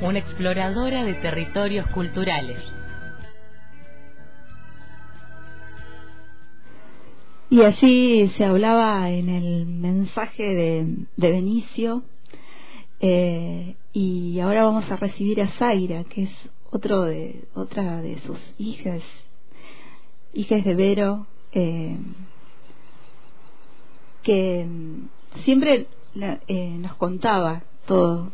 una exploradora de territorios culturales. Y allí se hablaba en el mensaje de, de Benicio, eh, y ahora vamos a recibir a Zaira, que es otro de, otra de sus hijas, hijas de Vero, eh, que siempre la- eh, nos contaba todo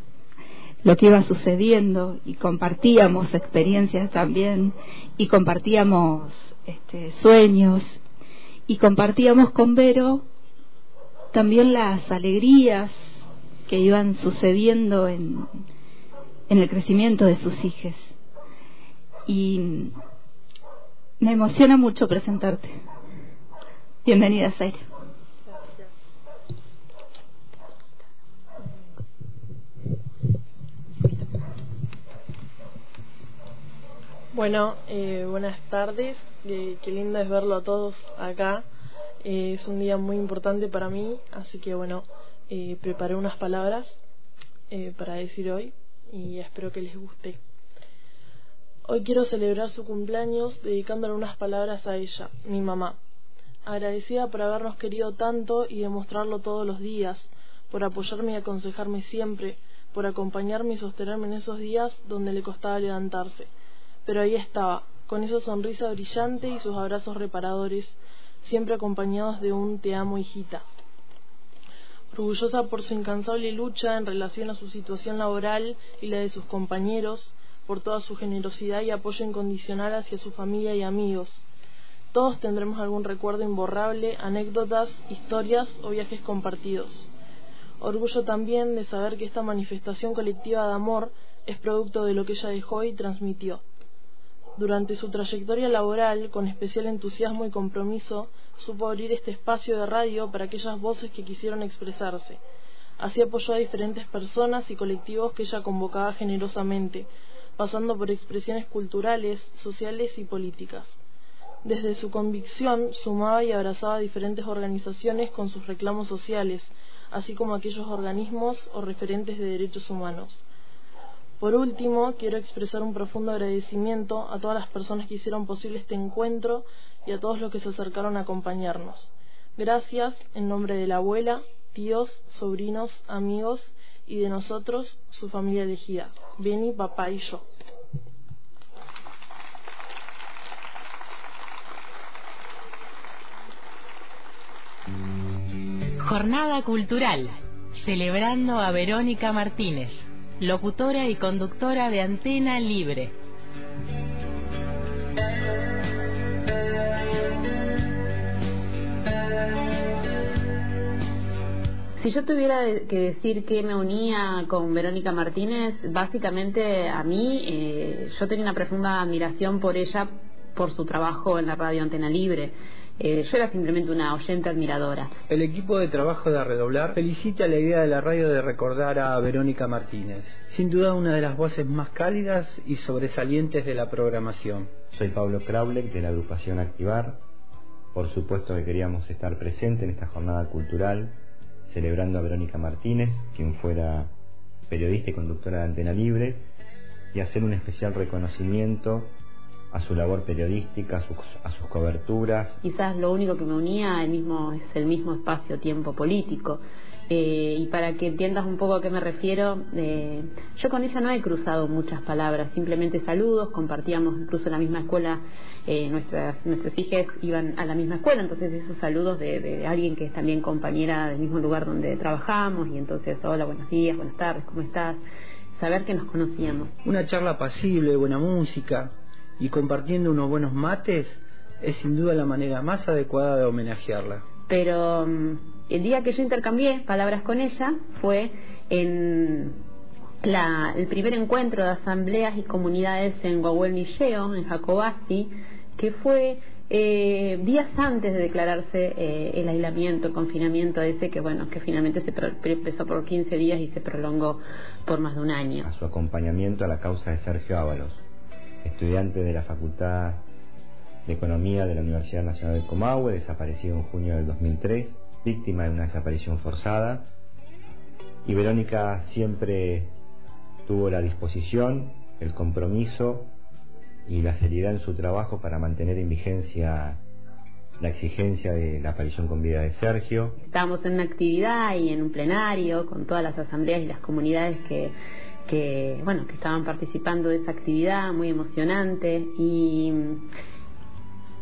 lo que iba sucediendo y compartíamos experiencias también y compartíamos este, sueños y compartíamos con Vero también las alegrías que iban sucediendo en, en el crecimiento de sus hijas y me emociona mucho presentarte. Bienvenida, Zaira. Bueno, eh, buenas tardes. Eh, qué lindo es verlo a todos acá. Eh, es un día muy importante para mí, así que bueno, eh, preparé unas palabras eh, para decir hoy y espero que les guste. Hoy quiero celebrar su cumpleaños dedicándole unas palabras a ella, mi mamá. Agradecida por habernos querido tanto y demostrarlo todos los días, por apoyarme y aconsejarme siempre, por acompañarme y sostenerme en esos días donde le costaba levantarse. Pero ahí estaba, con esa sonrisa brillante y sus abrazos reparadores, siempre acompañados de un te amo hijita. Orgullosa por su incansable lucha en relación a su situación laboral y la de sus compañeros, por toda su generosidad y apoyo incondicional hacia su familia y amigos. Todos tendremos algún recuerdo imborrable, anécdotas, historias o viajes compartidos. Orgullo también de saber que esta manifestación colectiva de amor es producto de lo que ella dejó y transmitió. Durante su trayectoria laboral, con especial entusiasmo y compromiso, supo abrir este espacio de radio para aquellas voces que quisieron expresarse. Así apoyó a diferentes personas y colectivos que ella convocaba generosamente, pasando por expresiones culturales, sociales y políticas. Desde su convicción sumaba y abrazaba diferentes organizaciones con sus reclamos sociales, así como aquellos organismos o referentes de derechos humanos. Por último, quiero expresar un profundo agradecimiento a todas las personas que hicieron posible este encuentro y a todos los que se acercaron a acompañarnos. Gracias en nombre de la abuela, tíos, sobrinos, amigos y de nosotros, su familia elegida, Beni, papá y yo. Jornada Cultural, celebrando a Verónica Martínez, locutora y conductora de Antena Libre. Si yo tuviera que decir que me unía con Verónica Martínez, básicamente a mí, eh, yo tenía una profunda admiración por ella, por su trabajo en la radio Antena Libre. Eh, yo era simplemente una oyente admiradora. El equipo de trabajo de Redoblar felicita la idea de la radio de recordar a Verónica Martínez, sin duda una de las voces más cálidas y sobresalientes de la programación. Soy Pablo Kraulek de la agrupación Activar. Por supuesto que queríamos estar presente en esta jornada cultural, celebrando a Verónica Martínez, quien fuera periodista y conductora de Antena Libre, y hacer un especial reconocimiento a su labor periodística, a sus, a sus coberturas. Quizás lo único que me unía el mismo, es el mismo espacio-tiempo político. Eh, y para que entiendas un poco a qué me refiero, eh, yo con ella no he cruzado muchas palabras, simplemente saludos, compartíamos incluso en la misma escuela, eh, nuestras, nuestras hijas iban a la misma escuela, entonces esos saludos de, de alguien que es también compañera del mismo lugar donde trabajamos, y entonces, hola, buenos días, buenas tardes, ¿cómo estás? Saber que nos conocíamos. Una charla pasible, buena música, y compartiendo unos buenos mates es sin duda la manera más adecuada de homenajearla. Pero um, el día que yo intercambié palabras con ella fue en la, el primer encuentro de asambleas y comunidades en Guahuel Milleo, en Jacobasi, que fue eh, días antes de declararse eh, el aislamiento, el confinamiento ese, que bueno, que finalmente se empezó por 15 días y se prolongó por más de un año. A su acompañamiento a la causa de Sergio Ábalos estudiante de la Facultad de Economía de la Universidad Nacional del Comahue, desaparecido en junio del 2003, víctima de una desaparición forzada. Y Verónica siempre tuvo la disposición, el compromiso y la seriedad en su trabajo para mantener en vigencia la exigencia de la aparición con vida de Sergio. Estábamos en una actividad y en un plenario con todas las asambleas y las comunidades que que bueno que estaban participando de esa actividad muy emocionante y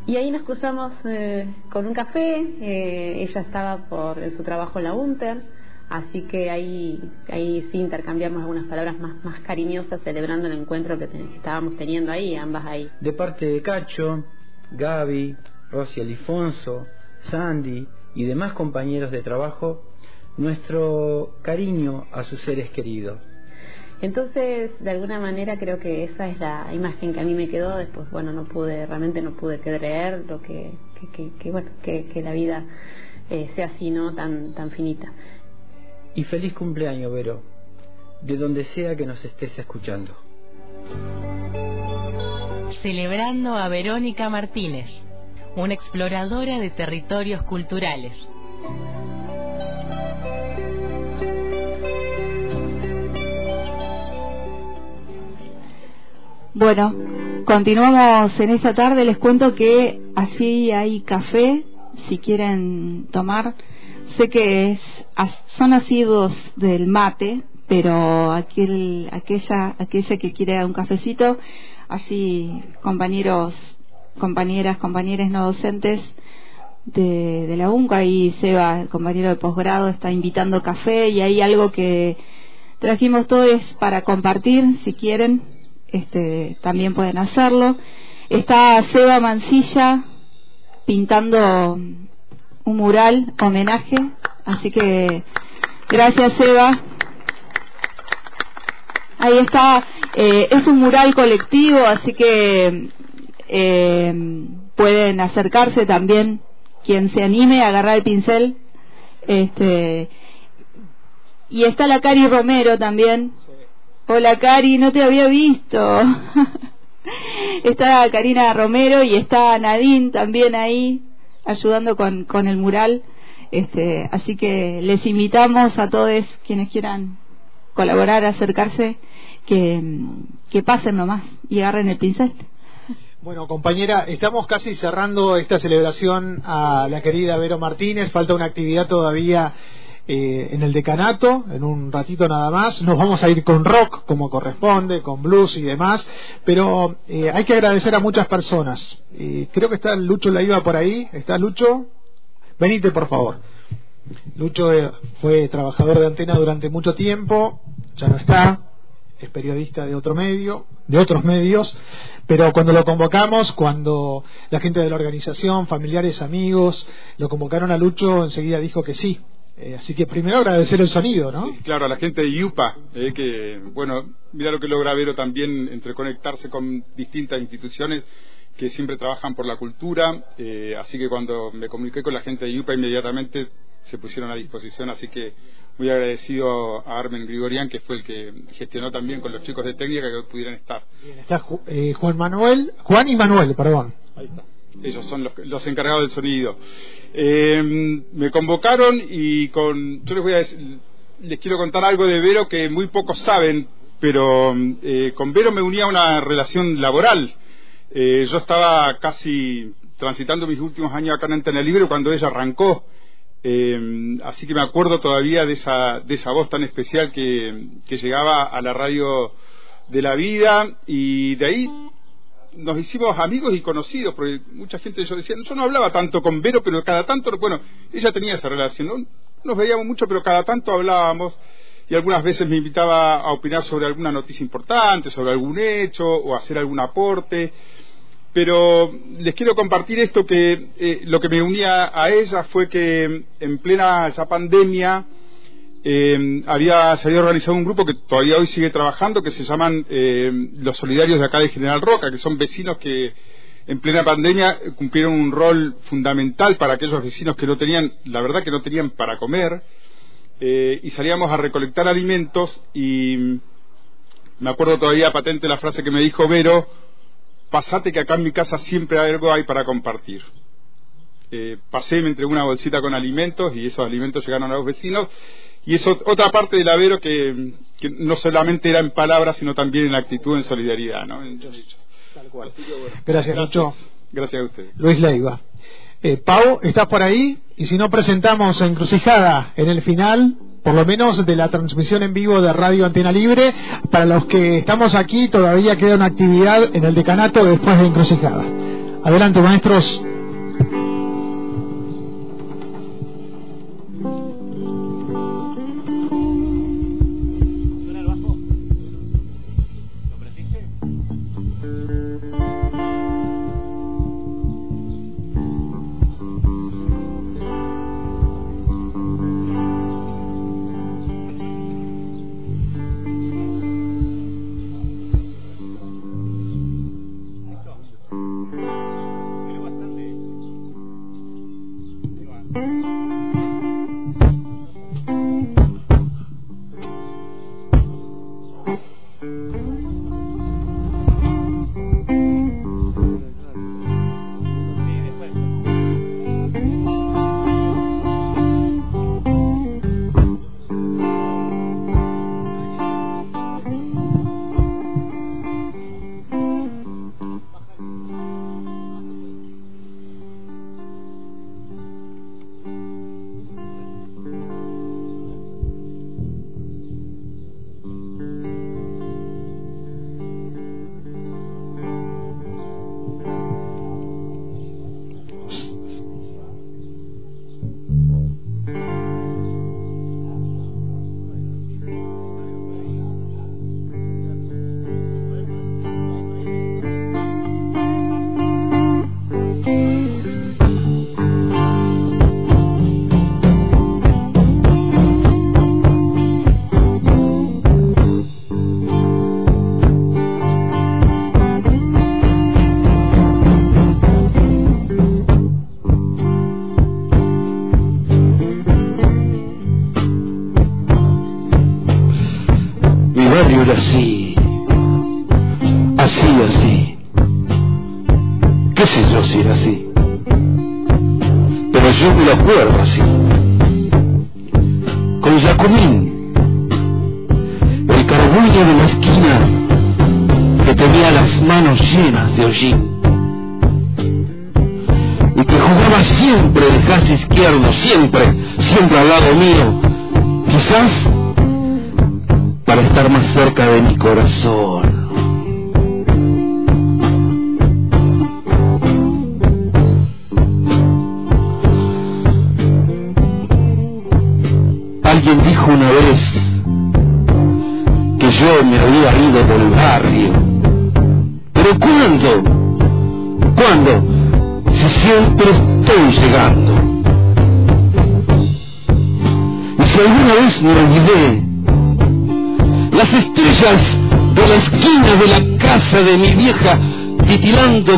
y ahí nos cruzamos eh, con un café eh, ella estaba por su trabajo en la Unter así que ahí ahí sí intercambiamos algunas palabras más más cariñosas celebrando el encuentro que, que estábamos teniendo ahí ambas ahí. De parte de Cacho Gaby Rosy Alifonso Sandy y demás compañeros de trabajo nuestro cariño a sus seres queridos entonces, de alguna manera creo que esa es la imagen que a mí me quedó. Después, bueno, no pude, realmente no pude creer lo que, que, que, bueno, que, que la vida eh, sea así, ¿no? Tan, tan finita. Y feliz cumpleaños, Vero, de donde sea que nos estés escuchando. celebrando a Verónica Martínez, una exploradora de territorios culturales. Bueno, continuamos en esta tarde. Les cuento que allí hay café, si quieren tomar. Sé que es, son asiduos del mate, pero aquel, aquella, aquella que quiere un cafecito, allí compañeros, compañeras, compañeros no docentes de, de la UNCA y Seba, el compañero de posgrado, está invitando café y hay algo que trajimos todos para compartir, si quieren, este, también pueden hacerlo. Está Seba Mancilla pintando un mural homenaje, así que gracias Seba. Ahí está, eh, es un mural colectivo, así que eh, pueden acercarse también quien se anime a agarrar el pincel. Este, y está la Cari Romero también. Hola Cari, no te había visto. está Karina Romero y está Nadine también ahí ayudando con, con el mural. Este, así que les invitamos a todos quienes quieran colaborar, acercarse, que, que pasen nomás y agarren el pincel. Bueno, compañera, estamos casi cerrando esta celebración a la querida Vero Martínez. Falta una actividad todavía eh, en el decanato, en un ratito nada más. Nos vamos a ir con rock, como corresponde, con blues y demás. Pero eh, hay que agradecer a muchas personas. Eh, creo que está Lucho Laiva por ahí. ¿Está Lucho? Venite, por favor. Lucho eh, fue trabajador de antena durante mucho tiempo, ya no está, es periodista de otro medio, de otros medios, pero cuando lo convocamos, cuando la gente de la organización, familiares, amigos, lo convocaron a Lucho, enseguida dijo que sí. Eh, así que primero agradecer el sonido, ¿no? Sí, claro, a la gente de IUPA, eh, que, bueno, mira lo que logra Vero también entre conectarse con distintas instituciones que siempre trabajan por la cultura, eh, así que cuando me comuniqué con la gente de IUPA inmediatamente se pusieron a disposición, así que muy agradecido a Armen Grigorian, que fue el que gestionó también con los chicos de técnica que pudieran estar. Bien, está eh, Juan Manuel, Juan y Manuel, perdón. Ahí está. Ellos son los, los encargados del sonido. Eh, me convocaron y con, yo les voy a decir, les quiero contar algo de Vero que muy pocos saben, pero eh, con Vero me unía una relación laboral. Eh, yo estaba casi transitando mis últimos años acá en Antena Libre cuando ella arrancó. Eh, así que me acuerdo todavía de esa, de esa voz tan especial que, que llegaba a la radio de la vida y de ahí nos hicimos amigos y conocidos, porque mucha gente yo decía, yo no hablaba tanto con Vero, pero cada tanto, bueno, ella tenía esa relación, no nos veíamos mucho, pero cada tanto hablábamos y algunas veces me invitaba a opinar sobre alguna noticia importante, sobre algún hecho o hacer algún aporte. Pero les quiero compartir esto que eh, lo que me unía a ella fue que en plena ya pandemia eh, había, se había organizado un grupo que todavía hoy sigue trabajando, que se llaman eh, los solidarios de acá de General Roca, que son vecinos que en plena pandemia cumplieron un rol fundamental para aquellos vecinos que no tenían, la verdad que no tenían para comer, eh, y salíamos a recolectar alimentos y me acuerdo todavía patente la frase que me dijo Vero, pasate que acá en mi casa siempre algo hay para compartir. Pasé, me entregó una bolsita con alimentos y esos alimentos llegaron a los vecinos y eso otra parte del Avero que, que, no solamente era en palabras, sino también en actitud, en solidaridad, ¿no? En Tal cual. Que, bueno, gracias, gracias, Lucho. Gracias a usted. Luis Leiva. Eh, Pau, ¿estás por ahí? Y si no, presentamos Encrucijada en el final, por lo menos de la transmisión en vivo de Radio Antena Libre. Para los que estamos aquí, todavía queda una actividad en el decanato después de Encrucijada. Adelante, maestros.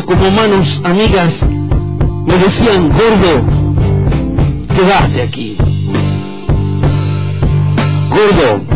Como manos amigas, me decían, gordo, quédate aquí. Gordo,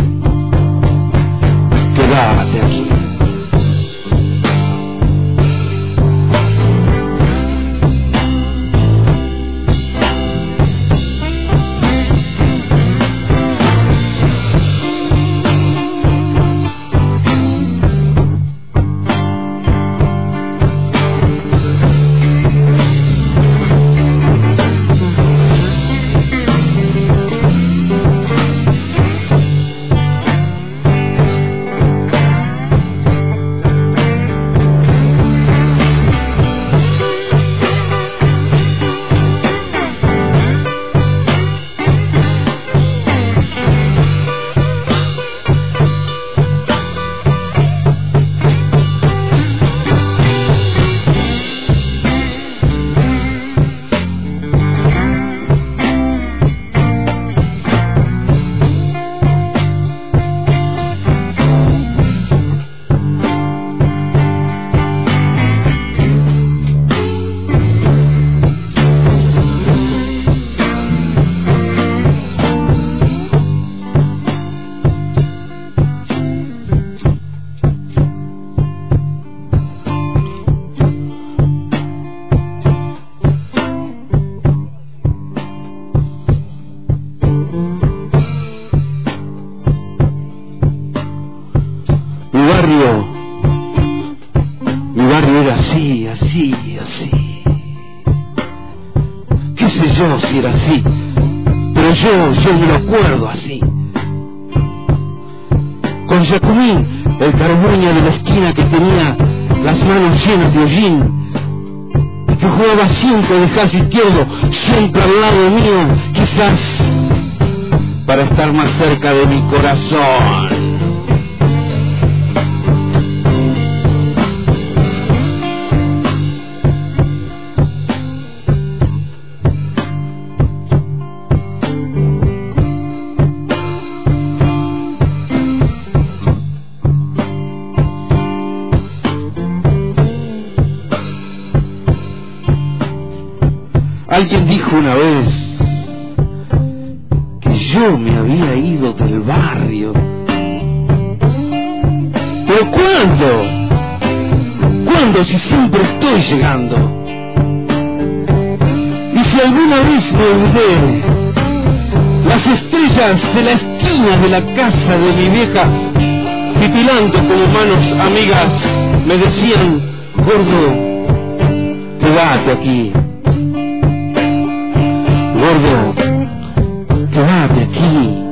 el carbuña de la esquina que tenía las manos llenas de hollín y que jugaba siempre de casi izquierdo, siempre al lado mío, quizás para estar más cerca de mi corazón. Alguien dijo una vez que yo me había ido del barrio. ¿Pero cuándo? ¿Cuándo si siempre estoy llegando? Y si alguna vez me olvidé, las estrellas de la esquina de la casa de mi vieja, titilando como manos amigas, me decían, gordo, quédate aquí. Gordo, quédate aquí.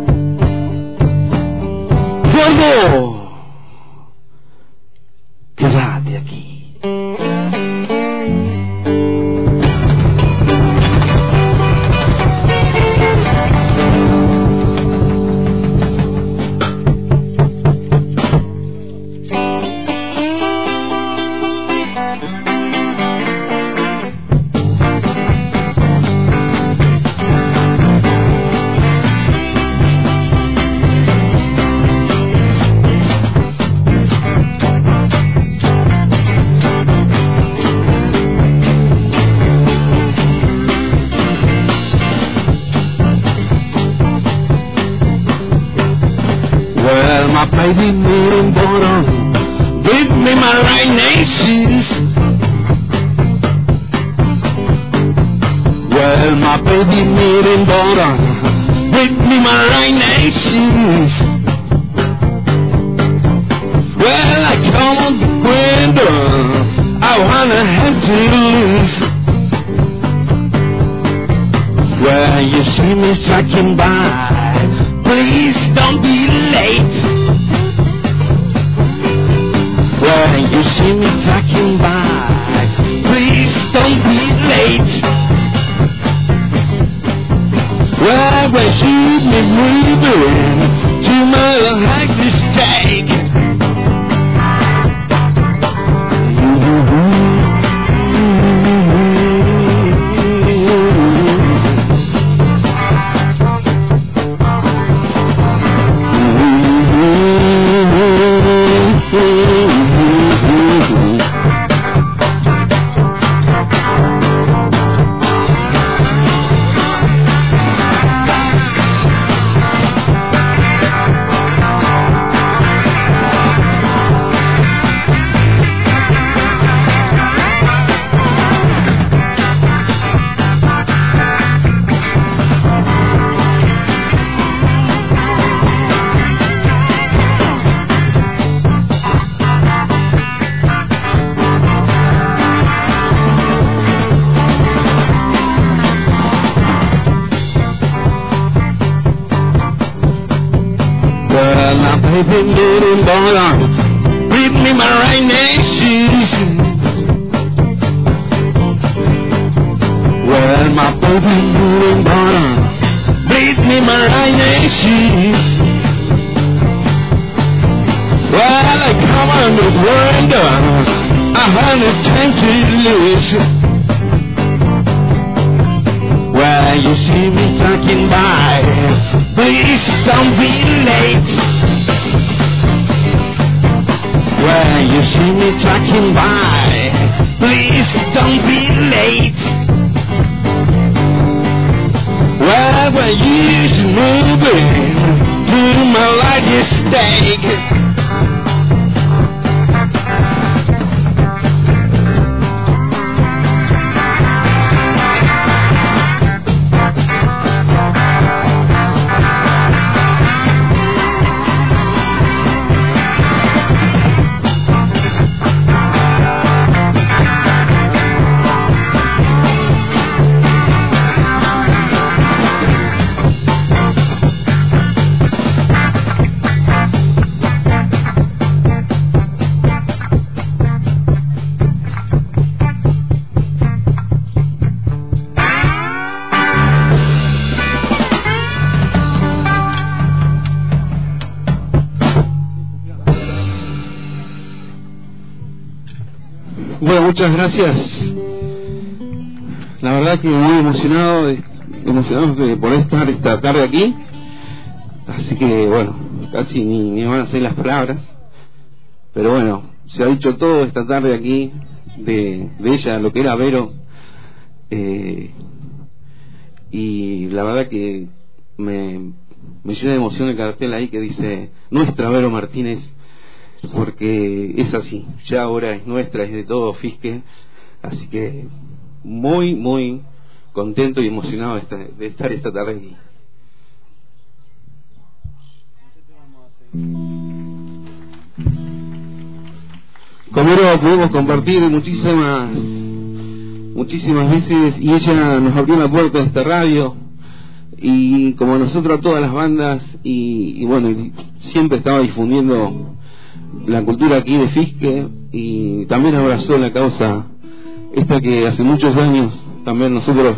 Gracias. La verdad que muy emocionado, de- emocionado de por estar esta tarde aquí. Así que bueno, casi ni, ni van a ser las palabras. Pero bueno, se ha dicho todo esta tarde aquí de, de ella, lo que era Vero. Eh, y la verdad que me, me llena de emoción el cartel ahí que dice Nuestra Vero Martínez porque es así, ya ahora es nuestra, es de todo Fisque, así que muy, muy contento y emocionado de estar, esta tarde aquí. Con pudimos compartir muchísimas, muchísimas veces y ella nos abrió la puerta de esta radio y como nosotros a todas las bandas y, y bueno, siempre estaba difundiendo la cultura aquí de Fisque y también abrazó la causa esta que hace muchos años también nosotros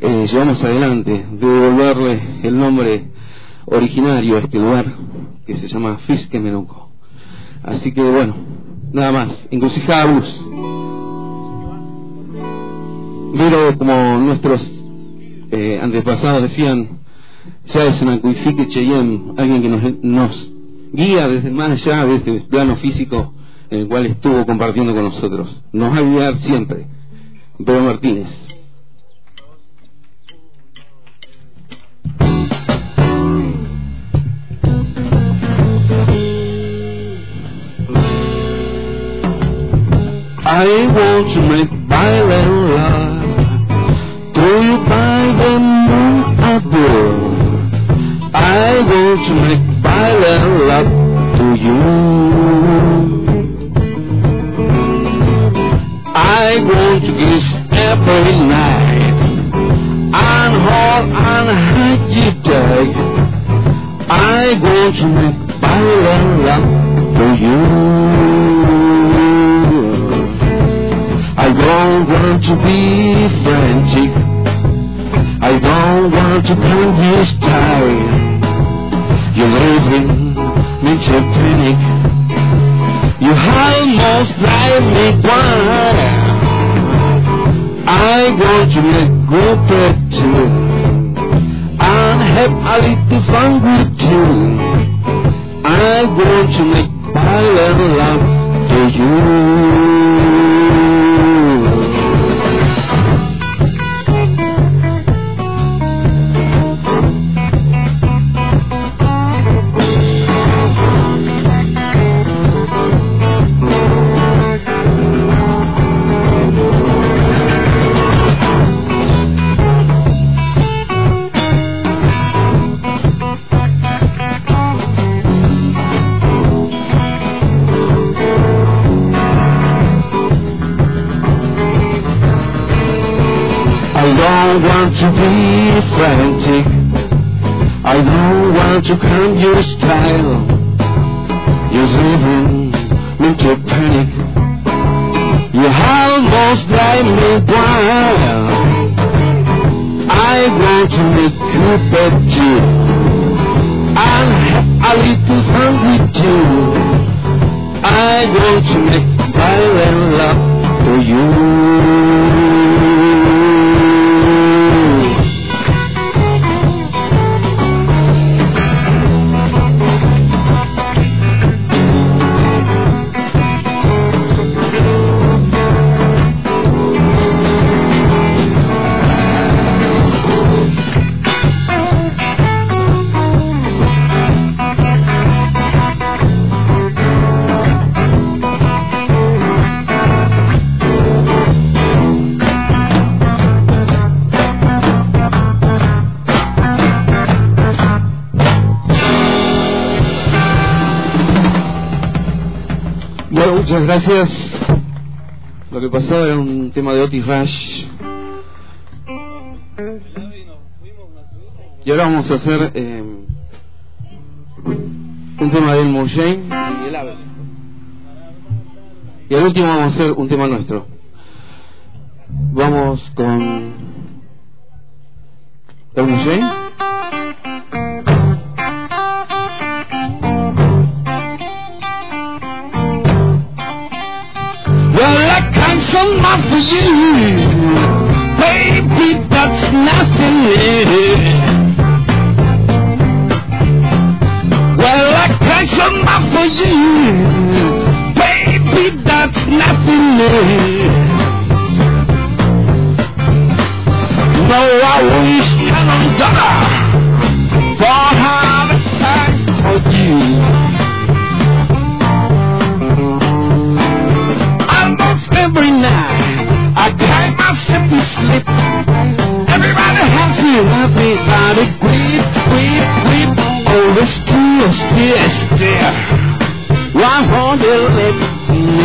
eh, llevamos adelante de devolverle el nombre originario a este lugar que se llama Fisque Menuco. Así que bueno, nada más, encrucijada blues. Pero como nuestros eh, antepasados decían, ya es una Cuifique Cheyenne, alguien que nos, nos guía desde más allá de este plano físico en el cual estuvo compartiendo con nosotros. Nos va a guiar siempre. Pedro Martínez. I want to make violent love to you by the moon above. I want to make violent love to you. I want to kiss every night and hold and hug you tight. I want to make violent love to you. I don't want to be frantic. I don't want to bring you style. You're living me to panic. You almost drive me wild. I want to make good bread too. And have a little fun with you. I want to make violent love to you. To be frantic. I don't want to calm your style. You're living me to panic. You almost drive me wild. I want to make you better. I'll have a little fun with you. I want to make violent love for you. Gracias. Lo que pasaba era un tema de Otis Rush. Y ahora vamos a hacer eh, un tema de Elmo Jane y el ave. Y al último vamos a hacer un tema nuestro. Vamos con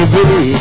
me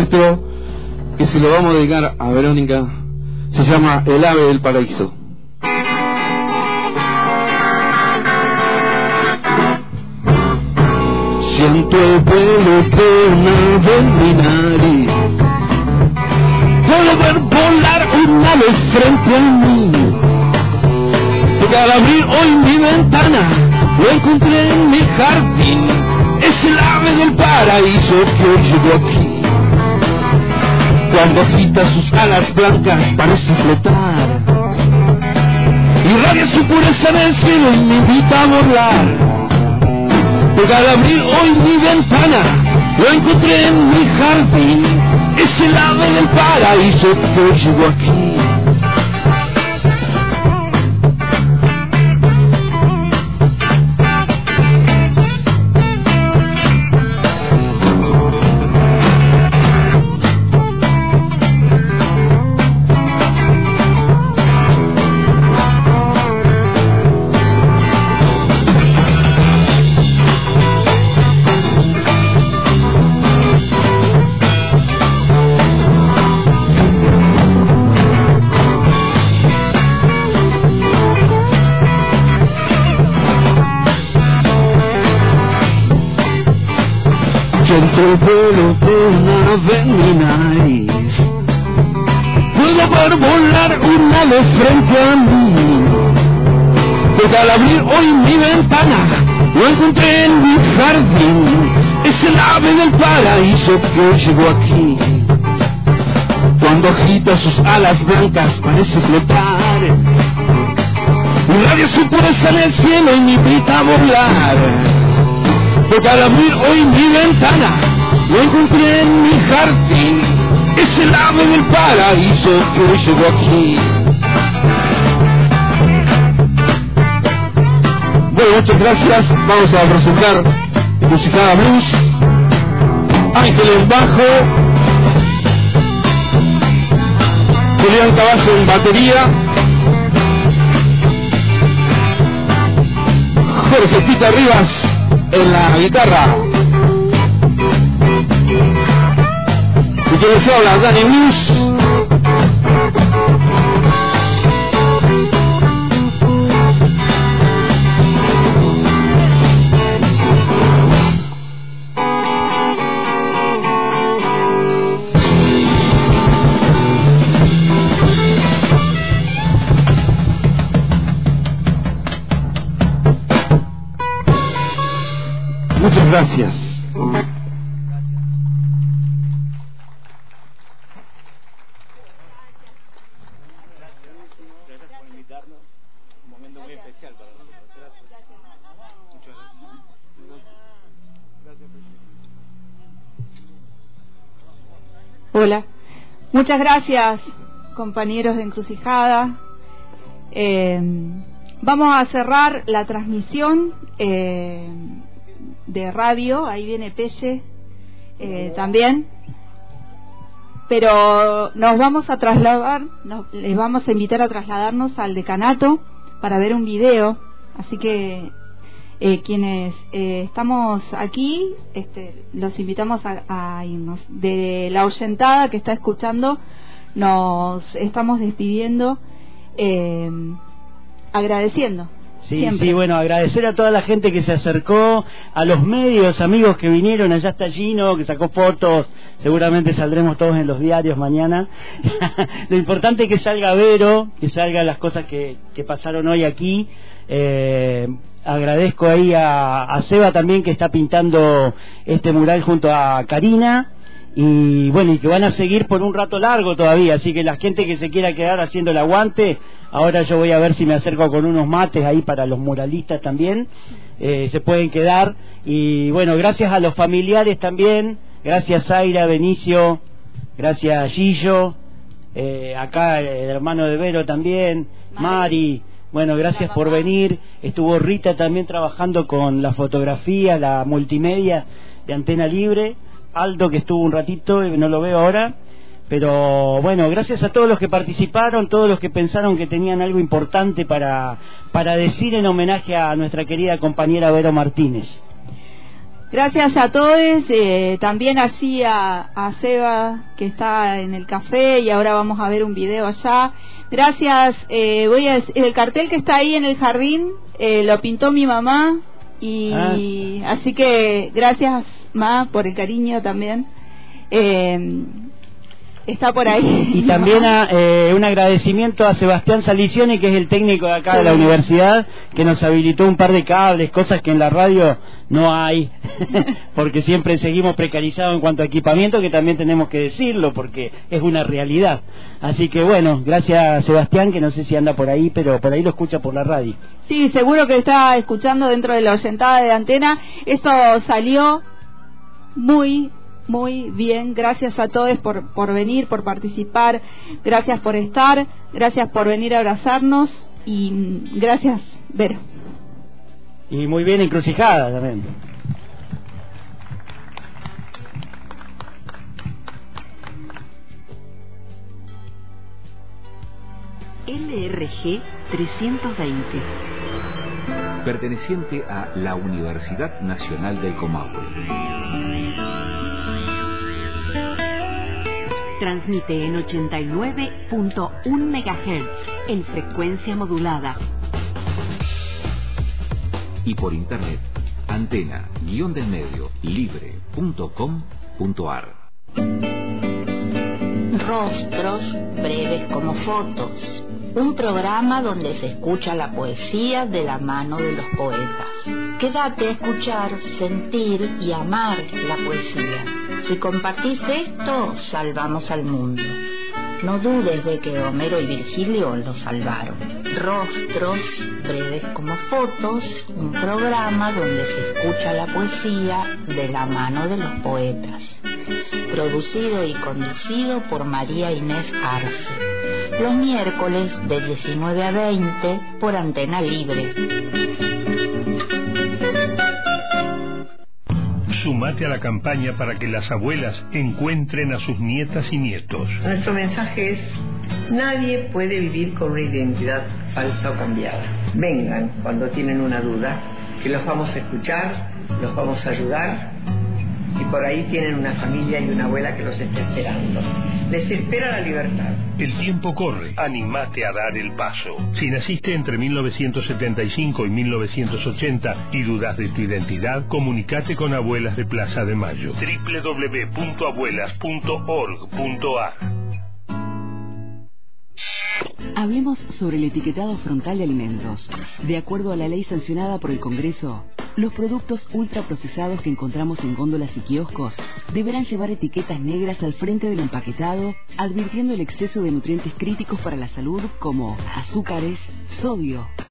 nuestro, que se lo vamos a dedicar a Verónica. Se llama El ave del paraíso. Siento el vuelo de una ave en mi nariz. Puedo ver volar un ave frente a mí. Porque al abrir hoy mi ventana, lo encontré en mi jardín. Es el ave del paraíso que hoy llegó aquí. Cuando agita sus alas blancas parece flotar. Irradia su pureza en el cielo y me invita a volar. Porque al abrir hoy mi ventana, lo encontré en mi jardín. Es el ave del paraíso que llegó aquí. El vuelo de una ave en mi nariz. Puedo ver volar un ave frente a mí. Porque al abrir hoy mi ventana, lo encontré en mi jardín. Es el ave del paraíso que hoy llegó aquí. Cuando agita sus alas blancas parece flotar. Irradia su pureza en el cielo y me invita volar. Porque al abrir hoy mi ventana, lo encontré en mi jardín. Es el ave del paraíso que hoy llegó aquí. Bueno, muchas gracias. Vamos a presentar Musicada Blues. Ángel en bajo. Julián Caballo en batería. Jorge Pita Rivas en la guitarra. Y que les habla Dani Blues. Muchas gracias, compañeros de Encrucijada. Eh, vamos a cerrar la transmisión eh, de radio. Ahí viene Pelle eh, también. Pero nos vamos a trasladar, nos- les vamos a invitar a trasladarnos al decanato para ver un video. Así que eh, quienes eh, estamos aquí, este, los invitamos a, a irnos. De la oyentada que está escuchando, nos estamos despidiendo. eh, agradeciendo. Sí, Siempre. sí, bueno, agradecer a toda la gente que se acercó, a los medios, amigos que vinieron, allá está Gino, que sacó fotos, seguramente saldremos todos en los diarios mañana. Lo importante es que salga Vero, que salgan las cosas que, que pasaron hoy aquí. Eh, agradezco ahí a, a Seba también que está pintando este mural junto a Karina. Y bueno, y que van a seguir por un rato largo todavía, así que la gente que se quiera quedar haciendo el aguante, ahora yo voy a ver si me acerco con unos mates ahí para los muralistas también, eh, se pueden quedar. Y bueno, gracias a los familiares también, gracias Zaira, Benicio, gracias Gillo, eh, acá el hermano de Vero también, Mari. Bueno, gracias por venir. Estuvo Rita también trabajando con la fotografía, la multimedia de Antena Libre. Aldo que estuvo un ratito, eh, no lo veo ahora. Pero bueno, gracias a todos los que participaron, todos los que pensaron que tenían algo importante para, para decir en homenaje a nuestra querida compañera Vero Martínez. Gracias a todos, eh, también así a, a Seba que está en el café y ahora vamos a ver un video allá. Gracias, eh, voy a dec- el cartel que está ahí en el jardín eh, lo pintó mi mamá y así que gracias Ma por el cariño también. Eh, está por ahí. Y también a, eh, un agradecimiento a Sebastián Salicioni, que es el técnico de acá de la universidad, que nos habilitó un par de cables, cosas que en la radio no hay, porque siempre seguimos precarizados en cuanto a equipamiento, que también tenemos que decirlo, porque es una realidad. Así que bueno, gracias a Sebastián, que no sé si anda por ahí, pero por ahí lo escucha por la radio. Sí, seguro que está escuchando dentro de la oyentada de antena. Esto salió muy, muy bien. Gracias a todos por, por venir, por participar. Gracias por estar. Gracias por venir a abrazarnos. Y mm, gracias, Vero. Y muy bien encrucijada también. LRG 320. perteneciente a la Universidad Nacional del Comahue. Transmite en 89.1 MHz en frecuencia modulada. Y por internet, antena guion del medio libre.com.ar. Rostros breves como fotos. Un programa donde se escucha la poesía de la mano de los poetas. Quédate a escuchar, sentir y amar la poesía. Si compartís esto, salvamos al mundo. No dudes de que Homero y Virgilio lo salvaron. Rostros breves como fotos, un programa donde se escucha la poesía de la mano de los poetas. Producido y conducido por María Inés Arce. Los miércoles de 19 a 20 por Antena Libre. Sumate a la campaña para que las abuelas encuentren a sus nietas y nietos. Nuestro mensaje es, nadie puede vivir con una identidad falsa o cambiada. Vengan cuando tienen una duda, que los vamos a escuchar, los vamos a ayudar y por ahí tienen una familia y una abuela que los está esperando. Les espera la libertad. El tiempo corre, animate a dar el paso. Si naciste entre 1975 y 1980 y dudas de tu identidad, comunicate con Abuelas de Plaza de Mayo. www.abuelas.org.ar Hablemos sobre el etiquetado frontal de alimentos. De acuerdo a la ley sancionada por el Congreso, los productos ultraprocesados que encontramos en góndolas y kioscos deberán llevar etiquetas negras al frente del empaquetado, advirtiendo el exceso de nutrientes críticos para la salud como azúcares, sodio,